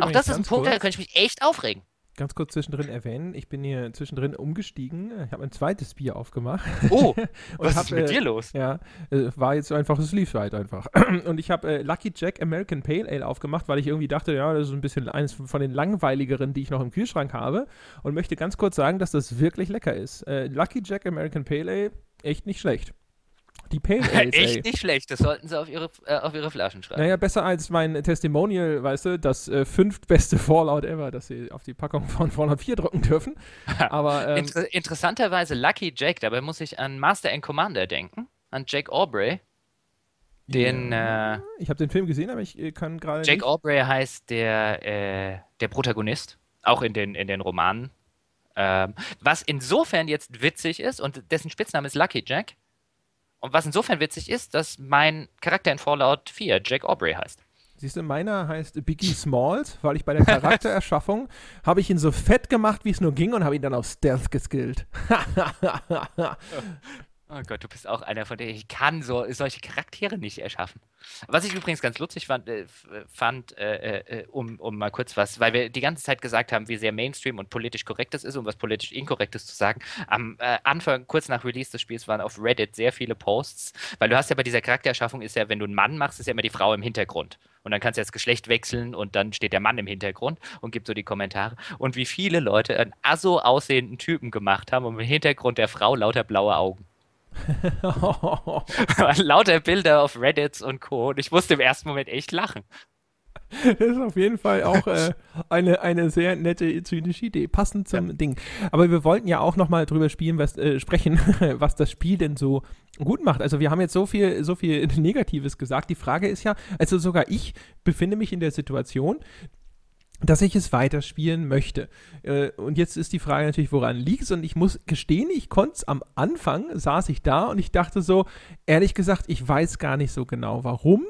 Auch das ist ein Punkt, da könnte ich mich echt aufregen. ganz kurz zwischendrin erwähnen, ich bin hier zwischendrin umgestiegen. Ich habe ein zweites Bier aufgemacht. Oh, was hab, ist mit äh, dir los? Ja, äh, war jetzt einfach, es lief halt einfach. Und ich habe äh, Lucky Jack American Pale Ale aufgemacht, weil ich irgendwie dachte, ja, das ist ein bisschen eines von den langweiligeren, die ich noch im Kühlschrank habe. Und möchte ganz kurz sagen, dass das wirklich lecker ist. Äh, Lucky Jack American Pale Ale, echt nicht schlecht. Die Pale Ales, Echt nicht schlecht, das sollten sie auf ihre, äh, auf ihre Flaschen schreiben. Naja, besser als mein Testimonial, weißt du, das äh, fünftbeste Fallout ever, das sie auf die Packung von Fallout 4 drucken dürfen. Aber, ähm, Inter interessanterweise Lucky Jake, dabei muss ich an Master and Commander denken, an Jake Aubrey. Den, ja, äh, ich habe den Film gesehen, aber ich äh, kann gerade Jake nicht. Aubrey heißt der, äh, der Protagonist, auch in den, in den Romanen. Ähm, was insofern jetzt witzig ist und dessen Spitzname ist Lucky Jack und was insofern witzig ist, dass mein Charakter in Fallout 4 Jack Aubrey heißt. Siehst du, meiner heißt Biggie Smalls, weil ich bei der Charaktererschaffung habe ich ihn so fett gemacht, wie es nur ging und habe ihn dann auf Stealth geskillt. Oh Gott, du bist auch einer von denen, ich kann so, solche Charaktere nicht erschaffen. Was ich übrigens ganz lustig fand, äh, fand äh, äh, um, um mal kurz was, weil wir die ganze Zeit gesagt haben, wie sehr Mainstream und politisch korrekt das ist, um was politisch inkorrektes zu sagen. Am äh, Anfang, kurz nach Release des Spiels, waren auf Reddit sehr viele Posts, weil du hast ja bei dieser Charaktererschaffung ist ja, wenn du einen Mann machst, ist ja immer die Frau im Hintergrund. Und dann kannst du das Geschlecht wechseln und dann steht der Mann im Hintergrund und gibt so die Kommentare. Und wie viele Leute einen asso aussehenden Typen gemacht haben und im Hintergrund der Frau lauter blaue Augen. Lauter Bilder auf Reddit und Co. Und ich musste im ersten Moment echt lachen. Das ist auf jeden Fall auch äh, eine, eine sehr nette, zynische Idee, passend zum ja. Ding. Aber wir wollten ja auch nochmal drüber spielen, was, äh, sprechen, was das Spiel denn so gut macht. Also wir haben jetzt so viel, so viel Negatives gesagt. Die Frage ist ja, also sogar ich befinde mich in der Situation, dass ich es weiterspielen möchte. Äh, und jetzt ist die Frage natürlich, woran liegt es? Und ich muss gestehen, ich konnte es am Anfang, saß ich da und ich dachte so, ehrlich gesagt, ich weiß gar nicht so genau warum.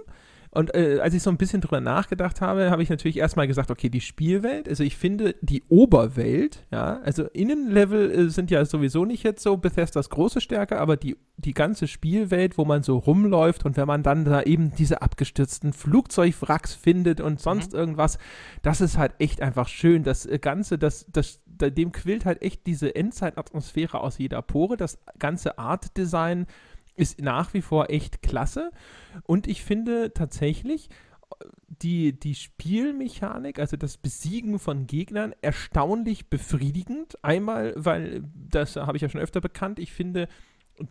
Und äh, als ich so ein bisschen drüber nachgedacht habe, habe ich natürlich erstmal gesagt, okay, die Spielwelt, also ich finde die Oberwelt, ja, also Innenlevel äh, sind ja sowieso nicht jetzt so Bethesdas große Stärke, aber die, die ganze Spielwelt, wo man so rumläuft und wenn man dann da eben diese abgestürzten Flugzeugwracks findet und sonst mhm. irgendwas, das ist halt echt einfach schön. Das äh, Ganze, das, das, dem quillt halt echt diese Endzeitatmosphäre aus jeder Pore, das ganze Art-Design ist nach wie vor echt klasse. Und ich finde tatsächlich die, die Spielmechanik, also das Besiegen von Gegnern, erstaunlich befriedigend. Einmal, weil, das habe ich ja schon öfter bekannt, ich finde,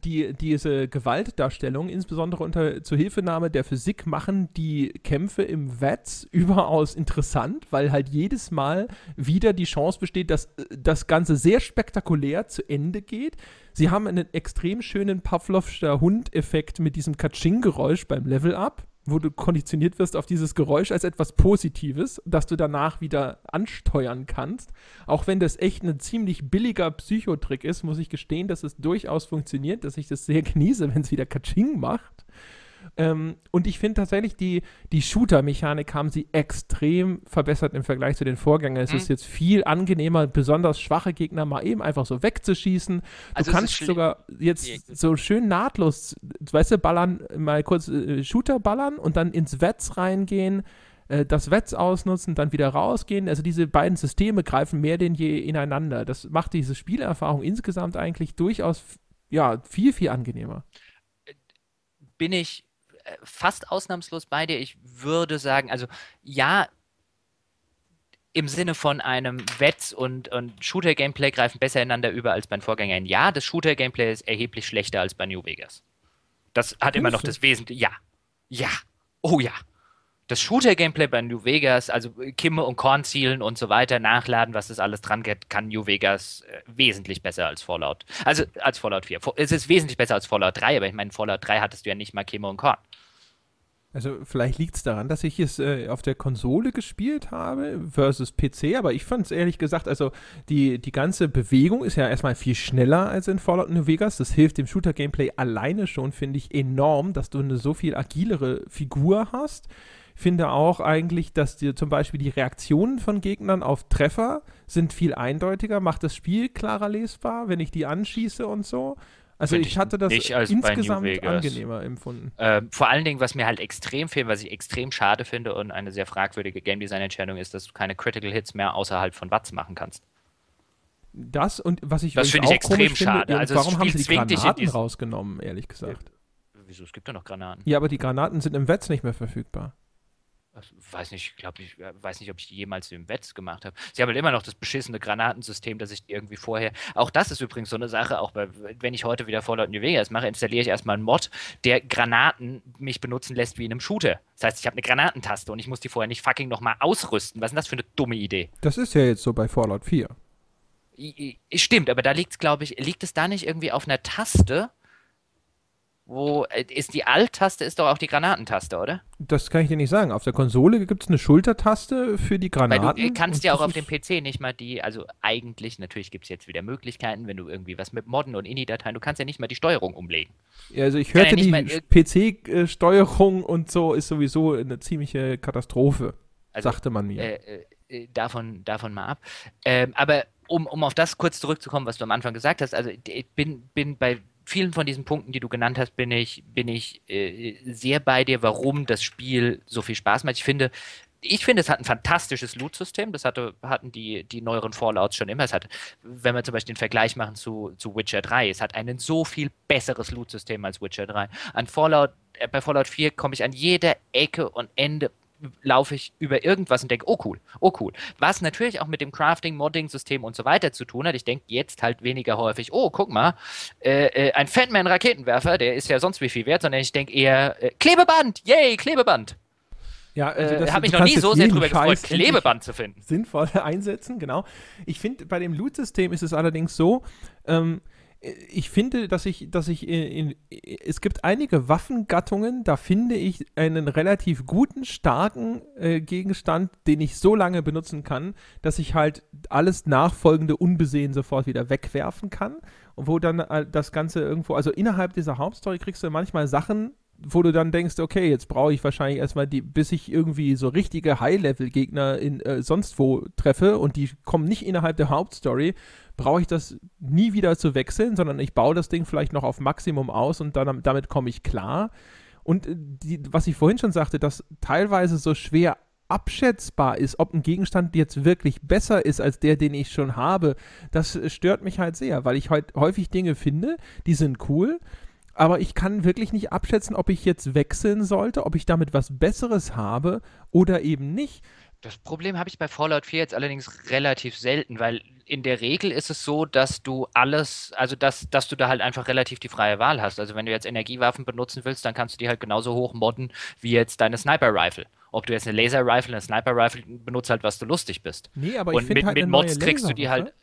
die, diese Gewaltdarstellung, insbesondere unter Zuhilfenahme der Physik, machen die Kämpfe im WETS überaus interessant, weil halt jedes Mal wieder die Chance besteht, dass äh, das Ganze sehr spektakulär zu Ende geht. Sie haben einen extrem schönen Pavlovscher Hund-Effekt mit diesem Katsching-Geräusch beim Level-Up wo du konditioniert wirst auf dieses Geräusch als etwas Positives, das du danach wieder ansteuern kannst. Auch wenn das echt ein ziemlich billiger Psychotrick ist, muss ich gestehen, dass es durchaus funktioniert, dass ich das sehr genieße, wenn es wieder Katsching macht. Ähm, und ich finde tatsächlich, die, die Shooter-Mechanik haben sie extrem verbessert im Vergleich zu den Vorgängern. Es mhm. ist jetzt viel angenehmer, besonders schwache Gegner mal eben einfach so wegzuschießen. Du also kannst sogar jetzt so schön nahtlos, weißt du, ballern, mal kurz äh, Shooter ballern und dann ins Wetz reingehen äh, das Wetz ausnutzen, dann wieder rausgehen. Also diese beiden Systeme greifen mehr denn je ineinander. Das macht diese Spielerfahrung insgesamt eigentlich durchaus ja, viel, viel angenehmer. Bin ich fast ausnahmslos bei dir. Ich würde sagen, also ja, im Sinne von einem Wetz- und, und Shooter-Gameplay greifen besser ineinander über als beim Vorgängern. Ja, das Shooter-Gameplay ist erheblich schlechter als bei New Vegas. Das hat immer noch das Wesentliche. Ja. Ja. Oh ja. Das Shooter-Gameplay bei New Vegas, also Kimme und Korn zielen und so weiter, nachladen, was das alles dran geht, kann New Vegas äh, wesentlich besser als Fallout. Also als Fallout 4. Es ist wesentlich besser als Fallout 3, aber ich meine, Fallout 3 hattest du ja nicht mal Kimme und Korn. Also vielleicht liegt es daran, dass ich es äh, auf der Konsole gespielt habe versus PC, aber ich fand es ehrlich gesagt, also die, die ganze Bewegung ist ja erstmal viel schneller als in Fallout New Vegas. Das hilft dem Shooter-Gameplay alleine schon, finde ich, enorm, dass du eine so viel agilere Figur hast. Finde auch eigentlich, dass dir zum Beispiel die Reaktionen von Gegnern auf Treffer sind viel eindeutiger, macht das Spiel klarer lesbar, wenn ich die anschieße und so. Also ich ich hatte das insgesamt angenehmer empfunden. Ähm, vor allen Dingen, was mir halt extrem fehlt, was ich extrem schade finde und eine sehr fragwürdige Game Design Entscheidung ist, dass du keine Critical Hits mehr außerhalb von Watts machen kannst. Das und was ich Das finde ich extrem finde, schade. ja, Also warum haben sie die Granaten rausgenommen, ehrlich gesagt? Wieso? Es gibt doch noch Granaten. Ja, aber die Granaten sind im Wetz nicht mehr verfügbar. Ich weiß nicht, ich glaube, ich weiß nicht, ob ich die jemals im Wetz gemacht habe. Sie haben halt immer noch das beschissene Granatensystem, das ich irgendwie vorher. Auch das ist übrigens so eine Sache, auch bei, wenn ich heute wieder Fallout New Vegas mache, installiere ich erstmal einen Mod, der Granaten mich benutzen lässt wie in einem Shooter. Das heißt, ich habe eine Granatentaste und ich muss die vorher nicht fucking nochmal ausrüsten. Was ist denn das für eine dumme Idee? Das ist ja jetzt so bei Fallout 4. I- I- Stimmt, aber da liegt es, glaube ich, liegt es da nicht irgendwie auf einer Taste? Wo äh, ist die Alt-Taste, ist doch auch die Granatentaste, oder? Das kann ich dir nicht sagen. Auf der Konsole gibt es eine Schultertaste für die Weil Granaten. du äh, kannst ja auch auf dem PC nicht mal die, also eigentlich, natürlich gibt es jetzt wieder Möglichkeiten, wenn du irgendwie was mit Modden und INI-Dateien, du kannst ja nicht mal die Steuerung umlegen. Ja, Also ich ja hörte, nicht die ir- PC-Steuerung und so ist sowieso eine ziemliche Katastrophe, Also, sagte man mir. Äh, äh, davon, davon mal ab. Ähm, aber um, um auf das kurz zurückzukommen, was du am Anfang gesagt hast, also ich bin, bin bei vielen von diesen Punkten, die du genannt hast, bin ich, bin ich äh, sehr bei dir, warum das Spiel so viel Spaß macht. Ich finde, ich finde, es hat ein fantastisches Loot-System. Das hatte, hatten die, die neueren Fallouts schon immer. Es hat, wenn wir zum Beispiel den Vergleich machen zu, zu Witcher 3, es hat ein so viel besseres Loot-System als Witcher 3. An Fallout, äh, bei Fallout 4 komme ich an jeder Ecke und Ende laufe ich über irgendwas und denke, oh cool, oh cool. Was natürlich auch mit dem Crafting, Modding-System und so weiter zu tun hat. Ich denke jetzt halt weniger häufig, oh, guck mal, äh, äh, ein Fatman-Raketenwerfer, der ist ja sonst wie viel wert, sondern ich denke eher, äh, Klebeband, yay, Klebeband. ja, also Äh, das- Habe du ich noch nie so sehr drüber gefreut, Klebeband zu finden. sinnvoll einsetzen, genau. Ich finde, bei dem Loot-System ist es allerdings so, ähm, ich finde, dass ich, dass ich in, in, es gibt einige Waffengattungen, da finde ich einen relativ guten, starken äh, Gegenstand, den ich so lange benutzen kann, dass ich halt alles nachfolgende unbesehen sofort wieder wegwerfen kann. Und wo dann äh, das Ganze irgendwo, also innerhalb dieser Hauptstory kriegst du manchmal Sachen, wo du dann denkst, okay, jetzt brauche ich wahrscheinlich erstmal die, bis ich irgendwie so richtige High-Level-Gegner in äh, sonst wo treffe und die kommen nicht innerhalb der Hauptstory, brauche ich das nie wieder zu wechseln, sondern ich baue das Ding vielleicht noch auf Maximum aus und dann damit komme ich klar. Und äh, die, was ich vorhin schon sagte, dass teilweise so schwer abschätzbar ist, ob ein Gegenstand jetzt wirklich besser ist als der, den ich schon habe, das äh, stört mich halt sehr, weil ich halt häufig Dinge finde, die sind cool, aber ich kann wirklich nicht abschätzen, ob ich jetzt wechseln sollte, ob ich damit was Besseres habe oder eben nicht. Das Problem habe ich bei Fallout 4 jetzt allerdings relativ selten, weil in der Regel ist es so, dass du alles, also dass, dass du da halt einfach relativ die freie Wahl hast. Also wenn du jetzt Energiewaffen benutzen willst, dann kannst du die halt genauso hoch modden wie jetzt deine Sniper-Rifle. Ob du jetzt eine Laser-Rifle, eine Sniper-Rifle benutzt halt, was du lustig bist. Nee, aber ich Und finde mit, halt mit Mods kriegst du die halt.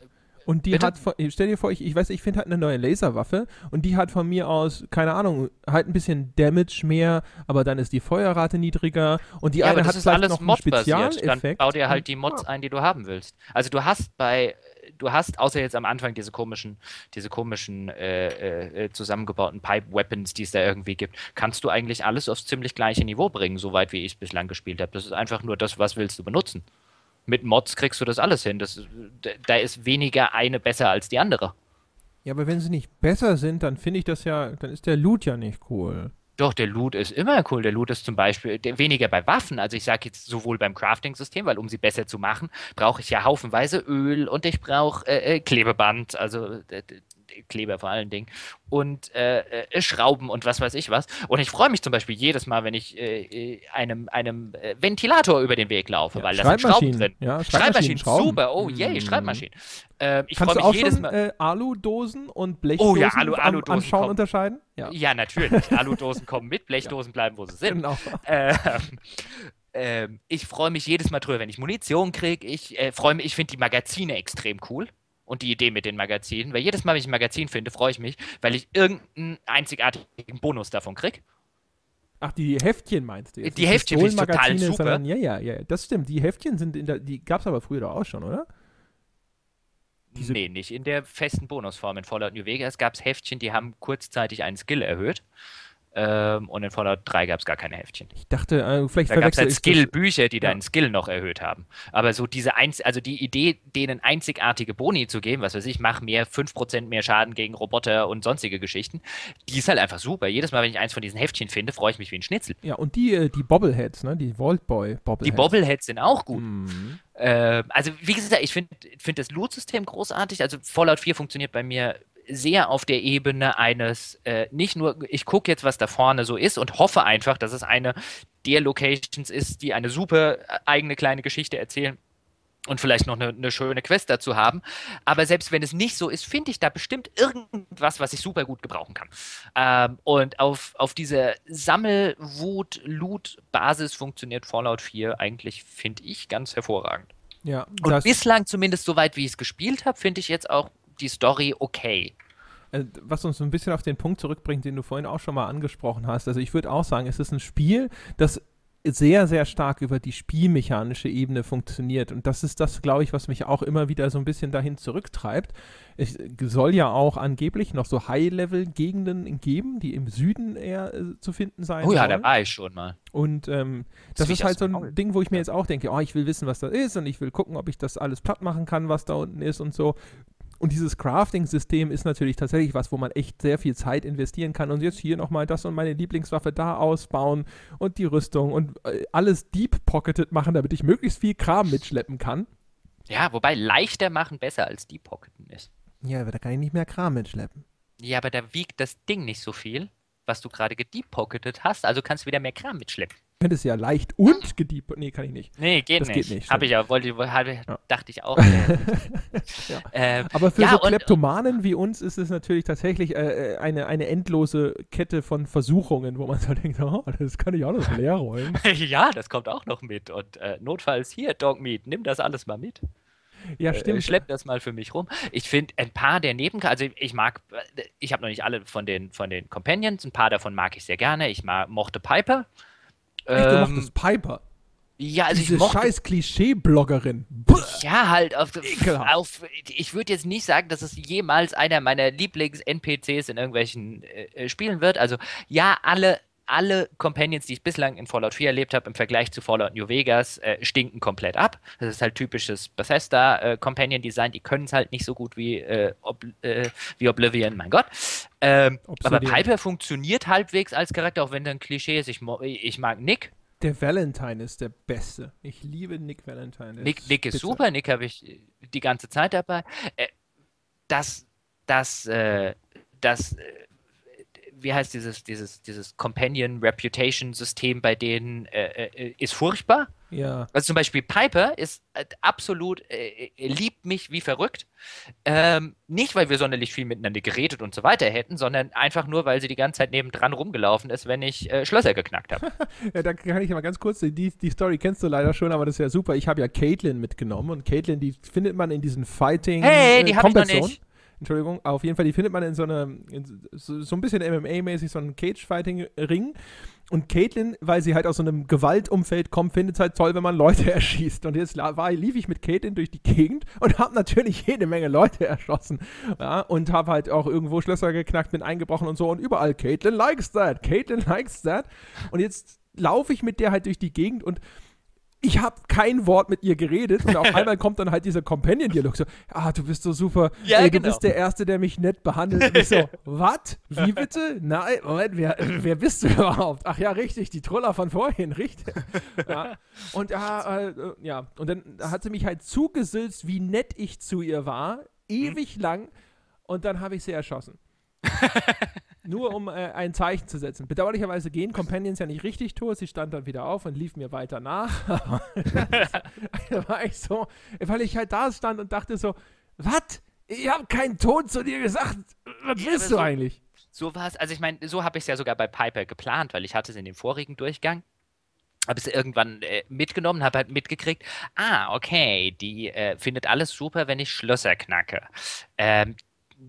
Und die Bitte? hat, von, stell dir vor, ich, ich weiß, ich finde halt eine neue Laserwaffe und die hat von mir aus, keine Ahnung, halt ein bisschen Damage mehr, aber dann ist die Feuerrate niedriger und die Ja, aber eine hat ist vielleicht alles noch einen modbasiert. Dann Spezialeffekt. bau dir halt die Mods ein, die du haben willst. Also du hast bei, du hast außer jetzt am Anfang diese komischen, diese komischen äh, äh, äh, zusammengebauten Pipe Weapons, die es da irgendwie gibt, kannst du eigentlich alles aufs ziemlich gleiche Niveau bringen, soweit wie ich es bislang gespielt habe. Das ist einfach nur das, was willst du benutzen. Mit Mods kriegst du das alles hin. Das, da- ist weniger eine besser als die andere. Ja, aber wenn sie nicht besser sind, dann finde ich das ja, dann ist der Loot ja nicht cool. Doch, der Loot ist immer cool. Der Loot ist zum Beispiel der, weniger bei Waffen. Also ich sage jetzt sowohl beim Crafting-System, weil um sie besser zu machen, brauche ich ja haufenweise Öl und ich brauche äh, äh, Klebeband, also Kleber vor allen Dingen und äh, äh, Schrauben und was weiß ich was. Und ich freue mich zum Beispiel jedes Mal, wenn ich äh, äh, einem, einem äh, Ventilator über den Weg laufe, Ja, weil da sind Schrauben Schreibmaschinen, drin. ja, Schreibmaschinen, Schrauben. super. Oh yay, Mm. Schreibmaschinen. Ähm, ich freue mich auch jedes schon Mal. äh, Aludosen und Oh Blechdosen ja, Alu- am Aludosen Anschauen kommen. unterscheiden? Ja, Ja, natürlich. Aludosen kommen mit, Blechdosen bleiben, wo sie sind. genau. Ähm, ähm, ich freue mich jedes Mal drüber, wenn ich Munition kriege. Ich freue mich, ich finde die Magazine extrem cool. Und die Idee mit den Magazinen, weil jedes Mal, wenn ich ein Magazin finde, freue ich mich, weil ich irgendeinen einzigartigen Bonus davon kriege. Ach, die Heftchen meinst du jetzt? Die Heftchen finde ich total super. Sondern, ja, ja, ja, das stimmt. Die Heftchen sind in der, die gab es aber früher doch auch schon, oder? Diese- nee, nicht in der festen Bonusform. In Fallout New Vegas gab es Heftchen, die haben kurzzeitig einen Skill erhöht. Ähm, und in Fallout 3 gab es gar keine Heftchen. Ich dachte, äh, vielleicht Da gab es halt Skill-Bücher, die Ja. deinen Skill noch erhöht haben. Aber so diese Einz also die Idee, denen einzigartige Boni zu geben, was weiß ich, mach mehr 5% mehr Schaden gegen Roboter und sonstige Geschichten, die ist halt einfach super. Jedes Mal, wenn ich eins von diesen Heftchen finde, freue ich mich wie ein Schnitzel. Ja, und die, äh, die Bobbleheads, ne? Die Vault Boy Bobbleheads. Die Bobbleheads sind auch gut. Mhm. Ähm, also, wie gesagt, ich finde find das Loot-System großartig. Also, Fallout 4 funktioniert bei mir sehr auf der Ebene eines, äh, nicht nur, ich gucke jetzt, was da vorne so ist und hoffe einfach, dass es eine der Locations ist, die eine super äh, eigene kleine Geschichte erzählen und vielleicht noch eine, eine schöne Quest dazu haben. Aber selbst wenn es nicht so ist, finde ich da bestimmt irgendwas, was ich super gut gebrauchen kann. Ähm, und auf, auf diese Sammel-Wut-Loot-Basis funktioniert Fallout 4 eigentlich, finde ich, ganz hervorragend. Ja, Und bislang, zumindest soweit wie ich es gespielt habe, finde ich jetzt auch die Story okay. äh, was uns so ein bisschen auf den Punkt zurückbringt, den du vorhin auch schon mal angesprochen hast. Also ich würde auch sagen, es ist ein Spiel, das sehr, sehr stark über die spielmechanische Ebene funktioniert. Und das ist das, glaube ich, was mich auch immer wieder so ein bisschen dahin zurücktreibt. Es soll ja auch angeblich noch so High-Level-Gegenden geben, die im Süden eher äh, zu finden sein Oh ja, sollen. da war ich schon mal. Und ähm, Das das ist halt so ein. Ding, wo ich mir jetzt auch denke, oh, ich will wissen, was das ist und ich will gucken, ob ich das alles platt machen kann, was da unten ist und so. Und dieses Crafting-System ist natürlich tatsächlich was, wo man echt sehr viel Zeit investieren kann und jetzt hier nochmal das und meine Lieblingswaffe da ausbauen und die Rüstung und äh, alles deep-pocketed machen, damit ich möglichst viel Kram mitschleppen kann. Ja, wobei leichter machen besser als die Pocketen ist. Ja, aber da kann ich nicht mehr Kram mitschleppen. Ja, aber da wiegt das Ding nicht so viel, was du gerade gedeepocketet hast, also kannst du wieder mehr Kram mitschleppen. Es ja leicht und gedeep... Nee, kann ich nicht. Nee, geht Das nicht. geht nicht, Habe ich ja, wollte, habe, Ja. dachte ich auch. äh, Ja. ähm, Aber für Ja, so und- Kleptomanen wie uns ist es natürlich tatsächlich äh, äh, eine, eine endlose Kette von Versuchungen, wo man so denkt, oh, das kann ich auch noch leer rollen. ja, das kommt auch noch mit. Und äh, notfalls hier, Dogmeat, nimm das alles mal mit. Ja, Äh, stimmt. schlepp das mal für mich rum. Ich finde ein paar der Nebencharaktere, also ich mag, ich habe noch nicht alle von den, von den Companions, ein paar davon mag ich sehr gerne. Ich mag, mochte Piper. Echt, du Ähm, mochtest Piper. ja, also Diese ich mochte scheiß Klischee-Bloggerin. Ja, halt auf, auf ich würde jetzt nicht sagen, dass es jemals einer meiner Lieblings-NPCs in irgendwelchen äh, äh, Spielen wird. Also ja, alle, alle Companions, die ich bislang in Fallout 4 erlebt habe, im Vergleich zu Fallout New Vegas, äh, stinken komplett ab. Das ist halt typisches Bethesda äh, Companion Design. Die können es halt nicht so gut wie, äh, Ob äh, wie Oblivion, mein Gott. Ähm, aber. Piper funktioniert halbwegs als Charakter, auch wenn ein Klischee ist. Ich, ich mag Nick. Der Valentine ist der Beste. Ich liebe Nick Valentine. Nick, Nick ist super, Nick habe ich die ganze Zeit dabei. Äh, das, das, äh, das, äh, wie heißt dieses, dieses, dieses Companion Reputation System bei denen äh, äh, ist furchtbar. Ja. Also zum Beispiel Piper ist äh, absolut, äh, äh, liebt mich wie verrückt. Ähm, nicht, weil wir sonderlich viel miteinander geredet und so weiter hätten, sondern einfach nur, weil sie die ganze Zeit nebendran rumgelaufen ist, wenn ich äh, Schlösser geknackt habe. ja. Da kann ich mal ganz kurz, die, die Story kennst du leider schon, aber das ist ja super. Ich habe ja Caitlin mitgenommen und Caitlin, die findet man in diesen Fighting Hey, äh, die hab ich Combat noch nicht. Entschuldigung, auf jeden Fall, die findet man in so einem, in so, so ein bisschen MMA-mäßig, so einem Cage-Fighting-Ring. Und Caitlin, weil sie halt aus so einem Gewaltumfeld kommt, findet es halt toll, wenn man Leute erschießt. Und jetzt war, lief ich mit Caitlin durch die Gegend und habe natürlich jede Menge Leute erschossen. Ja, und habe halt auch irgendwo Schlösser geknackt, bin eingebrochen und so. Und überall, Caitlin likes that, Caitlin likes that. Und jetzt laufe ich mit der halt durch die Gegend und ich habe kein Wort mit ihr geredet und auf einmal kommt dann halt dieser Companion-Dialog so, ah, du bist so super, Ja, Ey, du genau. bist der Erste, der mich nett behandelt. Und ich so, was? Wie bitte? Nein, Moment, wer, wer bist du überhaupt? Ach ja, richtig, die Troller von vorhin, richtig. Ja. Und ja, äh, äh, ja, und dann hat sie mich halt zugesülzt, wie nett ich zu ihr war, ewig lang, und dann habe ich sie erschossen. Nur um äh, ein Zeichen zu setzen. Bedauerlicherweise gehen Companions ja nicht richtig tot. Sie stand dann wieder auf und lief mir weiter nach. da war ich so, weil ich halt da stand und dachte so, was? Ich habe keinen Ton zu dir gesagt. Was Ja, willst du so- eigentlich? So war es, also ich meine, so habe ich es ja sogar bei Piper geplant, weil ich hatte es in dem vorigen Durchgang. Habe es irgendwann äh, mitgenommen, habe halt mitgekriegt, ah, okay, die äh, findet alles super, wenn ich Schlösser knacke. Ähm,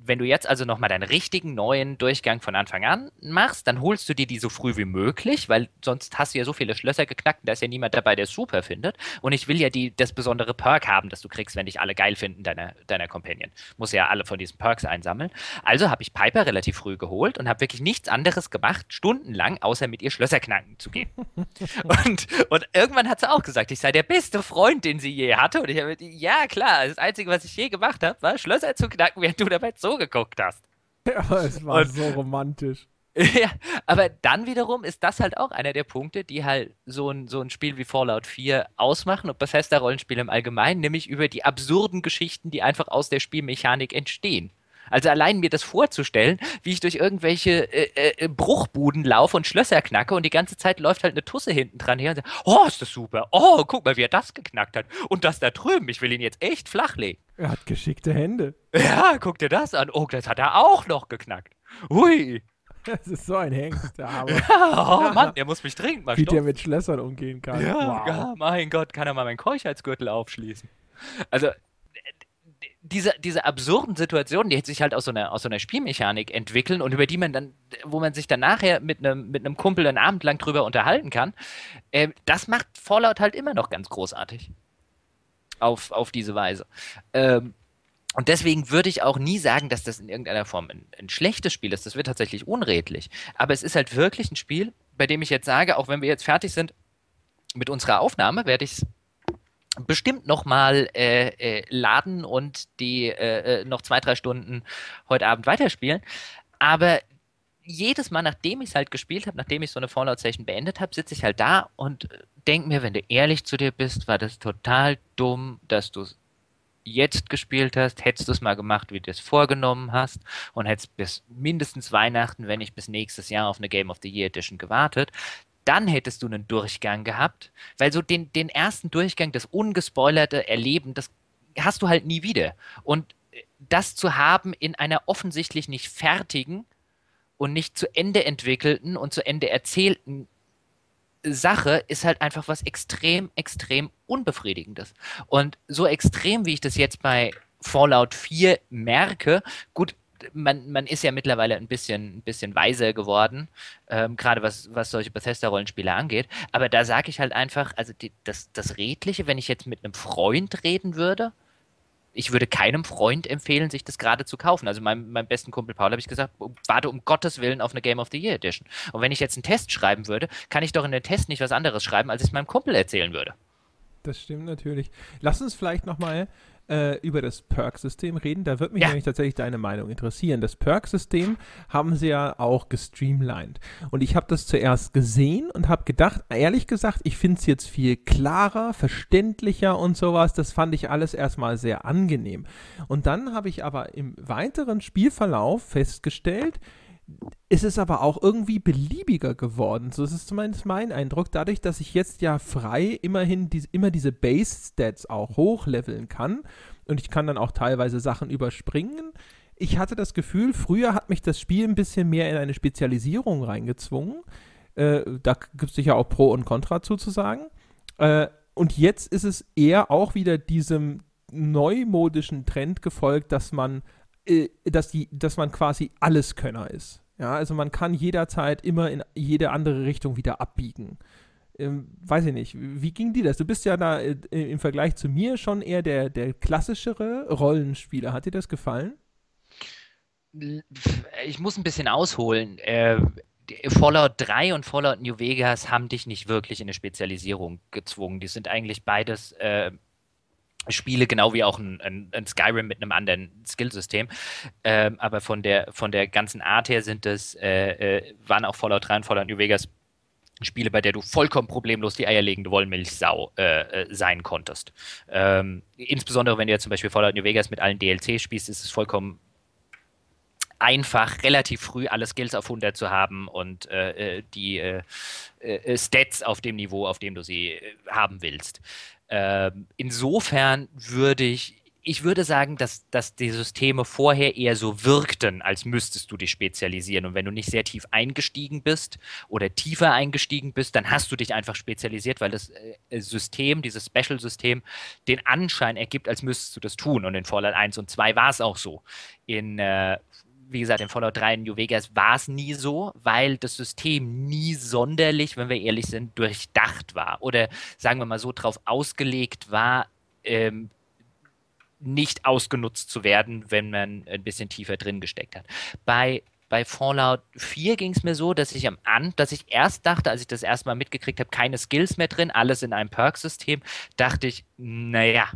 wenn du jetzt also nochmal deinen richtigen neuen Durchgang von Anfang an machst, dann holst du dir die so früh wie möglich, weil sonst hast du ja so viele Schlösser geknackt, da ist ja niemand dabei, der es super findet. Und ich will ja die, das besondere Perk haben, das du kriegst, wenn dich alle geil finden, deiner, deiner Companion. Muss ja alle von diesen Perks einsammeln. Also habe ich Piper relativ früh geholt und habe wirklich nichts anderes gemacht, stundenlang, außer mit ihr Schlösser knacken zu gehen. und, und irgendwann hat sie auch gesagt, ich sei der beste Freund, den sie je hatte. Und ich habe, ja klar, das Einzige, was ich je gemacht habe, war Schlösser zu knacken, während du dabei so geguckt hast. Ja, es war und, so romantisch. ja, aber dann wiederum ist das halt auch einer der Punkte, die halt so ein, so ein Spiel wie Fallout 4 ausmachen und Bethesda-Rollenspiele im Allgemeinen, nämlich über die absurden Geschichten, die einfach aus der Spielmechanik entstehen. Also allein mir das vorzustellen, wie ich durch irgendwelche äh, äh, Bruchbuden laufe und Schlösser knacke und die ganze Zeit läuft halt eine Tusse hinten dran her und sagt, oh, ist das super. Oh, guck mal, wie er das geknackt hat. Und das da drüben, ich will ihn jetzt echt flachlegen. Er hat geschickte Hände. Ja, guck dir das an. Oh, das hat er auch noch geknackt. Hui. Das ist so ein Hengst, der Arme. Ja, oh Mann, der muss mich dringend mal Wie der mit Schlössern umgehen kann. Ja, wow. ja, mein Gott, kann er mal meinen Keuchheitsgürtel aufschließen. Also, diese, diese absurden Situationen, die sich halt aus so, einer, aus so einer Spielmechanik entwickeln und über die man dann, wo man sich dann nachher mit einem mit einem Kumpel einen Abend lang drüber unterhalten kann, äh, das macht Fallout halt immer noch ganz großartig. Auf, auf diese Weise. Ähm, und deswegen würde ich auch nie sagen, dass das in irgendeiner Form ein, ein, schlechtes Spiel ist. Das wird tatsächlich unredlich. Aber es ist halt wirklich ein Spiel, bei dem ich jetzt sage, auch wenn wir jetzt fertig sind mit unserer Aufnahme, werde ich es bestimmt nochmal äh, äh, laden und die äh, äh, noch zwei, drei Stunden heute Abend weiterspielen. Aber jedes Mal, nachdem ich es halt gespielt habe, nachdem ich so eine Fallout-Session beendet habe, sitze ich halt da und denke mir, wenn du ehrlich zu dir bist, war das total dumm, dass du es jetzt gespielt hast, hättest du es mal gemacht, wie du es vorgenommen hast und hättest bis mindestens Weihnachten, wenn nicht bis nächstes Jahr auf eine Game of the Year Edition gewartet, dann hättest du einen Durchgang gehabt, weil so den, den ersten Durchgang, das ungespoilerte Erleben, das hast du halt nie wieder. Und das zu haben in einer offensichtlich nicht fertigen und nicht zu Ende entwickelten und zu Ende erzählten Sache ist halt einfach was extrem, extrem unbefriedigendes. Und so extrem, wie ich das jetzt bei Fallout 4 merke, gut, man, man ist ja mittlerweile ein bisschen, ein bisschen weiser geworden, ähm, gerade was, was solche Bethesda-Rollenspiele angeht. Aber da sage ich halt einfach, also die, das, das Redliche, wenn ich jetzt mit einem Freund reden würde, ich würde keinem Freund empfehlen, sich das gerade zu kaufen. Also meinem, meinem besten Kumpel Paul habe ich gesagt, warte um Gottes Willen auf eine Game of the Year Edition. Und wenn ich jetzt einen Test schreiben würde, kann ich doch in den Test nicht was anderes schreiben, als ich es meinem Kumpel erzählen würde. Das stimmt natürlich. Lass uns vielleicht nochmal äh, über das Perk-System reden. Da würde mich ja. nämlich tatsächlich deine Meinung interessieren. Das Perk-System haben sie ja auch gestreamlined. Und ich habe das zuerst gesehen und habe gedacht, ehrlich gesagt, ich finde es jetzt viel klarer, verständlicher und sowas. Das fand ich alles erstmal sehr angenehm. Und dann habe ich aber im weiteren Spielverlauf festgestellt, ist es aber auch irgendwie beliebiger geworden. So ist es zumindest mein Eindruck. Dadurch, dass ich jetzt ja frei immerhin die, immer diese Base-Stats auch hochleveln kann und ich kann dann auch teilweise Sachen überspringen. Ich hatte das Gefühl, früher hat mich das Spiel ein bisschen mehr in eine Spezialisierung reingezwungen. Äh, da gibt es sicher auch Pro und Contra zuzusagen. Äh, und jetzt ist es eher auch wieder diesem neumodischen Trend gefolgt, dass man dass, die, dass man quasi Alleskönner ist. Ja, also man kann jederzeit immer in jede andere Richtung wieder abbiegen. Ähm, weiß ich nicht, wie ging dir das? Du bist ja da äh, im Vergleich zu mir schon eher der, der klassischere Rollenspieler. Hat dir das gefallen? Ich muss ein bisschen ausholen. Äh, Fallout 3 und Fallout New Vegas haben dich nicht wirklich in eine Spezialisierung gezwungen. Die sind eigentlich beides äh, Spiele, genau wie auch ein, ein, ein Skyrim mit einem anderen Skillsystem. Ähm, aber von der, von der ganzen Art her sind es, äh, äh, waren auch Fallout 3 und Fallout New Vegas Spiele, bei der du vollkommen problemlos die eierlegende Wollmilchsau äh, äh, sein konntest. Ähm, insbesondere wenn du jetzt zum Beispiel Fallout New Vegas mit allen DLCs spielst, ist es vollkommen einfach, relativ früh alle Skills auf 100 zu haben und äh, äh die äh, äh, Stats auf dem Niveau, auf dem du sie haben willst. Ähm, insofern würde ich ich würde sagen, dass, dass die Systeme vorher eher so wirkten, als müsstest du dich spezialisieren. Und wenn du nicht sehr tief eingestiegen bist oder tiefer eingestiegen bist, dann hast du dich einfach spezialisiert, weil das äh, System, dieses Special-System, den Anschein ergibt, als müsstest du das tun. Und in Fallout 1 und 2 war es auch so. In äh, wie gesagt, in Fallout 3 in New Vegas war es nie so, weil das System nie sonderlich, wenn wir ehrlich sind, durchdacht war oder sagen wir mal so drauf ausgelegt war, ähm, nicht ausgenutzt zu werden, wenn man ein bisschen tiefer drin gesteckt hat. Bei bei Fallout 4 ging es mir so, dass ich am An, dass ich erst dachte, als ich das erstmal mitgekriegt habe, keine Skills mehr drin, alles in einem Perk-System, dachte ich, naja,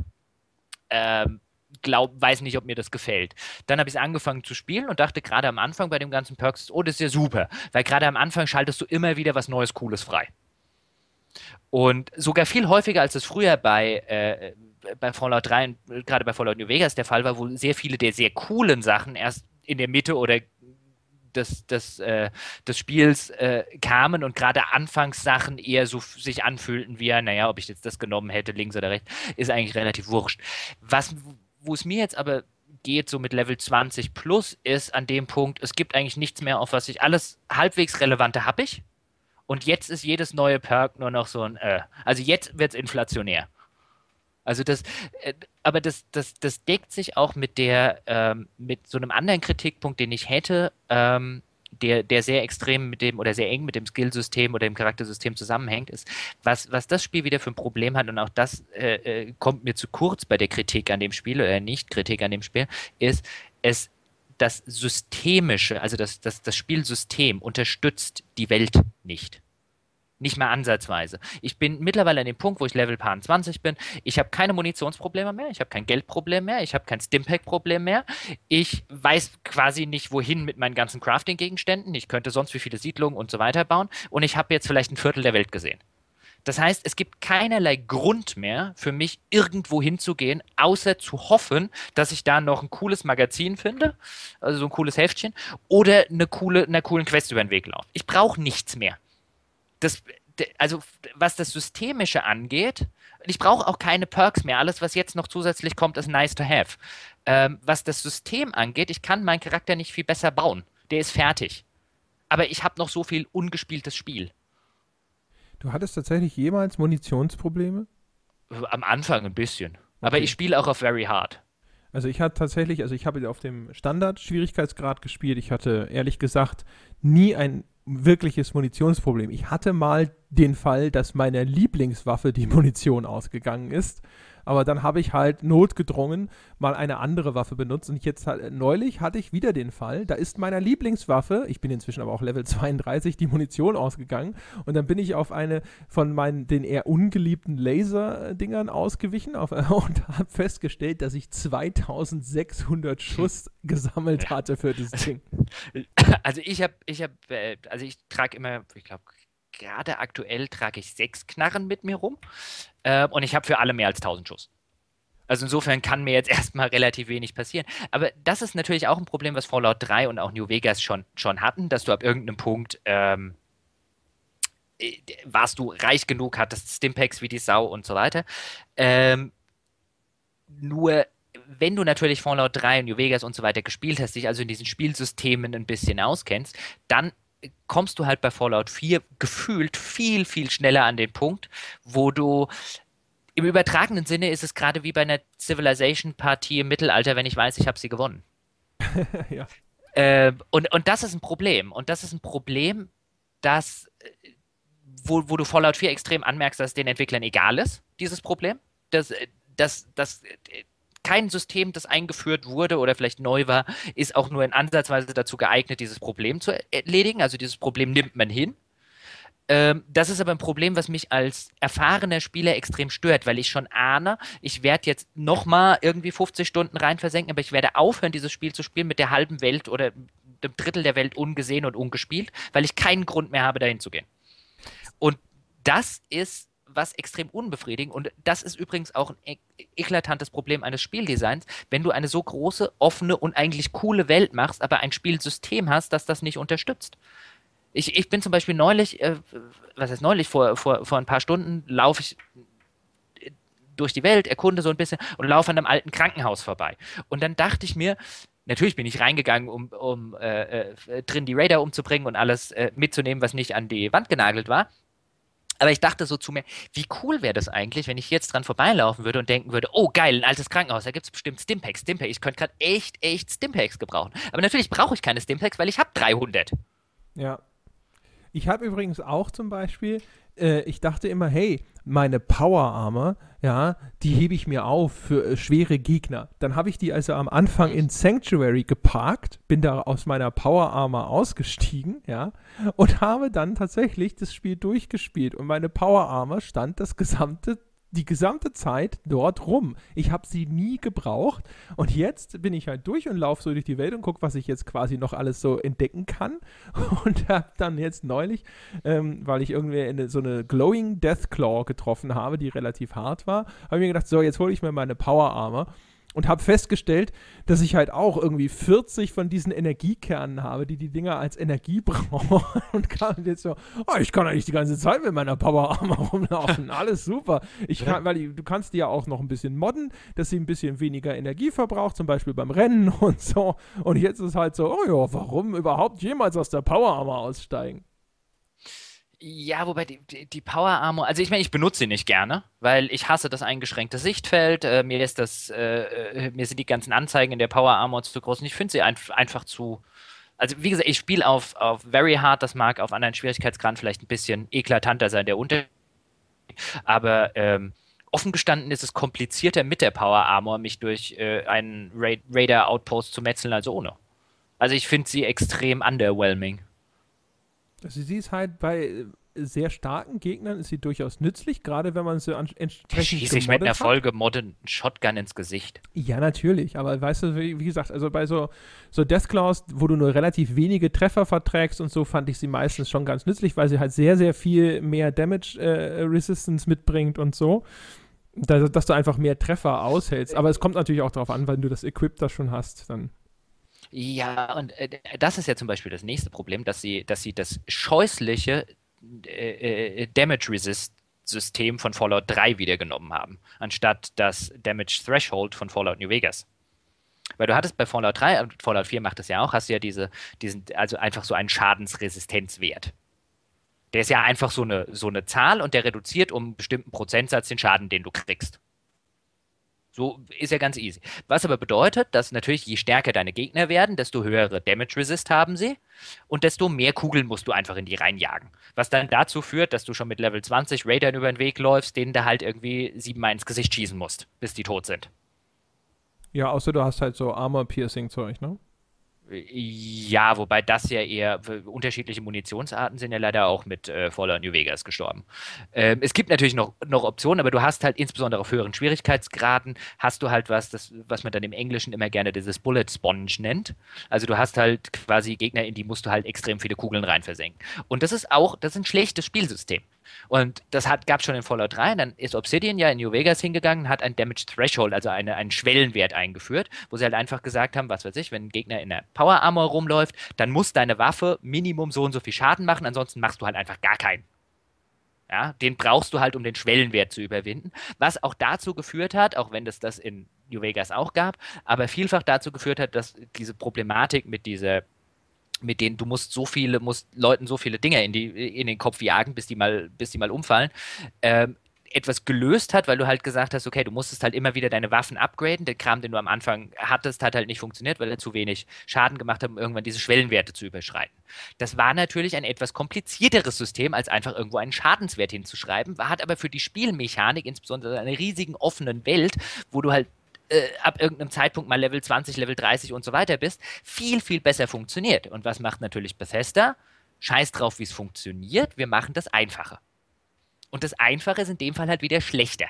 ähm, glaub, weiß nicht, ob mir das gefällt. Dann habe ich angefangen zu spielen und dachte gerade am Anfang bei dem ganzen Perks, oh, das ist ja super, weil gerade am Anfang schaltest du immer wieder was Neues, Cooles frei. Und sogar viel häufiger, als es früher bei, äh, bei Fallout 3 und gerade bei Fallout New Vegas der Fall war, wo sehr viele der sehr coolen Sachen erst in der Mitte oder des, des, äh, des Spiels äh, kamen und gerade Anfangssachen eher so sich anfühlten wie, naja, ob ich jetzt das genommen hätte, links oder rechts, ist eigentlich relativ wurscht. Was, wo es mir jetzt aber geht, so mit Level 20 plus, ist an dem Punkt, es gibt eigentlich nichts mehr, auf was ich alles halbwegs Relevante habe ich. Und jetzt ist jedes neue Perk nur noch so ein, äh, also jetzt wird es inflationär. Also das, äh, aber das, das, das deckt sich auch mit der, ähm, mit so einem anderen Kritikpunkt, den ich hätte, ähm, der, der sehr extrem mit dem oder sehr eng mit dem Skillsystem oder dem Charaktersystem zusammenhängt, ist, was, was das Spiel wieder für ein Problem hat, und auch das äh, äh, kommt mir zu kurz bei der Kritik an dem Spiel oder Nicht-Kritik an dem Spiel, ist, es das Systemische, also das, das, das Spielsystem unterstützt die Welt nicht. Nicht mehr ansatzweise. Ich bin mittlerweile an dem Punkt, wo ich Level Paar 20 bin. Ich habe keine Munitionsprobleme mehr, ich habe kein Geldproblem mehr, ich habe kein Stimpack-Problem mehr. Ich weiß quasi nicht, wohin mit meinen ganzen Crafting-Gegenständen. Ich könnte sonst wie viele Siedlungen und so weiter bauen. Und ich habe jetzt vielleicht ein Viertel der Welt gesehen. Das heißt, es gibt keinerlei Grund mehr für mich, irgendwo hinzugehen, außer zu hoffen, dass ich da noch ein cooles Magazin finde, also so ein cooles Heftchen, oder eine coole, einer coolen Quest über den Weg laufe. Ich brauche nichts mehr das, also was das Systemische angeht, ich brauche auch keine Perks mehr. Alles, was jetzt noch zusätzlich kommt, ist nice to have. Ähm, was das System angeht, ich kann meinen Charakter nicht viel besser bauen. Der ist fertig. Aber ich habe noch so viel ungespieltes Spiel. Du hattest tatsächlich jemals Munitionsprobleme? Am Anfang ein bisschen. Okay. Aber ich spiele auch auf Very Hard. Also ich hatte tatsächlich, also ich habe auf dem Standard-Schwierigkeitsgrad gespielt. Ich hatte ehrlich gesagt nie ein wirkliches Munitionsproblem. Ich hatte mal den Fall, dass meiner Lieblingswaffe die Munition ausgegangen ist aber dann habe ich halt notgedrungen mal eine andere Waffe benutzt. Und jetzt neulich hatte ich wieder den Fall, da ist meiner Lieblingswaffe, ich bin inzwischen aber auch Level 32, die Munition ausgegangen. Und dann bin ich auf eine von meinen den eher ungeliebten Laser-Dingern ausgewichen auf, und habe festgestellt, dass ich 2600 Schuss gesammelt hatte für das Ding. Also ich habe, ich habe, äh, also ich trage immer, ich glaube, gerade aktuell trage ich sechs Knarren mit mir rum äh, und ich habe für alle mehr als 1000 Schuss. Also insofern kann mir jetzt erstmal relativ wenig passieren. Aber das ist natürlich auch ein Problem, was Fallout 3 und auch New Vegas schon, schon hatten, dass du ab irgendeinem Punkt ähm, äh, warst du reich genug, hattest Stimpaks wie die Sau und so weiter. Ähm, nur wenn du natürlich Fallout 3 und New Vegas und so weiter gespielt hast, dich also in diesen Spielsystemen ein bisschen auskennst, dann kommst du halt bei Fallout 4 gefühlt viel, viel schneller an den Punkt, wo du im übertragenen Sinne ist es gerade wie bei einer Civilization-Partie im Mittelalter, wenn ich weiß, ich habe sie gewonnen. ja. Äh, und, und das ist ein Problem. Und das ist ein Problem, das, wo, wo du Fallout 4 extrem anmerkst, dass es den Entwicklern egal ist, dieses Problem. Das, das, das kein System, das eingeführt wurde oder vielleicht neu war, ist auch nur in Ansatzweise dazu geeignet, dieses Problem zu erledigen. Also dieses Problem nimmt man hin. Ähm, das ist aber ein Problem, was mich als erfahrener Spieler extrem stört, weil ich schon ahne, ich werde jetzt nochmal irgendwie 50 Stunden rein versenken, aber ich werde aufhören, dieses Spiel zu spielen mit der halben Welt oder dem Drittel der Welt ungesehen und ungespielt, weil ich keinen Grund mehr habe, dahin zu gehen. Und das ist was extrem unbefriedigend. Und das ist übrigens auch ein eklatantes Problem eines Spieldesigns, wenn du eine so große, offene und eigentlich coole Welt machst, aber ein Spielsystem hast, das das nicht unterstützt. Ich, ich bin zum Beispiel neulich, äh, was heißt neulich, vor, vor, vor ein paar Stunden laufe ich durch die Welt, erkunde so ein bisschen und laufe an einem alten Krankenhaus vorbei. Und dann dachte ich mir, natürlich bin ich reingegangen, um, um äh, äh, drin die Raider umzubringen und alles äh, mitzunehmen, was nicht an die Wand genagelt war. Aber ich dachte so zu mir, wie cool wäre das eigentlich, wenn ich jetzt dran vorbeilaufen würde und denken würde, oh geil, ein altes Krankenhaus, da gibt es bestimmt Stimpaks, Stimpaks. Ich könnte gerade echt, echt Stimpaks gebrauchen. Aber natürlich brauche ich keine Stimpaks, weil ich habe 300. Ja. Ich habe übrigens auch zum Beispiel, äh, ich dachte immer, hey, meine Power Armor, ja, die hebe ich mir auf für äh, schwere Gegner. Dann habe ich die also am Anfang in Sanctuary geparkt, bin da aus meiner Power Armor ausgestiegen, ja, und habe dann tatsächlich das Spiel durchgespielt und meine Power Armor stand das gesamte die gesamte Zeit dort rum. Ich habe sie nie gebraucht. Und jetzt bin ich halt durch und laufe so durch die Welt und gucke, was ich jetzt quasi noch alles so entdecken kann. Und habe dann jetzt neulich, ähm, weil ich irgendwie eine, so eine Glowing Deathclaw getroffen habe, die relativ hart war, habe ich mir gedacht, so jetzt hole ich mir meine Power Armor und habe festgestellt, dass ich halt auch irgendwie 40 von diesen Energiekernen habe, die die Dinger als Energie brauchen und kam jetzt so, oh, ich kann eigentlich die ganze Zeit mit meiner Power Armor rumlaufen, alles super. Ich kann, weil ich, du kannst die ja auch noch ein bisschen modden, dass sie ein bisschen weniger Energie verbraucht, zum Beispiel beim Rennen und so. Und jetzt ist halt so, oh ja, warum überhaupt jemals aus der Power Armor aussteigen? Ja, wobei die, die, Power Armor, also ich meine, ich benutze sie nicht gerne, weil ich hasse das eingeschränkte Sichtfeld. Äh, mir ist das, äh, äh mir sind die ganzen Anzeigen in der Power Armor zu groß und ich finde sie ein, einfach zu. Also wie gesagt, ich spiele auf, auf Very Hard, das mag auf anderen Schwierigkeitsgraden vielleicht ein bisschen eklatanter sein, der Unterschied. Aber ähm, offen gestanden ist es komplizierter mit der Power Armor, mich durch äh, einen Ra Raider Outpost zu metzeln als ohne. Also ich finde sie extrem underwhelming. Also sie ist halt bei äh, sehr starken Gegnern ist sie durchaus nützlich, gerade wenn man sie entsprechend Schieße ich mit einer vollgemoddeten Shotgun ins Gesicht. Ja, natürlich, aber weißt du, wie, wie, gesagt, also bei so, so Deathclaws, wo du nur relativ wenige Treffer verträgst und so, fand ich sie meistens schon ganz nützlich, weil sie halt sehr, sehr viel mehr Damage äh, Resistance mitbringt und so. Dass, dass, du einfach mehr Treffer aushältst. Aber es kommt natürlich auch darauf an, wenn du das Equip da schon hast, dann ja, und äh, das ist ja zum Beispiel das nächste Problem, dass sie, dass sie das scheußliche äh, äh, Damage Resist System von Fallout 3 wiedergenommen haben, anstatt das Damage Threshold von Fallout New Vegas. Weil du hattest bei Fallout 3, und Fallout 4 macht das ja auch, hast du ja diese, diesen, also einfach so einen Schadensresistenzwert. Der ist ja einfach so eine, so eine Zahl und der reduziert um einen bestimmten Prozentsatz den Schaden, den du kriegst. So ist ja ganz easy. Was aber bedeutet, dass natürlich je stärker deine Gegner werden, desto höhere Damage Resist haben sie und desto mehr Kugeln musst du einfach in die reinjagen. Was dann dazu führt, dass du schon mit Level 20 Raidern über den Weg läufst, denen du halt irgendwie siebenmal ins Gesicht schießen musst, bis die tot sind. Ja, außer du hast halt so Armor-Piercing-Zeug, ne? Ja, wobei das ja eher unterschiedliche Munitionsarten sind ja leider auch mit äh, Fallout New Vegas gestorben. Ähm, es gibt natürlich noch, noch Optionen, aber du hast halt insbesondere auf höheren Schwierigkeitsgraden hast du halt was, das, was man dann im Englischen immer gerne dieses Bullet Sponge nennt. Also du hast halt quasi Gegner, in die musst du halt extrem viele Kugeln rein versenken. Und das ist auch, das ist ein schlechtes Spielsystem. Und das gab es schon in Fallout 3. Und dann ist Obsidian ja in New Vegas hingegangen, hat ein Damage Threshold, also eine, einen Schwellenwert eingeführt, wo sie halt einfach gesagt haben, was weiß ich, wenn ein Gegner in der Power Armor rumläuft, dann muss deine Waffe Minimum so und so viel Schaden machen, ansonsten machst du halt einfach gar keinen. Ja, den brauchst du halt, um den Schwellenwert zu überwinden. Was auch dazu geführt hat, auch wenn es das in New Vegas auch gab, aber vielfach dazu geführt hat, dass diese Problematik mit dieser mit denen du musst so viele, musst Leuten so viele Dinge in, die, in den Kopf jagen, bis die mal, bis die mal umfallen, ähm, etwas gelöst hat, weil du halt gesagt hast, okay, du musstest halt immer wieder deine Waffen upgraden. Der Kram, den du am Anfang hattest, hat halt nicht funktioniert, weil er zu wenig Schaden gemacht hat, um irgendwann diese Schwellenwerte zu überschreiten. Das war natürlich ein etwas komplizierteres System, als einfach irgendwo einen Schadenswert hinzuschreiben, hat aber für die Spielmechanik, insbesondere einer riesigen offenen Welt, wo du halt äh, ab irgendeinem Zeitpunkt mal Level 20, Level 30 und so weiter bist, viel, viel besser funktioniert. Und was macht natürlich Bethesda? Scheiß drauf, wie es funktioniert, wir machen das einfacher. Und das Einfache ist in dem Fall halt wieder schlechter.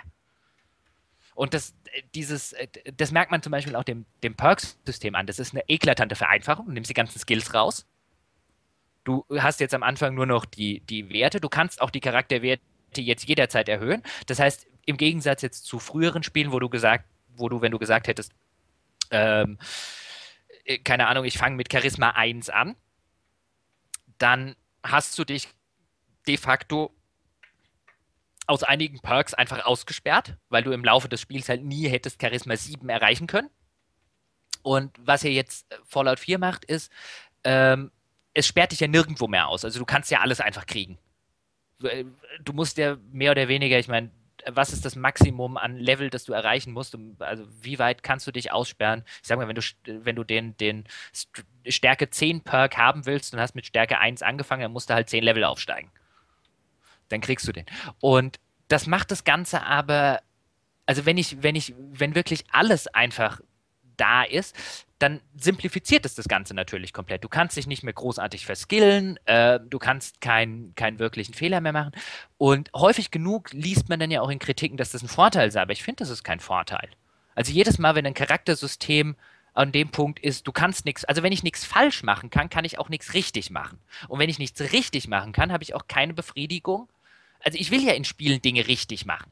Und das, äh, dieses, äh, das merkt man zum Beispiel auch dem, dem Perks-System an. Das ist eine eklatante Vereinfachung. Du nimmst die ganzen Skills raus. Du hast jetzt am Anfang nur noch die, die Werte. Du kannst auch die Charakterwerte jetzt jederzeit erhöhen. Das heißt, im Gegensatz jetzt zu früheren Spielen, wo du gesagt wo du, wenn du gesagt hättest, ähm, äh, keine Ahnung, ich fange mit Charisma 1 an, dann hast du dich de facto aus einigen Perks einfach ausgesperrt, weil du im Laufe des Spiels halt nie hättest Charisma 7 erreichen können. Und was ihr jetzt äh, Fallout 4 macht, ist, ähm, es sperrt dich ja nirgendwo mehr aus. Also du kannst ja alles einfach kriegen. Äh, du musst ja mehr oder weniger, ich meine, was ist das Maximum an Level, das du erreichen musst? Also wie weit kannst du dich aussperren? Ich sag mal, wenn du, wenn du den, den Stärke 10 Perk haben willst und hast mit Stärke 1 angefangen, dann musst du halt 10 Level aufsteigen. Dann kriegst du den. Und das macht das Ganze aber, also wenn ich, wenn ich, wenn wirklich alles einfach da ist, dann simplifiziert es das Ganze natürlich komplett. Du kannst dich nicht mehr großartig verskillen, äh, du kannst keinen keinen wirklichen Fehler mehr machen. Und häufig genug liest man dann ja auch in Kritiken, dass das ein Vorteil sei, aber ich finde, das ist kein Vorteil. Also jedes Mal, wenn ein Charaktersystem an dem Punkt ist, du kannst nichts, also wenn ich nichts falsch machen kann, kann ich auch nichts richtig machen. Und wenn ich nichts richtig machen kann, habe ich auch keine Befriedigung. Also ich will ja in Spielen Dinge richtig machen.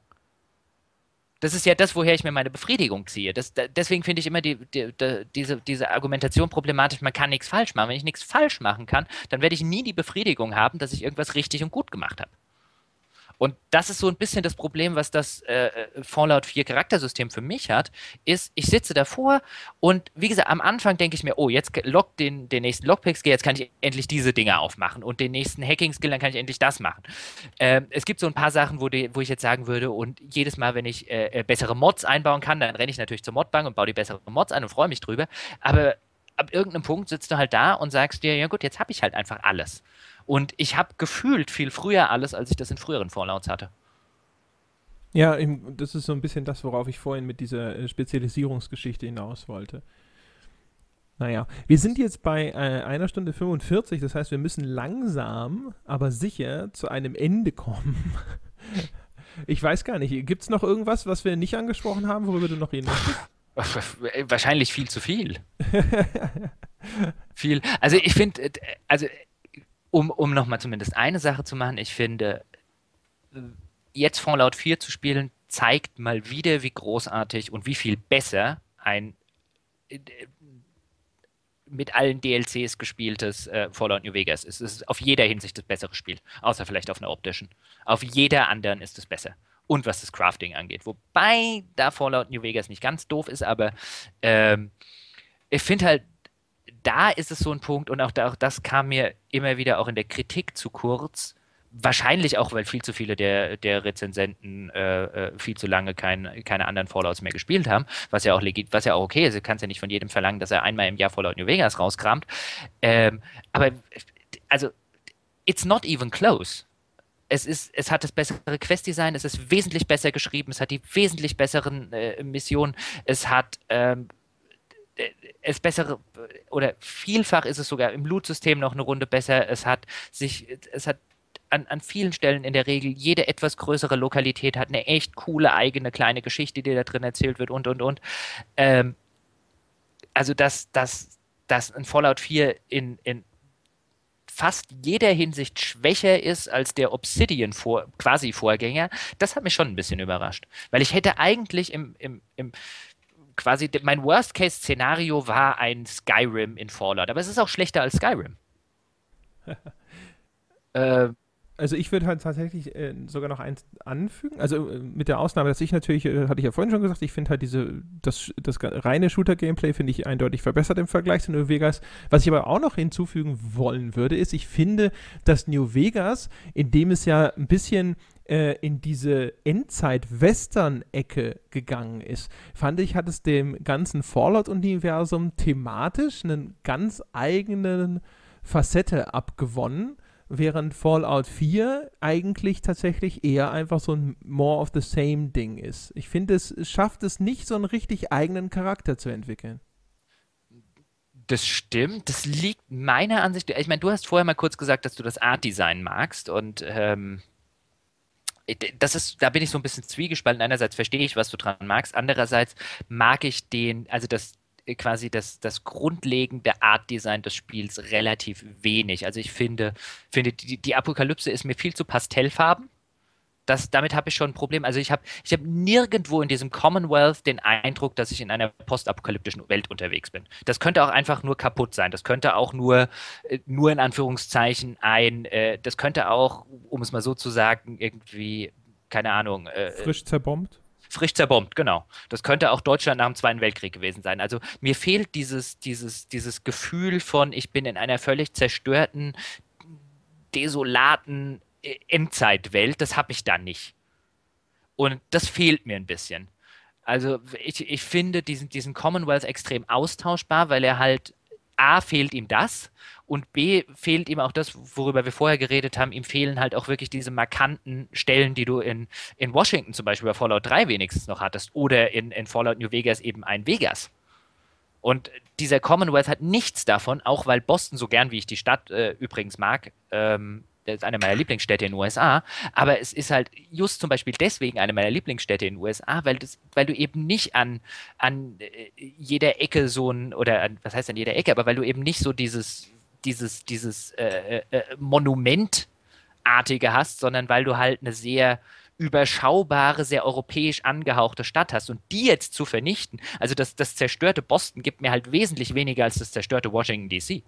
Das ist ja das, woher ich mir meine Befriedigung ziehe. Das, deswegen finde ich immer die, die, die, diese, diese Argumentation problematisch, man kann nichts falsch machen. Wenn ich nichts falsch machen kann, dann werde ich nie die Befriedigung haben, dass ich irgendwas richtig und gut gemacht habe. Und das ist so ein bisschen das Problem, was das äh, Fallout 4 Charaktersystem für mich hat, ist, ich sitze davor und wie gesagt, am Anfang denke ich mir, oh, jetzt log den, den nächsten Lockpick-Skill, jetzt kann ich endlich diese Dinge aufmachen und den nächsten Hacking-Skill, dann kann ich endlich das machen. Ähm, es gibt so ein paar Sachen, wo, die, wo ich jetzt sagen würde, und jedes Mal, wenn ich äh, äh bessere Mods einbauen kann, dann renne ich natürlich zur Modbank und baue die besseren Mods ein und freue mich drüber. Aber ab irgendeinem Punkt sitzt du halt da und sagst dir, ja gut, jetzt habe ich halt einfach alles. Und ich habe gefühlt viel früher alles, als ich das in früheren Fallouts hatte. Ja, das ist so ein bisschen das, worauf ich vorhin mit dieser äh, Spezialisierungsgeschichte hinaus wollte. Naja, wir sind jetzt bei äh, einer Stunde 45, das heißt, wir müssen langsam, aber sicher zu einem Ende kommen. ich weiß gar nicht, gibt es noch irgendwas, was wir nicht angesprochen haben, worüber du noch reden möchtest? Wahrscheinlich viel zu viel. viel. Also ich finde, äh, also um, um nochmal zumindest eine Sache zu machen, ich finde, jetzt Fallout 4 zu spielen, zeigt mal wieder, wie großartig und wie viel besser ein mit allen DLCs gespieltes äh, Fallout New Vegas ist. Es ist auf jeder Hinsicht das bessere Spiel, außer vielleicht auf einer optischen. Auf jeder anderen ist es besser. Und was das Crafting angeht. Wobei da Fallout New Vegas nicht ganz doof ist, aber ähm, ich finde halt, da ist es so ein Punkt und auch, da, auch das kam mir immer wieder auch in der Kritik zu kurz. Wahrscheinlich auch, weil viel zu viele der, der Rezensenten äh, äh, viel zu lange kein, keine anderen Fallouts mehr gespielt haben, was ja auch legit, was ja auch okay ist. Du kannst ja nicht von jedem verlangen, dass er einmal im Jahr Fallout New Vegas rauskramt. Ähm, aber also, it's not even close es ist, es hat das bessere Quest-Design, es ist wesentlich besser geschrieben, es hat die wesentlich besseren äh, Missionen, es hat ähm, es bessere oder vielfach ist es sogar im Loot-System noch eine Runde besser. Es hat sich, es hat an, an vielen Stellen in der Regel jede etwas größere Lokalität hat eine echt coole eigene kleine Geschichte, die da drin erzählt wird und und und. Ähm, also dass, dass, dass ein Fallout 4 in, in fast jeder Hinsicht schwächer ist als der Obsidian vor, quasi Vorgänger, das hat mich schon ein bisschen überrascht. Weil ich hätte eigentlich im, im, im quasi mein Worst-Case-Szenario war ein Skyrim in Fallout, aber es ist auch schlechter als Skyrim. äh, also ich würde halt tatsächlich äh, sogar noch eins anfügen. Also äh, mit der Ausnahme, dass ich natürlich, äh, hatte ich ja vorhin schon gesagt, ich finde halt diese, das, das reine Shooter-Gameplay finde ich eindeutig verbessert im Vergleich zu New Vegas. Was ich aber auch noch hinzufügen wollen würde, ist, ich finde, dass New Vegas, in dem es ja ein bisschen äh, in diese Endzeit-Western-Ecke gegangen ist, fand ich, hat es dem ganzen Fallout-Universum thematisch einen ganz eigenen Facette abgewonnen, während Fallout 4 eigentlich tatsächlich eher einfach so ein More of the Same Ding ist. Ich finde, es schafft es nicht, so einen richtig eigenen Charakter zu entwickeln. Das stimmt. Das liegt meiner Ansicht. Ich meine, du hast vorher mal kurz gesagt, dass du das Art Design magst und ähm, das ist, da bin ich so ein bisschen zwiegespalten. Einerseits verstehe ich, was du dran magst, andererseits mag ich den, also das quasi das, das grundlegende Art-Design des Spiels relativ wenig. Also ich finde, finde die, die Apokalypse ist mir viel zu pastellfarben das, damit habe ich schon ein Problem. Also ich habe ich hab nirgendwo in diesem Commonwealth den Eindruck, dass ich in einer postapokalyptischen Welt unterwegs bin. Das könnte auch einfach nur kaputt sein. Das könnte auch nur, äh, nur in Anführungszeichen ein, äh, das könnte auch, um es mal so zu sagen, irgendwie keine Ahnung. Äh, frisch zerbombt? Frisch zerbombt, genau. Das könnte auch Deutschland nach dem Zweiten Weltkrieg gewesen sein. Also mir fehlt dieses, dieses, dieses Gefühl von, ich bin in einer völlig zerstörten, desolaten äh, Endzeitwelt. Das habe ich da nicht. Und das fehlt mir ein bisschen. Also ich, ich finde diesen, diesen Commonwealth extrem austauschbar, weil er halt A fehlt ihm das und B fehlt ihm auch das, worüber wir vorher geredet haben. Ihm fehlen halt auch wirklich diese markanten Stellen, die du in, in Washington zum Beispiel bei Fallout 3 wenigstens noch hattest oder in, in Fallout New Vegas eben ein Vegas. Und dieser Commonwealth hat nichts davon, auch weil Boston, so gern wie ich die Stadt äh, übrigens mag, ähm, das ist eine meiner Lieblingsstädte in den USA, aber es ist halt just zum Beispiel deswegen eine meiner Lieblingsstädte in den USA, weil, das, weil du eben nicht an, an äh, jeder Ecke so ein, oder an, was heißt an jeder Ecke, aber weil du eben nicht so dieses, dieses, dieses äh, äh, Monumentartige hast, sondern weil du halt eine sehr überschaubare, sehr europäisch angehauchte Stadt hast. Und die jetzt zu vernichten, also das, das zerstörte Boston gibt mir halt wesentlich weniger als das zerstörte Washington DC.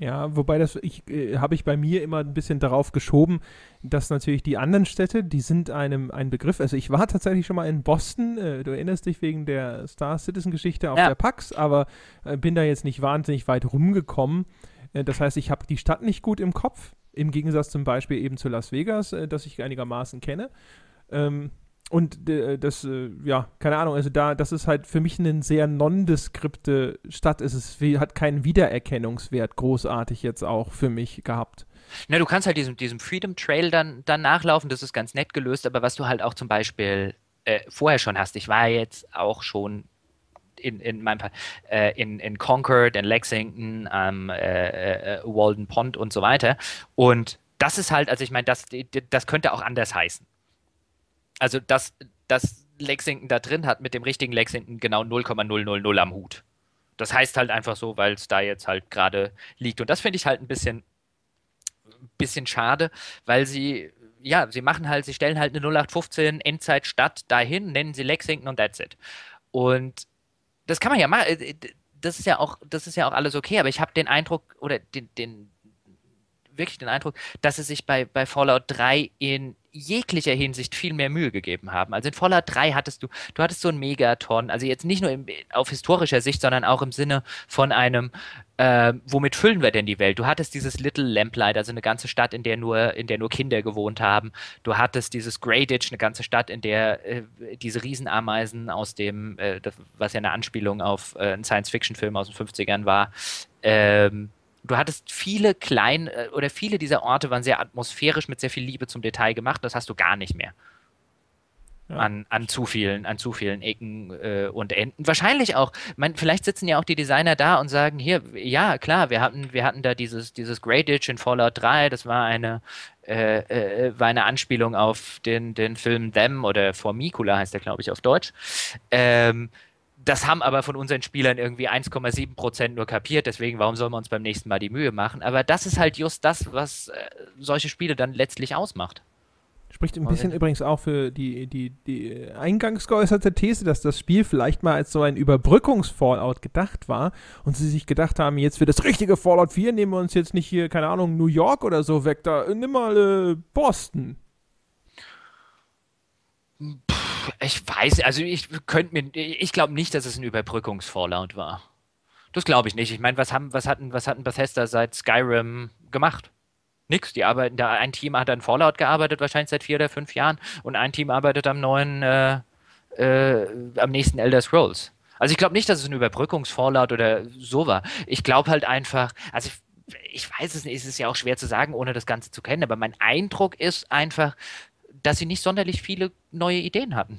Ja, wobei das ich äh, habe ich bei mir immer ein bisschen darauf geschoben, dass natürlich die anderen Städte, die sind einem ein Begriff. Also ich war tatsächlich schon mal in Boston, äh, du erinnerst dich wegen der Star Citizen Geschichte auf ja. der PAX, aber äh, bin da jetzt nicht wahnsinnig weit rumgekommen. Äh, das heißt, ich habe die Stadt nicht gut im Kopf, im Gegensatz zum Beispiel eben zu Las Vegas, äh, das ich einigermaßen kenne. Ähm, und äh, das, äh, ja, keine Ahnung, also da, das ist halt für mich eine sehr nondeskripte Stadt. Es ist, hat keinen Wiedererkennungswert großartig jetzt auch für mich gehabt. Na, du kannst halt diesem, diesem Freedom Trail dann, dann nachlaufen, das ist ganz nett gelöst, aber was du halt auch zum Beispiel äh, vorher schon hast, ich war jetzt auch schon in, in meinem Fall äh, in, in Concord, in Lexington, am äh, äh, Walden Pond und so weiter. Und das ist halt, also ich meine, das, das könnte auch anders heißen also das, das Lexington da drin hat mit dem richtigen Lexington genau 0,000 am Hut. Das heißt halt einfach so, weil es da jetzt halt gerade liegt. Und das finde ich halt ein bisschen, bisschen schade, weil sie, ja, sie machen halt, sie stellen halt eine 0815 Endzeitstadt dahin, nennen sie Lexington und that's it. Und das kann man ja machen. Äh, das ist ja auch, das ist ja auch alles okay, aber ich habe den Eindruck, oder den, den, wirklich den Eindruck, dass es sich bei, bei Fallout 3 in jeglicher Hinsicht viel mehr Mühe gegeben haben. Also in Fallout 3 hattest du, du hattest so ein Megaton, also jetzt nicht nur im, auf historischer Sicht, sondern auch im Sinne von einem, äh, womit füllen wir denn die Welt? Du hattest dieses Little Lamplight, also eine ganze Stadt, in der nur, in der nur Kinder gewohnt haben. Du hattest dieses Grey Ditch, eine ganze Stadt, in der äh, diese Riesenameisen aus dem, äh, das, was ja eine Anspielung auf äh, einen Science-Fiction-Film aus den 50ern war, ähm, du hattest viele kleine äh, oder viele dieser Orte waren sehr atmosphärisch mit sehr viel Liebe zum Detail gemacht. Das hast du gar nicht mehr. Ja. An, an zu vielen, an zu vielen Ecken äh, und Enden. Wahrscheinlich auch, man, vielleicht sitzen ja auch die Designer da und sagen, hier, ja, klar, wir hatten, wir hatten da dieses, dieses Grey Ditch in Fallout 3, das war eine, äh, äh, war eine Anspielung auf den, den Film Them oder Formicula heißt der, glaube ich, auf Deutsch. Ähm, das haben aber von unseren Spielern irgendwie 1,7 Prozent nur kapiert, deswegen warum sollen wir uns beim nächsten Mal die Mühe machen? Aber das ist halt just das, was äh, solche Spiele dann letztlich ausmacht. Spricht ein bisschen übrigens auch für die, die, die eingangs geäußerte These, dass das Spiel vielleicht mal als so ein Überbrückungs-Fallout gedacht war und sie sich gedacht haben, jetzt für das richtige Fallout 4 nehmen wir uns jetzt nicht hier, keine Ahnung, New York oder so weg, da nimm mal äh, Boston. Ich weiß, also ich könnte mir, ich glaube nicht, dass es ein Überbrückungsfallout war. Das glaube ich nicht. Ich meine, was haben, was was hatten Bethesda seit Skyrim gemacht? Nix. Die arbeiten da, ein Team hat an Fallout gearbeitet, wahrscheinlich seit vier oder fünf Jahren, und ein Team arbeitet am neuen, äh, äh, am nächsten Elder Scrolls. Also ich glaube nicht, dass es ein Überbrückungsfallout oder so war. Ich glaube halt einfach, also ich, ich weiß es nicht, es ist ja auch schwer zu sagen, ohne das Ganze zu kennen, aber mein Eindruck ist einfach, dass sie nicht sonderlich viele neue Ideen hatten.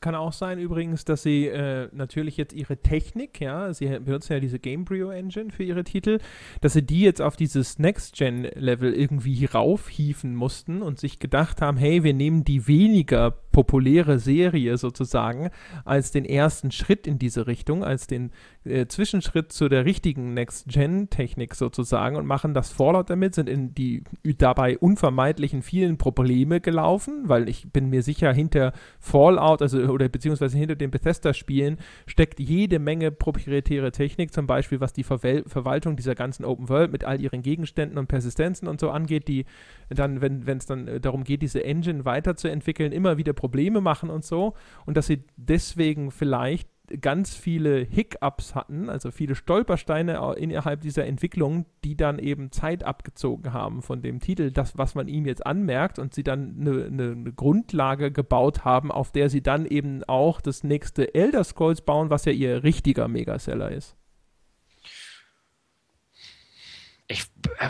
Kann auch sein übrigens, dass sie äh, natürlich jetzt ihre Technik, ja, sie benutzen ja diese Gamebryo Engine für ihre Titel, dass sie die jetzt auf dieses Next-Gen-Level irgendwie raufhieven mussten und sich gedacht haben, hey, wir nehmen die weniger populäre Serie sozusagen als den ersten Schritt in diese Richtung, als den äh, Zwischenschritt zu der richtigen Next-Gen-Technik sozusagen und machen das Fallout damit, sind in die dabei unvermeidlichen vielen Probleme gelaufen, weil ich bin mir sicher, hinter Fallout, also oder beziehungsweise hinter den Bethesda-Spielen steckt jede Menge proprietäre Technik, zum Beispiel was die Verwel Verwaltung dieser ganzen Open World mit all ihren Gegenständen und Persistenzen und so angeht, die dann, wenn es dann äh, darum geht, diese Engine weiterzuentwickeln, immer wieder Probleme machen und so. Und dass sie deswegen vielleicht ganz viele Hiccups hatten, also viele Stolpersteine innerhalb dieser Entwicklung, die dann eben Zeit abgezogen haben von dem Titel, das, was man ihm jetzt anmerkt und sie dann eine, eine, eine Grundlage gebaut haben, auf der sie dann eben auch das nächste Elder Scrolls bauen, was ja ihr richtiger Megaseller ist. Ich, äh,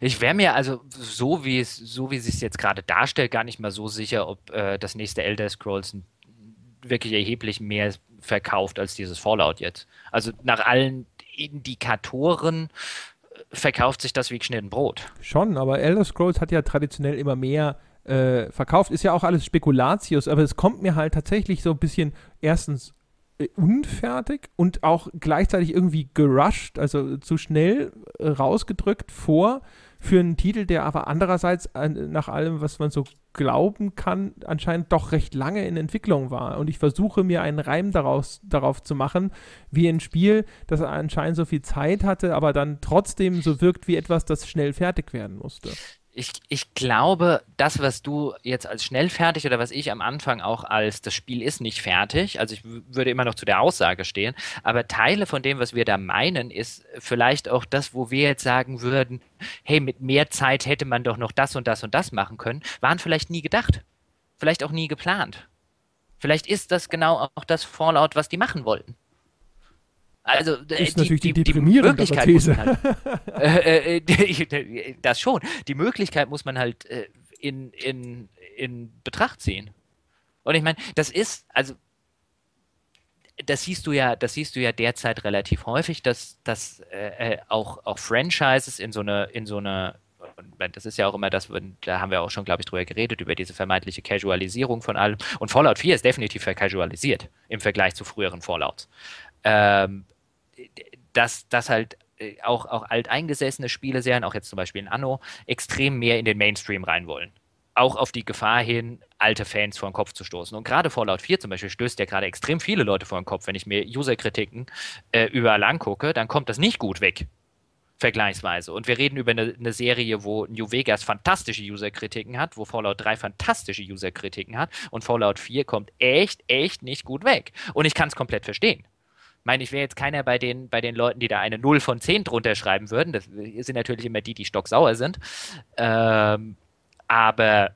ich wäre mir also so wie es so wie sich jetzt gerade darstellt gar nicht mal so sicher, ob äh, das nächste Elder Scrolls wirklich erheblich mehr verkauft als dieses Fallout jetzt. Also nach allen Indikatoren äh, verkauft sich das wie geschnitten Brot. Schon, aber Elder Scrolls hat ja traditionell immer mehr äh, verkauft. Ist ja auch alles Spekulatius, aber es kommt mir halt tatsächlich so ein bisschen erstens äh, unfertig und auch gleichzeitig irgendwie gerusht, also zu schnell äh, rausgedrückt vor für einen Titel, der aber andererseits äh, nach allem, was man so glauben kann, anscheinend doch recht lange in Entwicklung war. Und ich versuche mir einen Reim daraus, darauf zu machen, wie ein Spiel, das anscheinend so viel Zeit hatte, aber dann trotzdem so wirkt wie etwas, das schnell fertig werden musste ich, ich glaube, das, was du jetzt als schnell fertig oder was ich am Anfang auch als das Spiel ist nicht fertig, also ich würde immer noch zu der Aussage stehen, aber Teile von dem, was wir da meinen, ist vielleicht auch das, wo wir jetzt sagen würden, hey, mit mehr Zeit hätte man doch noch das und das und das machen können, waren vielleicht nie gedacht, vielleicht auch nie geplant. Vielleicht ist das genau auch das Fallout, was die machen wollten. Also äh, ist die, natürlich die, die, die Möglichkeit These. Halt, äh, äh, das schon. Die Möglichkeit muss man halt äh, in, in, in Betracht ziehen. Und ich meine, das ist, also das siehst du ja, das siehst du ja derzeit relativ häufig, dass, dass äh, äh auch, auch Franchises in so eine, in so eine das ist ja auch immer das, da haben wir auch schon, glaube ich, drüber geredet, über diese vermeintliche Casualisierung von allem. Und Fallout 4 ist definitiv vercasualisiert im Vergleich zu früheren Fallouts. Ähm, dass, dass halt äh, auch, auch alteingesessene Spieleserien, auch jetzt zum Beispiel in Anno, extrem mehr in den Mainstream rein wollen. Auch auf die Gefahr hin, alte Fans vor den Kopf zu stoßen. Und gerade Fallout 4 zum Beispiel stößt ja gerade extrem viele Leute vor den Kopf. Wenn ich mir User-Kritiken äh, überall angucke, dann kommt das nicht gut weg. Vergleichsweise. Und wir reden über eine, eine Serie, wo New Vegas fantastische User-Kritiken hat, wo Fallout 3 fantastische User-Kritiken hat und Fallout 4 kommt echt, echt nicht gut weg. Und ich kann es komplett verstehen meine, ich wäre jetzt keiner bei den, bei den Leuten, die da eine 0 von 10 drunter schreiben würden. Das sind natürlich immer die, die stocksauer sind. Ähm, aber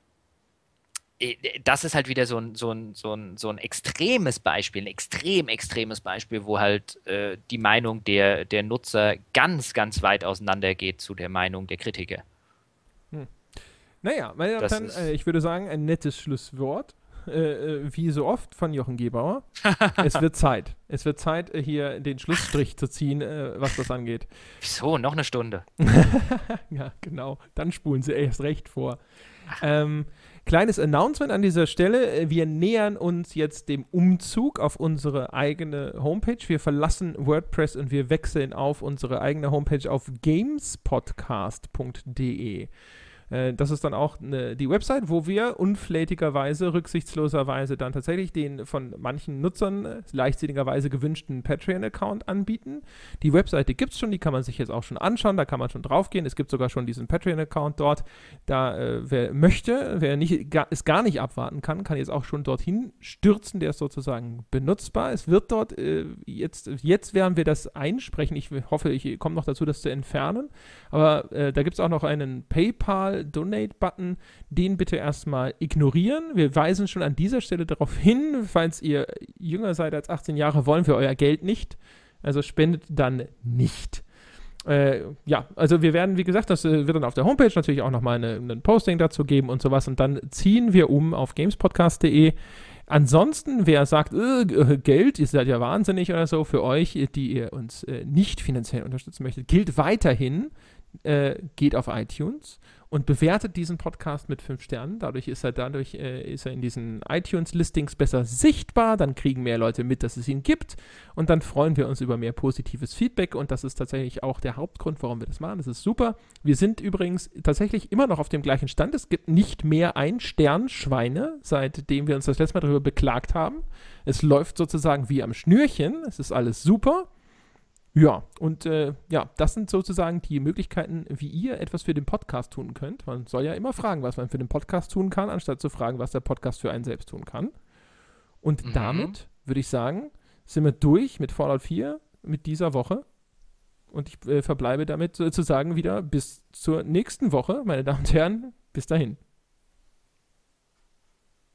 äh, das ist halt wieder so ein, so, ein, so, ein, so ein extremes Beispiel, ein extrem extremes Beispiel, wo halt äh, die Meinung der, der Nutzer ganz, ganz weit auseinandergeht zu der Meinung der Kritiker. Hm. Naja, meine Damen und Herren, ich würde sagen, ein nettes Schlusswort. Äh, äh, wie so oft von Jochen Gebauer. es wird Zeit. Es wird Zeit, äh, hier den Schlussstrich zu ziehen, äh, was das angeht. Wieso? Noch eine Stunde. ja, genau. Dann spulen sie erst recht vor. Ähm, kleines Announcement an dieser Stelle. Äh, wir nähern uns jetzt dem Umzug auf unsere eigene Homepage. Wir verlassen WordPress und wir wechseln auf unsere eigene Homepage auf gamespodcast.de. Äh, das ist dann auch eine, die Website, wo wir unflätigerweise, rücksichtsloserweise dann tatsächlich den von manchen Nutzern äh, leichtsinnigerweise gewünschten Patreon-Account anbieten. Die Webseite gibt es schon, die kann man sich jetzt auch schon anschauen, da kann man schon draufgehen. Es gibt sogar schon diesen Patreon-Account dort. Da, äh, wer möchte, wer nicht, gar, es gar nicht abwarten kann, kann jetzt auch schon dorthin stürzen. Der ist sozusagen benutzbar. Es wird dort äh, jetzt, jetzt werden wir das einsprechen. Ich hoffe, ich komme noch dazu, das zu entfernen. Aber äh, da gibt es auch noch einen PayPal Donate-Button, den bitte erstmal ignorieren. Wir weisen schon an dieser Stelle darauf hin, falls ihr jünger seid als 18 Jahre, wollen wir euer Geld nicht. Also spendet dann nicht. Äh, ja, also wir werden, wie gesagt, das äh, wird dann auf der Homepage natürlich auch nochmal ein Posting dazu geben und sowas und dann ziehen wir um auf gamespodcast.de. Ansonsten, wer sagt, äh, Geld, ihr seid ja wahnsinnig oder so, für euch, die ihr uns äh, nicht finanziell unterstützen möchtet, gilt weiterhin äh, geht auf iTunes und bewertet diesen Podcast mit fünf Sternen. Dadurch ist er dadurch äh, ist er in diesen iTunes-Listings besser sichtbar. Dann kriegen mehr Leute mit, dass es ihn gibt. Und dann freuen wir uns über mehr positives Feedback. Und das ist tatsächlich auch der Hauptgrund, warum wir das machen. Das ist super. Wir sind übrigens tatsächlich immer noch auf dem gleichen Stand. Es gibt nicht mehr ein Stern Schweine, seitdem wir uns das letzte Mal darüber beklagt haben. Es läuft sozusagen wie am Schnürchen. Es ist alles super. Ja, und äh, ja, das sind sozusagen die Möglichkeiten, wie ihr etwas für den Podcast tun könnt. Man soll ja immer fragen, was man für den Podcast tun kann, anstatt zu fragen, was der Podcast für einen selbst tun kann. Und mhm. damit würde ich sagen, sind wir durch mit Fallout 4, mit dieser Woche. Und ich äh, verbleibe damit sozusagen wieder bis zur nächsten Woche, meine Damen und Herren. Bis dahin.